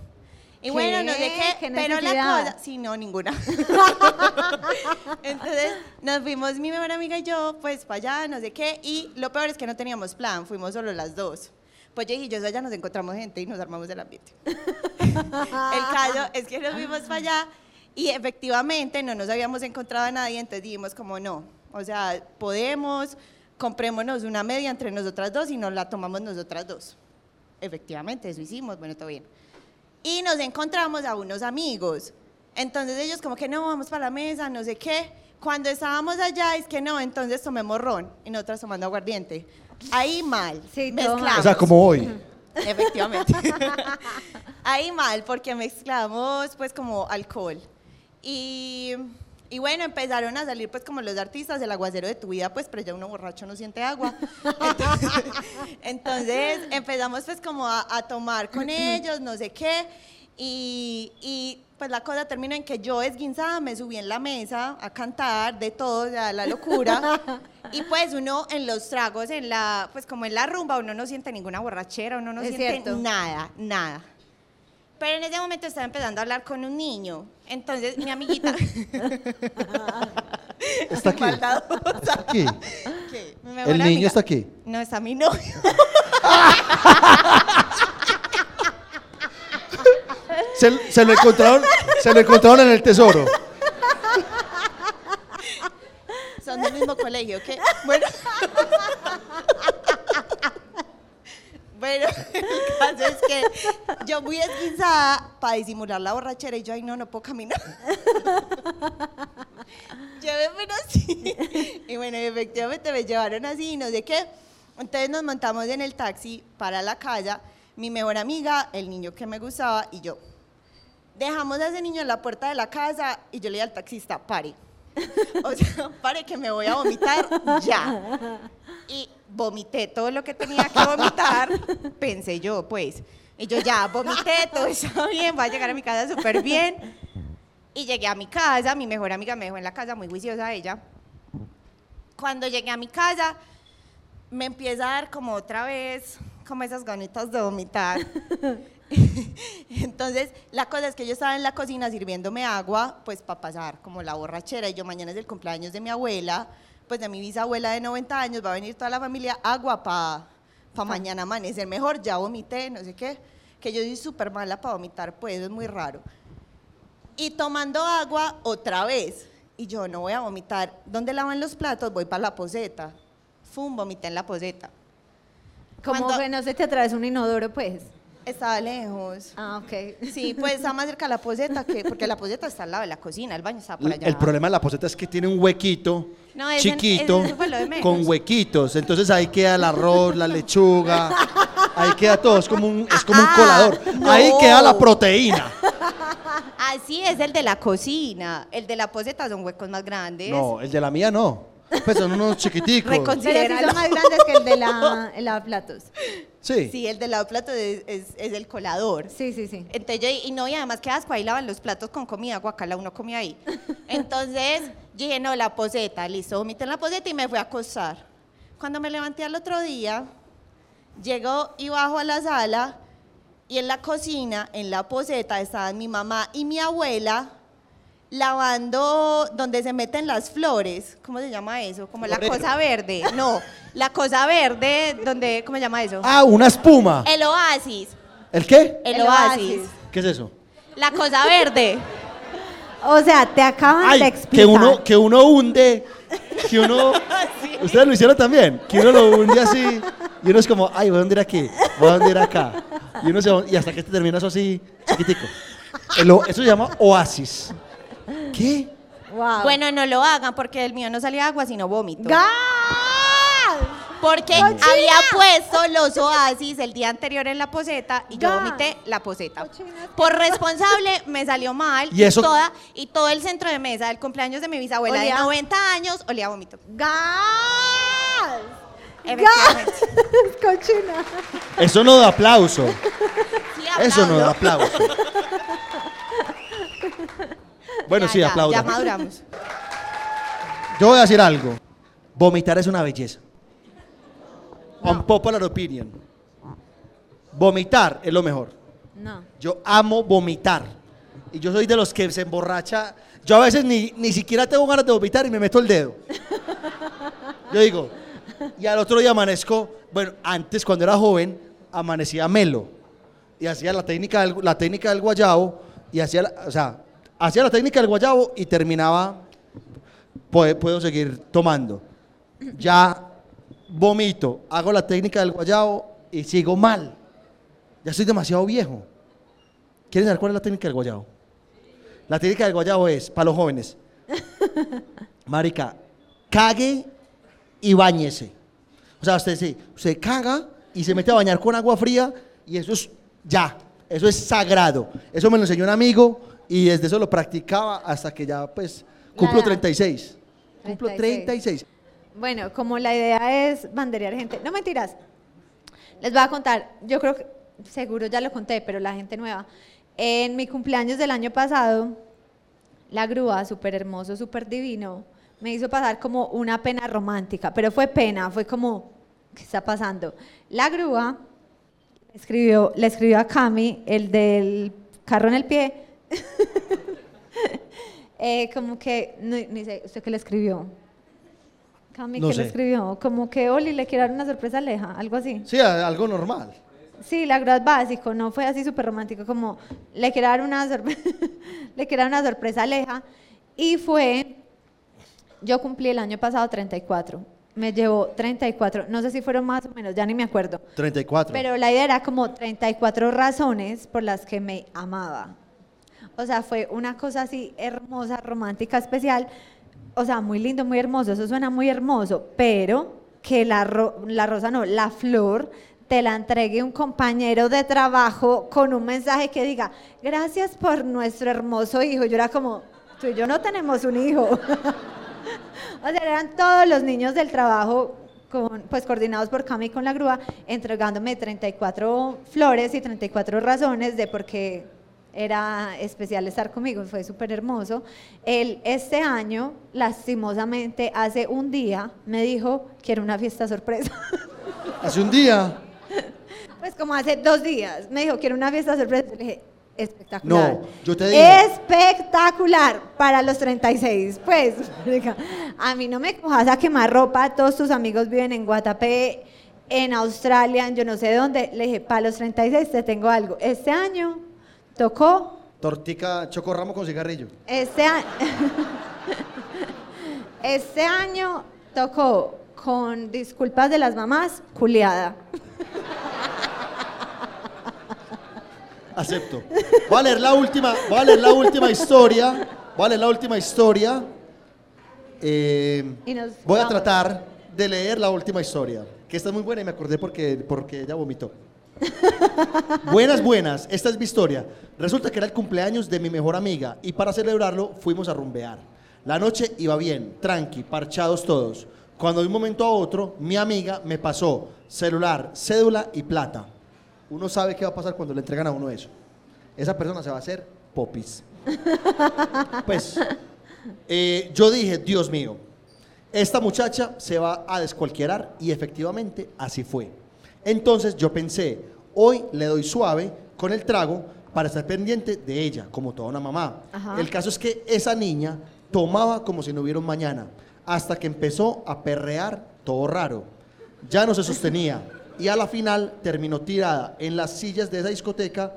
Y bueno, no sé ¿Qué? qué, ¿Qué pero la cosa, sí, no, ninguna. Entonces nos fuimos mi mejor amiga y yo, pues para allá, no sé qué, y lo peor es que no teníamos plan, fuimos solo las dos. Pues yo dije, yo ya nos encontramos gente y nos armamos el ambiente. el caso es que nos fuimos para allá y efectivamente no nos habíamos encontrado a nadie, entonces dijimos como no, o sea, podemos, comprémonos una media entre nosotras dos y nos la tomamos nosotras dos. Efectivamente, eso hicimos, bueno, todo bien. Y nos encontramos a unos amigos. Entonces ellos como que no, vamos para la mesa, no sé qué. Cuando estábamos allá es que no, entonces tomemos ron y nosotras tomando aguardiente. Ahí mal, Sí, mezclamos. O sea, como hoy. Efectivamente. Ahí mal, porque mezclamos pues como alcohol. Y, y bueno, empezaron a salir pues como los artistas, el aguacero de tu vida, pues, pero ya uno borracho no siente agua. Entonces, entonces, empezamos pues como a, a tomar con ellos, no sé qué. Y, y, pues la cosa terminó en que yo esguinzada me subí en la mesa a cantar de todo, o sea, la locura. Y pues uno en los tragos, en la, pues como en la rumba, uno no siente ninguna borrachera, uno no Es siente cierto. nada, nada. Pero en ese momento estaba empezando a hablar con un niño. Entonces mi amiguita. Está aquí. Está aquí. mi El niño amiga- está aquí. No, está mi novio. Se, lo encontraron, se lo encontraron en el tesoro. Son del mismo colegio, ¿qué? Bueno. Bueno, el caso es que yo muy esguinzada para disimular la borrachera y yo, ay, no, no puedo caminar. Llévenme unos Sí. Y bueno, y efectivamente me llevaron así, no sé qué. Entonces nos montamos en el taxi para la casa, mi mejor amiga, el niño que me gustaba y yo. Dejamos a ese niño en la puerta de la casa y yo le dije al taxista, pare. O sea, pare que me voy a vomitar ya. Y vomité todo lo que tenía que vomitar, pensé yo, pues. Y yo ya vomité, todo está bien, voy a llegar a mi casa súper bien. Y llegué a mi casa, mi mejor amiga me dejó en la casa, muy juiciosa ella. Cuando llegué a mi casa, me empieza a dar como otra vez, como esas ganitas de vomitar. Entonces, la cosa es que yo estaba en la cocina sirviéndome agua, pues para pasar como la borrachera. Y yo mañana es el cumpleaños de mi abuela, pues de mi bisabuela de 90 años, va a venir toda la familia, agua para pa mañana amanecer mejor. Ya vomité, no sé qué, que yo soy súper mala para vomitar, pues es muy raro. Y tomando agua otra vez. Y yo no voy a vomitar. ¿Dónde lavan los platos? Voy para la poseta. Fum, vomité en la poseta. Como Cuando- que no se te atravesó un inodoro, pues. Estaba lejos. Ah, ok. Sí, pues está más cerca de la poseta, que, porque la poseta está al lado de la cocina, el baño está por allá. El problema de la poseta es que tiene un huequito No, ese- chiquito ese- eso fue lo de menos. con huequitos. Entonces ahí queda el arroz, la lechuga, ahí queda todo. Es como un, es como un Ah, colador. no. Ahí queda la proteína. Así es el de la cocina. El de la poseta son huecos más grandes. No, el de la mía no. Pues son unos chiquiticos. Recon- Pero sí Considéralo. son más grandes que el de la, el lavaplatos. Sí. Sí, el de lavaplatos es, es, es el colador. Sí, sí, sí. Entonces yo, y no, y además que asco, ahí lavan los platos con comida, guacala, uno come ahí. Entonces yo dije, no, la poseta, listo, vomité en la poseta y me fui a acostar. Cuando me levanté al otro día, llego y bajo a la sala y en la cocina, en la poseta, estaban mi mamá y mi abuela lavando donde se meten las flores. ¿Cómo se llama eso? Como la Florero. cosa verde. No, la cosa verde, donde, ¿cómo se llama eso? Ah, una espuma. El oasis. ¿El qué? El, El oasis. oasis. ¿Qué es eso? La cosa verde. O sea, te acaban de explicar. que uno, que uno hunde, que uno... Ustedes lo hicieron también, que uno lo hunde así y uno es como, ay, voy a hundir aquí, voy a hundir acá. Y uno se y hasta que te termina eso así, chiquitico. El eso se llama oasis. ¿Qué? Wow. Bueno, no lo hagan porque del mío no salía agua, sino vómito. ¡Gas! Porque ¡Cochina! había puesto los oasis el día anterior en la poseta y yo vomité la poseta. Cochina. Por responsable me salió mal ¿Y eso? toda y todo el centro de mesa del cumpleaños de mi bisabuela Olía. de 90 años olía a vómito. ¡Gas! ¡Gas! Cochina. Eso no da aplauso. Sí, Eso no da aplauso. Bueno, Ya, sí, ya, aplauda. Ya maduramos. Yo voy a decir algo. Vomitar es una belleza. Unpopular opinion. Vomitar es lo mejor. No. Yo amo vomitar. Y yo soy de los que se emborracha. Yo a veces ni, ni siquiera tengo ganas de vomitar y me meto el dedo. Yo digo, y al otro día amanezco, bueno, antes cuando era joven, amanecía melo. Y hacía la técnica del, la técnica del guayabo, y hacía, la- o sea, hacía la técnica del guayabo y terminaba, puedo, puedo seguir tomando. Ya vomito, hago la técnica del guayabo y sigo mal. Ya soy demasiado viejo. ¿Quieren saber cuál es la técnica del guayabo? La técnica del guayabo es, para los jóvenes, marica, cague y bañese. O sea, usted se, usted caga y se mete a bañar con agua fría y eso es ya, eso es sagrado. Eso me lo enseñó un amigo y desde eso lo practicaba hasta que ya pues cumplo edad. 36. Cumplo 36. 36. Bueno, como la idea es banderear gente. No mentiras. Les voy a contar. Yo creo que seguro ya lo conté, pero la gente nueva. En mi cumpleaños del año pasado, la grúa, súper hermoso, súper divino, me hizo pasar como una pena romántica, pero fue pena, fue como, ¿qué está pasando? La grúa escribió, le escribió a Cami, el del carro en el pie, eh, como que, no, ni sé, ¿usted qué le escribió? Cami, No ¿qué le sé. escribió? Como que Oli le quiere dar una sorpresa aleja, algo así. Sí, a- algo normal. Sí, la es básico, no fue así súper romántico, como le quiero dar una sorpresa, le quiero dar una sorpresa aleja. Y fue, yo cumplí el año pasado 34, me llevó 34, no sé si fueron más o menos, ya ni me acuerdo. 34. Pero la idea era como 34 razones por las que me amaba. O sea, fue una cosa así hermosa, romántica, especial. o sea, muy lindo, muy hermoso, eso suena muy hermoso, pero que la, ro- la rosa no, la flor te la entregue un compañero de trabajo con un mensaje que diga, gracias por nuestro hermoso hijo. Yo era como, tú y yo no tenemos un hijo. o sea, eran todos los niños del trabajo, con, pues coordinados por Cami con la grúa, entregándome 34 flores y 34 razones de por qué era especial estar conmigo, fue súper hermoso. Él este año, lastimosamente, hace un día me dijo, quiero una fiesta sorpresa. Hace un día. Pues como hace dos días, me dijo, quiero una fiesta sorpresa. Le dije, espectacular. No, yo te dije. Espectacular para los 36. Pues, a mí no me cojas a quemar ropa, todos tus amigos viven en Guatapé, en Australia, en yo no sé dónde. Le dije, para los 36 te tengo algo. Este año tocó, Tortica chocorramo con cigarrillo. este, a- este año tocó con disculpas de las mamás, culiada. Acepto. Voy a leer la última, voy a leer la última historia. Voy a leer la última historia. Eh, voy a tratar de leer la última historia. Que esta es muy buena y me acordé porque, porque ella vomitó. buenas, buenas. Esta es mi historia. Resulta que era el cumpleaños de mi mejor amiga y para celebrarlo fuimos a rumbear. La noche iba bien, tranqui, parchados todos. Cuando de un momento a otro, mi amiga me pasó celular, cédula y plata. Uno sabe qué va a pasar cuando le entregan a uno eso. Esa persona se va a hacer popis. Pues, eh, yo dije, Dios mío, esta muchacha se va a descualquierar y efectivamente así fue. Entonces yo pensé, hoy le doy suave con el trago para estar pendiente de ella, como toda una mamá. Ajá. El caso es que esa niña tomaba como si no hubiera un mañana, hasta que empezó a perrear todo raro. Ya no se sostenía y a la final terminó tirada en las sillas de esa discoteca.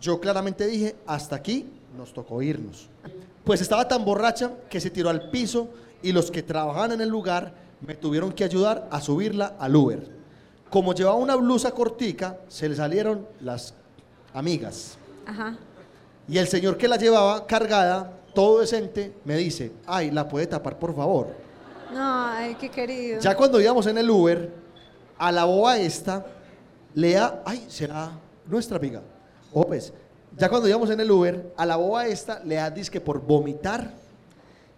Yo claramente dije, hasta aquí nos tocó irnos. Pues estaba tan borracha que se tiró al piso y los que trabajaban en el lugar me tuvieron que ayudar a subirla al Uber. Como llevaba una blusa cortica, se le salieron las amigas. Ajá. Y el señor que la llevaba cargada, todo decente, me dice, ay, la puede tapar por favor. Ay, qué querido. Ya cuando íbamos en el Uber, a la boba esta, le da, ay, será nuestra amiga. O pues, ya cuando íbamos en el Uber, a la boba esta le da disque por vomitar.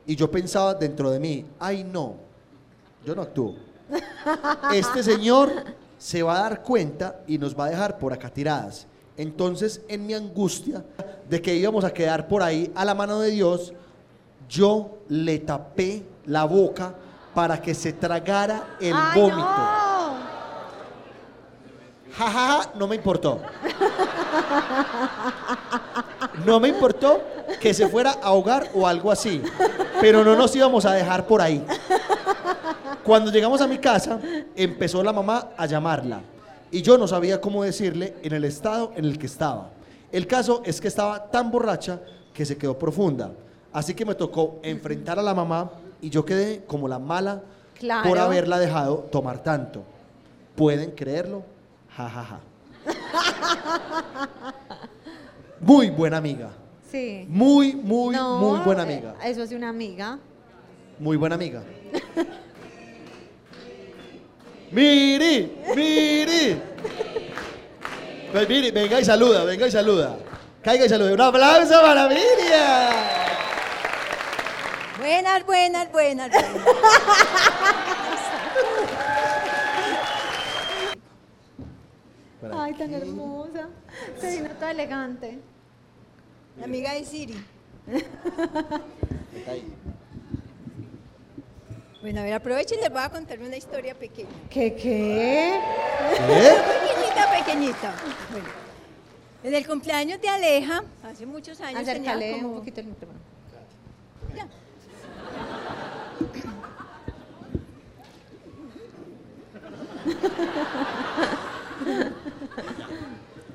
Y yo pensaba dentro de mí, ay no, yo no actúo. Este señor se va a dar cuenta y nos va a dejar por acá tiradas. Entonces, en mi angustia de que íbamos a quedar por ahí a la mano de Dios, yo le tapé la boca para que se tragara el Ay, vómito. no. Ja, ja, ja, no me importó. No me importó que se fuera a ahogar o algo así. Pero no nos íbamos a dejar por ahí. Cuando llegamos a mi casa, empezó la mamá a llamarla. Y yo no sabía cómo decirle en el estado en el que estaba. El caso es que estaba tan borracha que se quedó profunda. Así que me tocó enfrentar a la mamá y yo quedé como la mala Claro. por haberla dejado tomar tanto. ¿Pueden creerlo? Ja, ja, ja. Muy buena amiga. Sí. Muy, muy, No, muy buena amiga. Eso es una amiga. Muy buena amiga. ¡Miri! ¡Miri! Pues Miri, venga y saluda, venga y saluda. Caiga y saluda. Un aplauso para Miriam. Buenas, buenas, buenas, buenas. Ay, tan hermosa. Se vino toda elegante. La amiga de Siri. Bueno, a ver, aprovechen y les voy a contar una historia pequeña. ¿Qué qué? ¿Qué? Pequeñita, pequeñita. Bueno, en el cumpleaños de Aleja, hace muchos años, tenía Acércale como- un poquito el micrófono. Ya.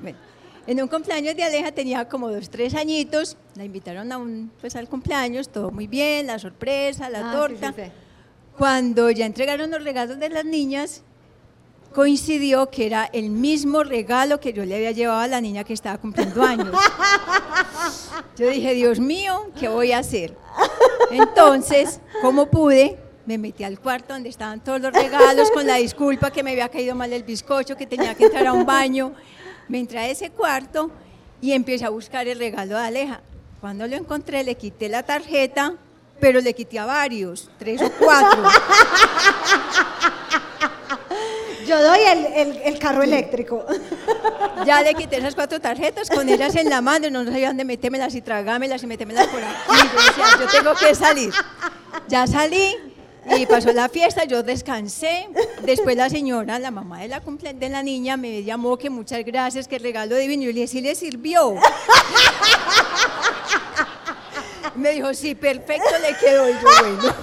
Bueno, en un cumpleaños de Aleja tenía como dos, tres añitos. La invitaron a un, pues, al cumpleaños, todo muy bien, la sorpresa, la Ah, sí, torta. sí, sí. Cuando ya entregaron los regalos de las niñas, coincidió que era el mismo regalo que yo le había llevado a la niña que estaba cumpliendo años. Yo dije, Dios mío, ¿qué voy a hacer? Entonces, como pude, me metí al cuarto donde estaban todos los regalos con la disculpa que me había caído mal el bizcocho, que tenía que entrar a un baño. Me entré a ese cuarto y empecé a buscar el regalo de Aleja. Cuando lo encontré, le quité la tarjeta, pero le quité a varios, tres o cuatro. Yo doy el, el- el carro eléctrico. Ya le quité esas cuatro tarjetas con ellas en la mano y no sabía dónde metérmelas y tragámelas y metérmelas por aquí. Yo decía, yo tengo que salir. Ya salí y pasó la fiesta, yo descansé. Después la señora, la mamá de la, cumple- de la niña, me llamó que muchas gracias, que el regalo divino. Y le sí le sirvió. Me dijo, sí, perfecto, le quedó. Y yo, bueno.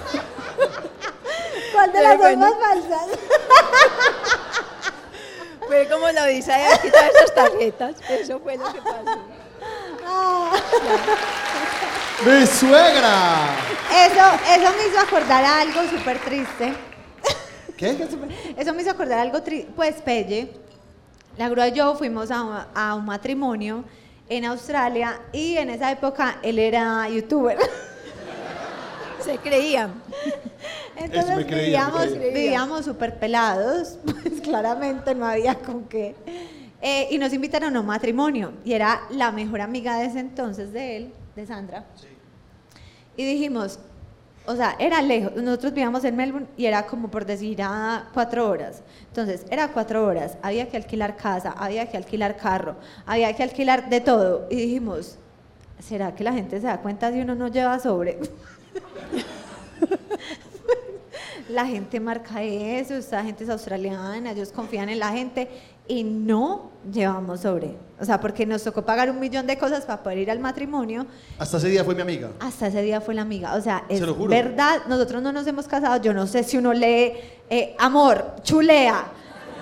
¿Cuál de las dos bueno. más falsas? Fue como la odisea de quitar esas tarjetas. Eso fue lo que pasó. ¡Mi suegra! Eso, eso me hizo acordar a algo súper triste. ¿Qué? Eso me hizo acordar algo triste. Pues Pelle, la grúa y yo fuimos a, a un matrimonio en Australia y en esa época él era youtuber. Se creía. Entonces me creía, me vivíamos, creía. vivíamos súper pelados, pues claramente no había con qué. Eh, y nos invitaron a un matrimonio y era la mejor amiga de ese entonces de él, de Sandra. Y dijimos, o sea, era lejos, nosotros vivíamos en Melbourne y era como por decir a cuatro horas. Entonces, era cuatro horas, había que alquilar casa, había que alquilar carro, había que alquilar de todo. Y dijimos, ¿será que la gente se da cuenta si uno no lleva sobre? La gente marca eso, esta gente es australiana, ellos confían en la gente y no llevamos sobre. O sea, porque nos tocó pagar un millón de cosas para poder ir al matrimonio. Hasta ese día fue mi amiga. Hasta ese día fue la amiga. O sea, es Se lo juro. verdad, nosotros no nos hemos casado. Yo no sé si uno lee eh, Amor, Chulea,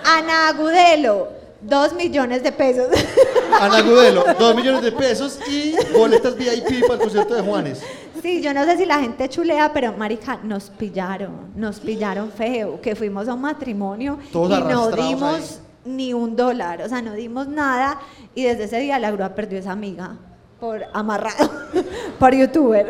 Ana Agudelo, dos millones de pesos. Ana Gudelo, dos millones de pesos y boletas VIP para el concierto de Juanes. Sí, yo no sé si la gente chulea, pero marica, nos pillaron, nos pillaron feo, que fuimos a un matrimonio Todos y no dimos ahí. Ni un dólar, o sea, no dimos nada y desde ese día la grúa perdió esa amiga por amarrado, por youtuber.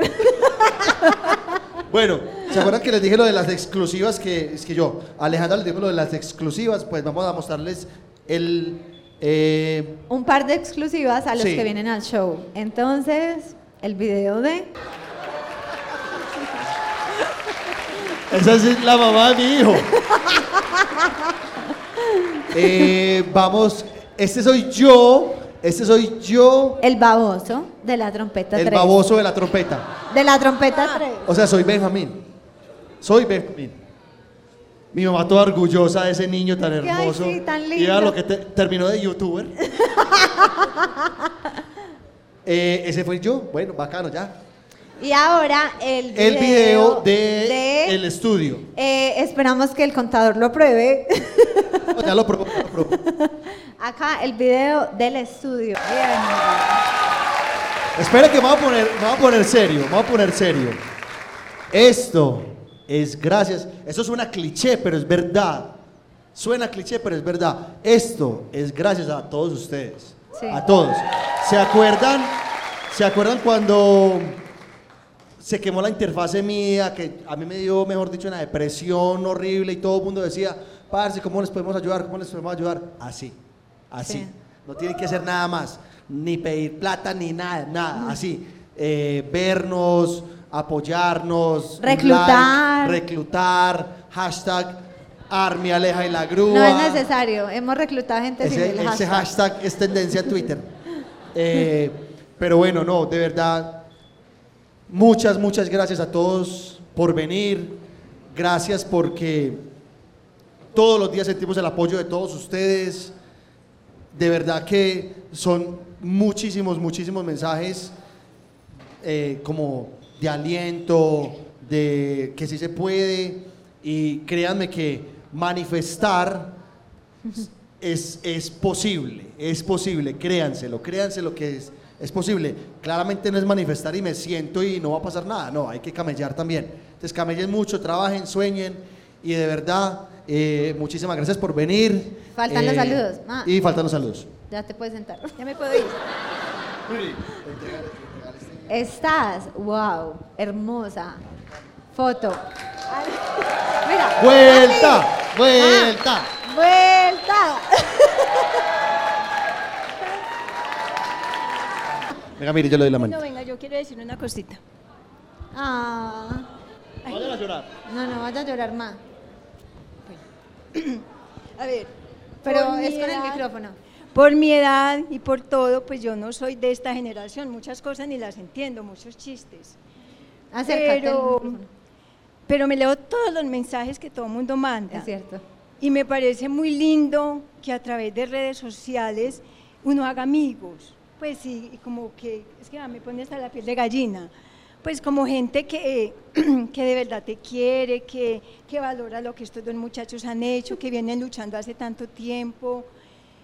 Bueno, ¿se acuerdan que les dije lo de las exclusivas? Que es que yo, Alejandra les dijo lo de las exclusivas, pues vamos a mostrarles el... eh, un par de exclusivas a los Sí. que vienen al show. Entonces, el video de... esa es la mamá de mi hijo. Eh, vamos, este soy yo, este soy yo, El baboso de la trompeta el 3. baboso de la trompeta. De la trompeta 3. O sea, soy Benjamín. Soy Benjamín. Mi mamá toda orgullosa de ese niño tan Ay, hermoso. sí, tan Y lindo. vea lo que te- terminó de youtuber. Eh, ese fue yo. Bueno, bacano ya. Y ahora el video, El video de, de- el estudio. Eh, esperamos que el contador lo pruebe. No, ya lo probó, ya lo probó. Acá el video del estudio. Espera que me voy a poner, me voy a poner serio, me voy a poner serio. Esto es gracias, eso suena cliché, pero es verdad. Suena cliché, pero es verdad. Esto es gracias a todos ustedes. Sí. A todos. ¿Se acuerdan? ¿Se acuerdan cuando se quemó la interfase mía, que a mí me dio, mejor dicho, una depresión horrible y todo el mundo decía, parce, ¿cómo les podemos ayudar? ¿Cómo les podemos ayudar? Así, así. Sí. No tienen que hacer nada más, ni pedir plata, ni nada, nada, así. Eh, vernos, apoyarnos, Reclutar. like, reclutar, hashtag Army Aleja y la grúa. No es necesario. Hemos reclutado gente sin Ese, el ese hashtag. hashtag es tendencia en Twitter. Eh, pero bueno, no, de verdad, muchas, muchas gracias a todos por venir. Gracias porque todos los días sentimos el apoyo de todos ustedes. De verdad que son muchísimos, muchísimos mensajes eh, como de aliento, de que sí se puede. Y créanme que manifestar es, es posible, es posible, créanselo, créanselo que es, es posible. Claramente no es manifestar y me siento y no va a pasar nada, no, hay que camellar también. Entonces camellen mucho, trabajen, sueñen y de verdad, eh, muchísimas gracias por venir. Faltan los Eh, saludos. Ah. Y faltan los saludos. Ya te puedes sentar. Ya me puedo ir. Estás? Wow, hermosa. Foto. Mira. Vuelta, Mami. vuelta. Ah, vuelta. Venga, mire, yo le doy la mano. No, venga, yo quiero decir una cosita. Ah, Vayan a llorar. no, no vaya a llorar más. A ver, Pero es con el micrófono. Por mi edad y por todo, pues yo no soy de esta generación. Muchas cosas ni las entiendo, muchos chistes. Acércate. Pero, pero me leo todos los mensajes que todo el mundo manda. Es cierto. Y me parece muy lindo que a través de redes sociales uno haga amigos. Pues sí, y como que, es que ah, me pone hasta la piel de gallina. Pues como gente que, que de verdad te quiere, que, que valora lo que estos dos muchachos han hecho, que vienen luchando hace tanto tiempo.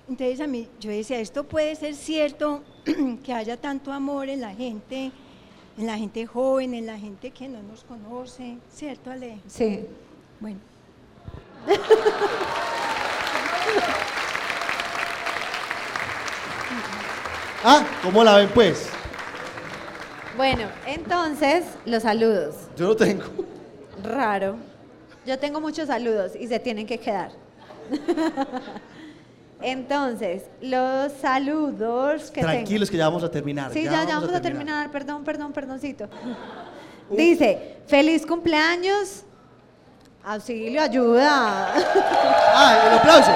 Entonces a mí, yo decía, esto puede ser cierto, que haya tanto amor en la gente, en la gente joven, en la gente que no nos conoce, ¿cierto, Ale? Sí. Bueno. Ah, ¿cómo la ven pues? Bueno, entonces, los saludos. Yo no tengo. Raro. Yo tengo muchos saludos y se tienen que quedar. Entonces, los saludos que Tranquilos que ya vamos a terminar. Sí, ya, ya vamos a terminar. Perdón, perdón, perdoncito. Dice, feliz cumpleaños. Auxilio, ayuda. Ah, el aplauso.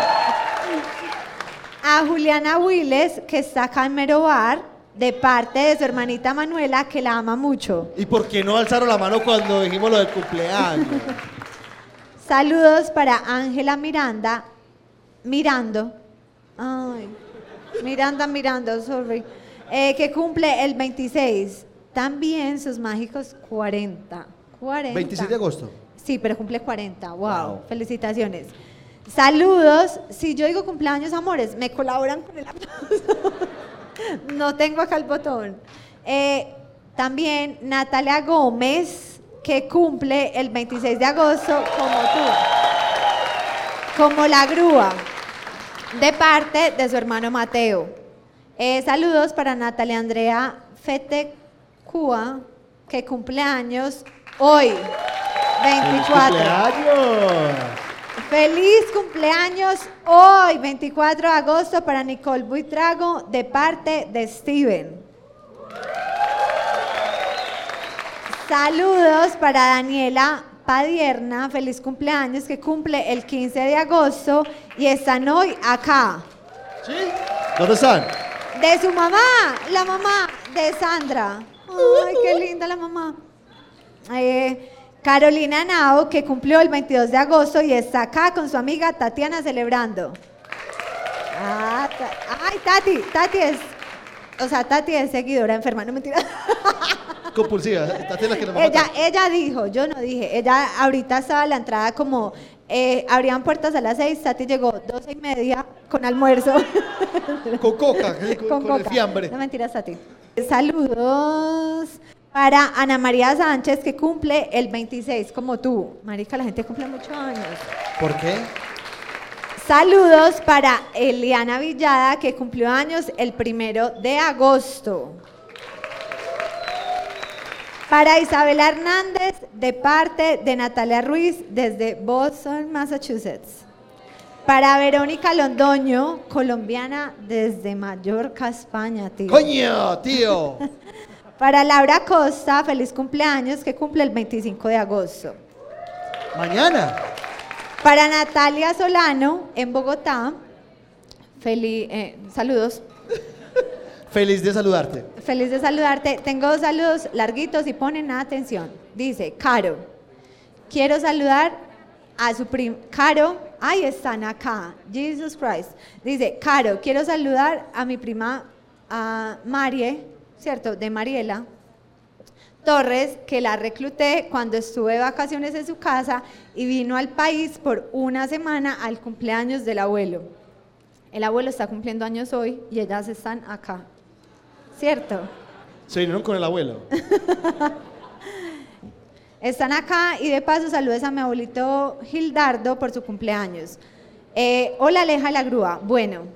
A Juliana Willes, que está acá en Merobar, de parte de su hermanita Manuela, que la ama mucho. ¿Y por qué no alzaron la mano cuando dijimos lo del cumpleaños? Saludos para Ángela Miranda, Mirando. Ay, Miranda Mirando, sorry. Eh, que cumple el 26. También sus mágicos 40. 40. 26 de agosto. Sí, pero cumple 40. Wow. Wow. Felicitaciones. Saludos. Si yo digo cumpleaños, amores, me colaboran con el aplauso. no tengo acá el botón. Eh, también Natalia Gómez, que cumple el 26 de agosto, como tú. Como la grúa, de parte de su hermano Mateo. Eh, saludos para Natalia Andrea Fetecua, que cumple años hoy, 24. ¡Cumpleaños! Feliz cumpleaños hoy, 24 de agosto, para Nicole Buitrago, de parte de Steven. Saludos para Daniela Padierna, feliz cumpleaños, que cumple el 15 de agosto y están hoy acá. ¿Sí? ¿Dónde están? De su mamá, la mamá de Sandra. Ay, qué linda la mamá. Eh, Carolina Nao, que cumplió el 22 de agosto y está acá con su amiga Tatiana celebrando. Ah, Ta- ay, Tati, Tati es, o sea, Tati es seguidora enferma, no mentira. Compulsiva. Tati es la que nos va a Ella, ella dijo, yo no dije, ella ahorita estaba a la entrada como, eh, abrían puertas a las seis, Tati llegó doce y media con almuerzo. Con coca, con, con con el coca. fiambre. No mentiras a ti. Saludos para Ana María Sánchez que cumple el 26 como tú. Marica, la gente cumple muchos años. ¿Por qué? Saludos para Eliana Villada que cumplió años el primero de agosto. Para Isabela Hernández de parte de Natalia Ruiz desde Boston, Massachusetts. Para Verónica Londoño, colombiana desde Mallorca, España, tío. ¡Coño, tío! Para Laura Costa, feliz cumpleaños, que cumple el 25 de agosto. Mañana. Para Natalia Solano, en Bogotá, feliz, eh, saludos, Feliz de saludarte. feliz de saludarte. Tengo dos saludos larguitos y ponen atención. Dice, Caro, quiero saludar a su primo, Caro, ahí están acá, Jesus Christ. Dice, Caro, quiero saludar a mi prima, a Marie, ¿cierto? De Mariela. Torres, que la recluté cuando estuve de vacaciones en su casa y vino al país por una semana al cumpleaños del abuelo. El abuelo está cumpliendo años hoy y ellas están acá. ¿Cierto? Se vinieron con el abuelo. Están acá y de paso saludos a mi abuelito Gildardo por su cumpleaños. Eh, hola, Aleja de la Grúa. Bueno,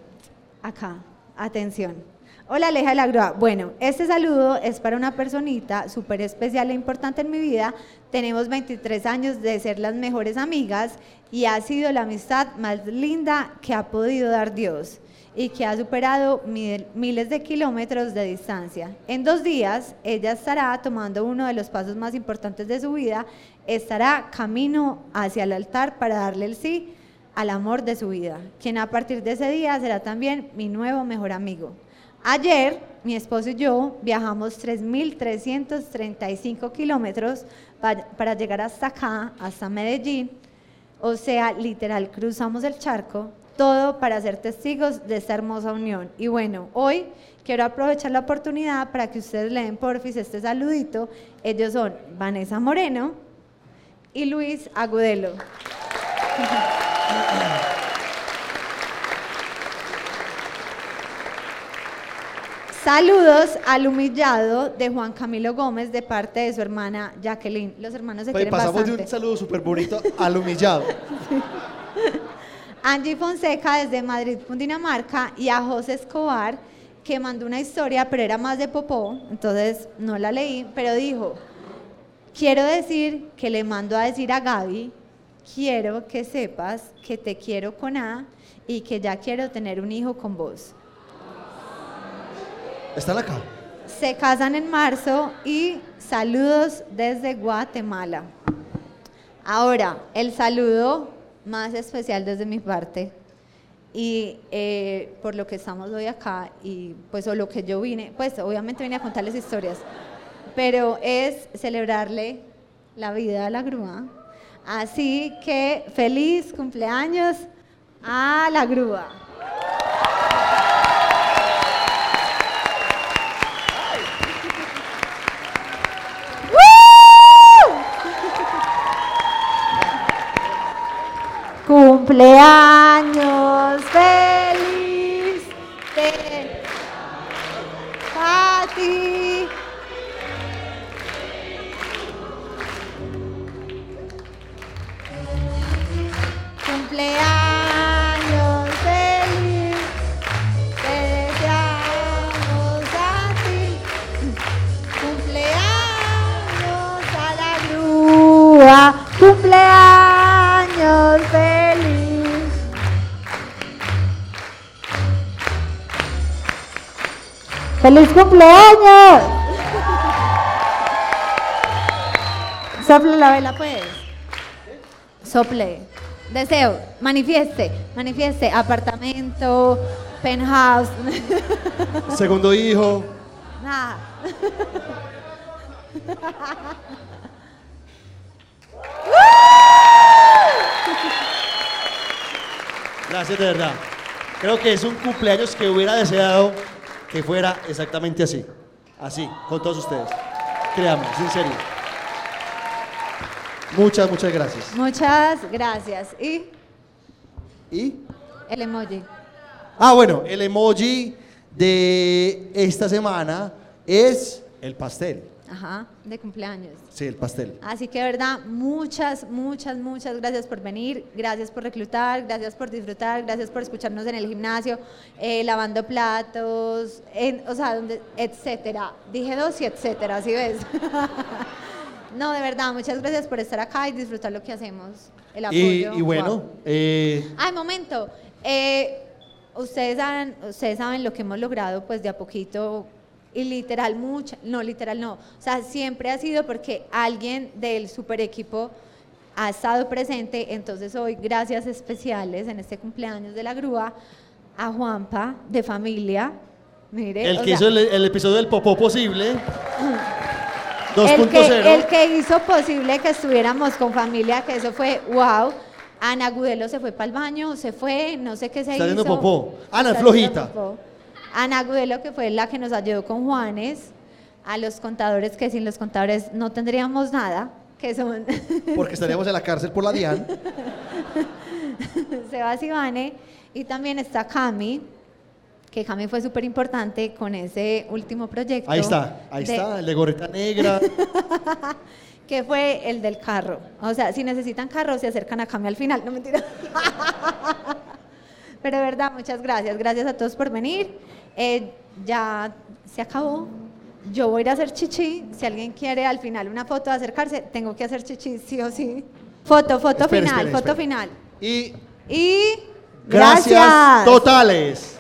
acá, atención. Hola, Aleja de la Grúa. Bueno, este saludo es para una personita súper especial e importante en mi vida. Tenemos 23 años de ser las mejores amigas y ha sido la amistad más linda que ha podido dar Dios y que ha superado mil- miles de kilómetros de distancia. En dos días, ella estará tomando uno de los pasos más importantes de su vida, estará camino hacia el altar para darle el sí al amor de su vida, quien a partir de ese día será también mi nuevo mejor amigo. Ayer, mi esposo y yo viajamos 3.335 kilómetros pa- para llegar hasta acá, hasta Medellín, o sea, literal, cruzamos el charco, todo para ser testigos de esta hermosa unión. Y bueno, hoy quiero aprovechar la oportunidad para que ustedes le den porfis este saludito. Ellos son Vanessa Moreno y Luis Agudelo. Saludos al humillado de Juan Camilo Gómez de parte de su hermana Jacqueline. Los hermanos se Pues quieren pasamos de un saludo súper bonito al humillado. Angie Fonseca desde Madrid, Cundinamarca, y a José Escobar, que mandó una historia, pero era más de popó, entonces no la leí, pero dijo, quiero decir que le mando a decir a Gaby, quiero que sepas que te quiero con A y que ya quiero tener un hijo con vos. ¿Están acá? Se casan en marzo y saludos desde Guatemala. Ahora, el saludo más especial desde mi parte y eh, por lo que estamos hoy acá y pues o lo que yo vine, pues obviamente vine a contarles historias, pero es celebrarle la vida a la grúa. Así que feliz cumpleaños a la grúa. Cumpleaños ¡Feliz cumpleaños! Sople la vela, pues. Sople. Deseo, manifieste, manifieste. Apartamento, penthouse. Segundo hijo. Nada. Gracias de verdad. Creo que es un cumpleaños que hubiera deseado que fuera exactamente así. Así, con todos ustedes. Créanme, en serio. Muchas, muchas gracias. Muchas gracias. Y ¿Y? el emoji. Ah, bueno, el emoji de esta semana es el pastel. Ajá, de cumpleaños. Sí, el pastel. Así que verdad, muchas, muchas, muchas gracias por venir, gracias por reclutar, gracias por disfrutar, gracias por escucharnos en el gimnasio, eh, lavando platos, en, o sea, donde, etcétera. Dije dos y etcétera, ¿sí ves? no, de verdad, muchas gracias por estar acá y disfrutar lo que hacemos. El apoyo. Y, y bueno, Wow. eh, Ay, momento. Eh, ustedes, saben, ustedes saben lo que hemos logrado, pues de a poquito, y literal, mucha, no, literal no. O sea, siempre ha sido porque alguien del super equipo ha estado presente. Entonces, hoy, gracias especiales en este cumpleaños de la grúa a Juanpa, de familia. Mire, el que sea, hizo el, el episodio del Popó Posible. el que, 2.0. el que hizo posible que estuviéramos con familia, que eso fue wow. Ana Gudelo se fue para el baño, se fue, no sé qué se Está hizo. haciendo popó. Ana, Está flojita. Ana Gudelo, que fue la que nos ayudó con Juanes, a los contadores, que sin los contadores no tendríamos nada, que son Porque estaríamos en la cárcel por la DIAN. Sebas y Vane, y también está Cami, que Cami fue súper importante con ese último proyecto. Ahí está, ahí de- está, el de gorrita negra. que fue el del carro. O sea, si necesitan carro, se acercan a Cami al final, no mentira. Pero de verdad, muchas gracias. Gracias a todos por venir. Eh, ya se acabó. Yo voy a ir a hacer chichi. Si alguien quiere al final una foto de acercarse, tengo que hacer chichi, sí o sí. Foto, foto Espere, final, espere, foto espere. final. Y Y gracias totales.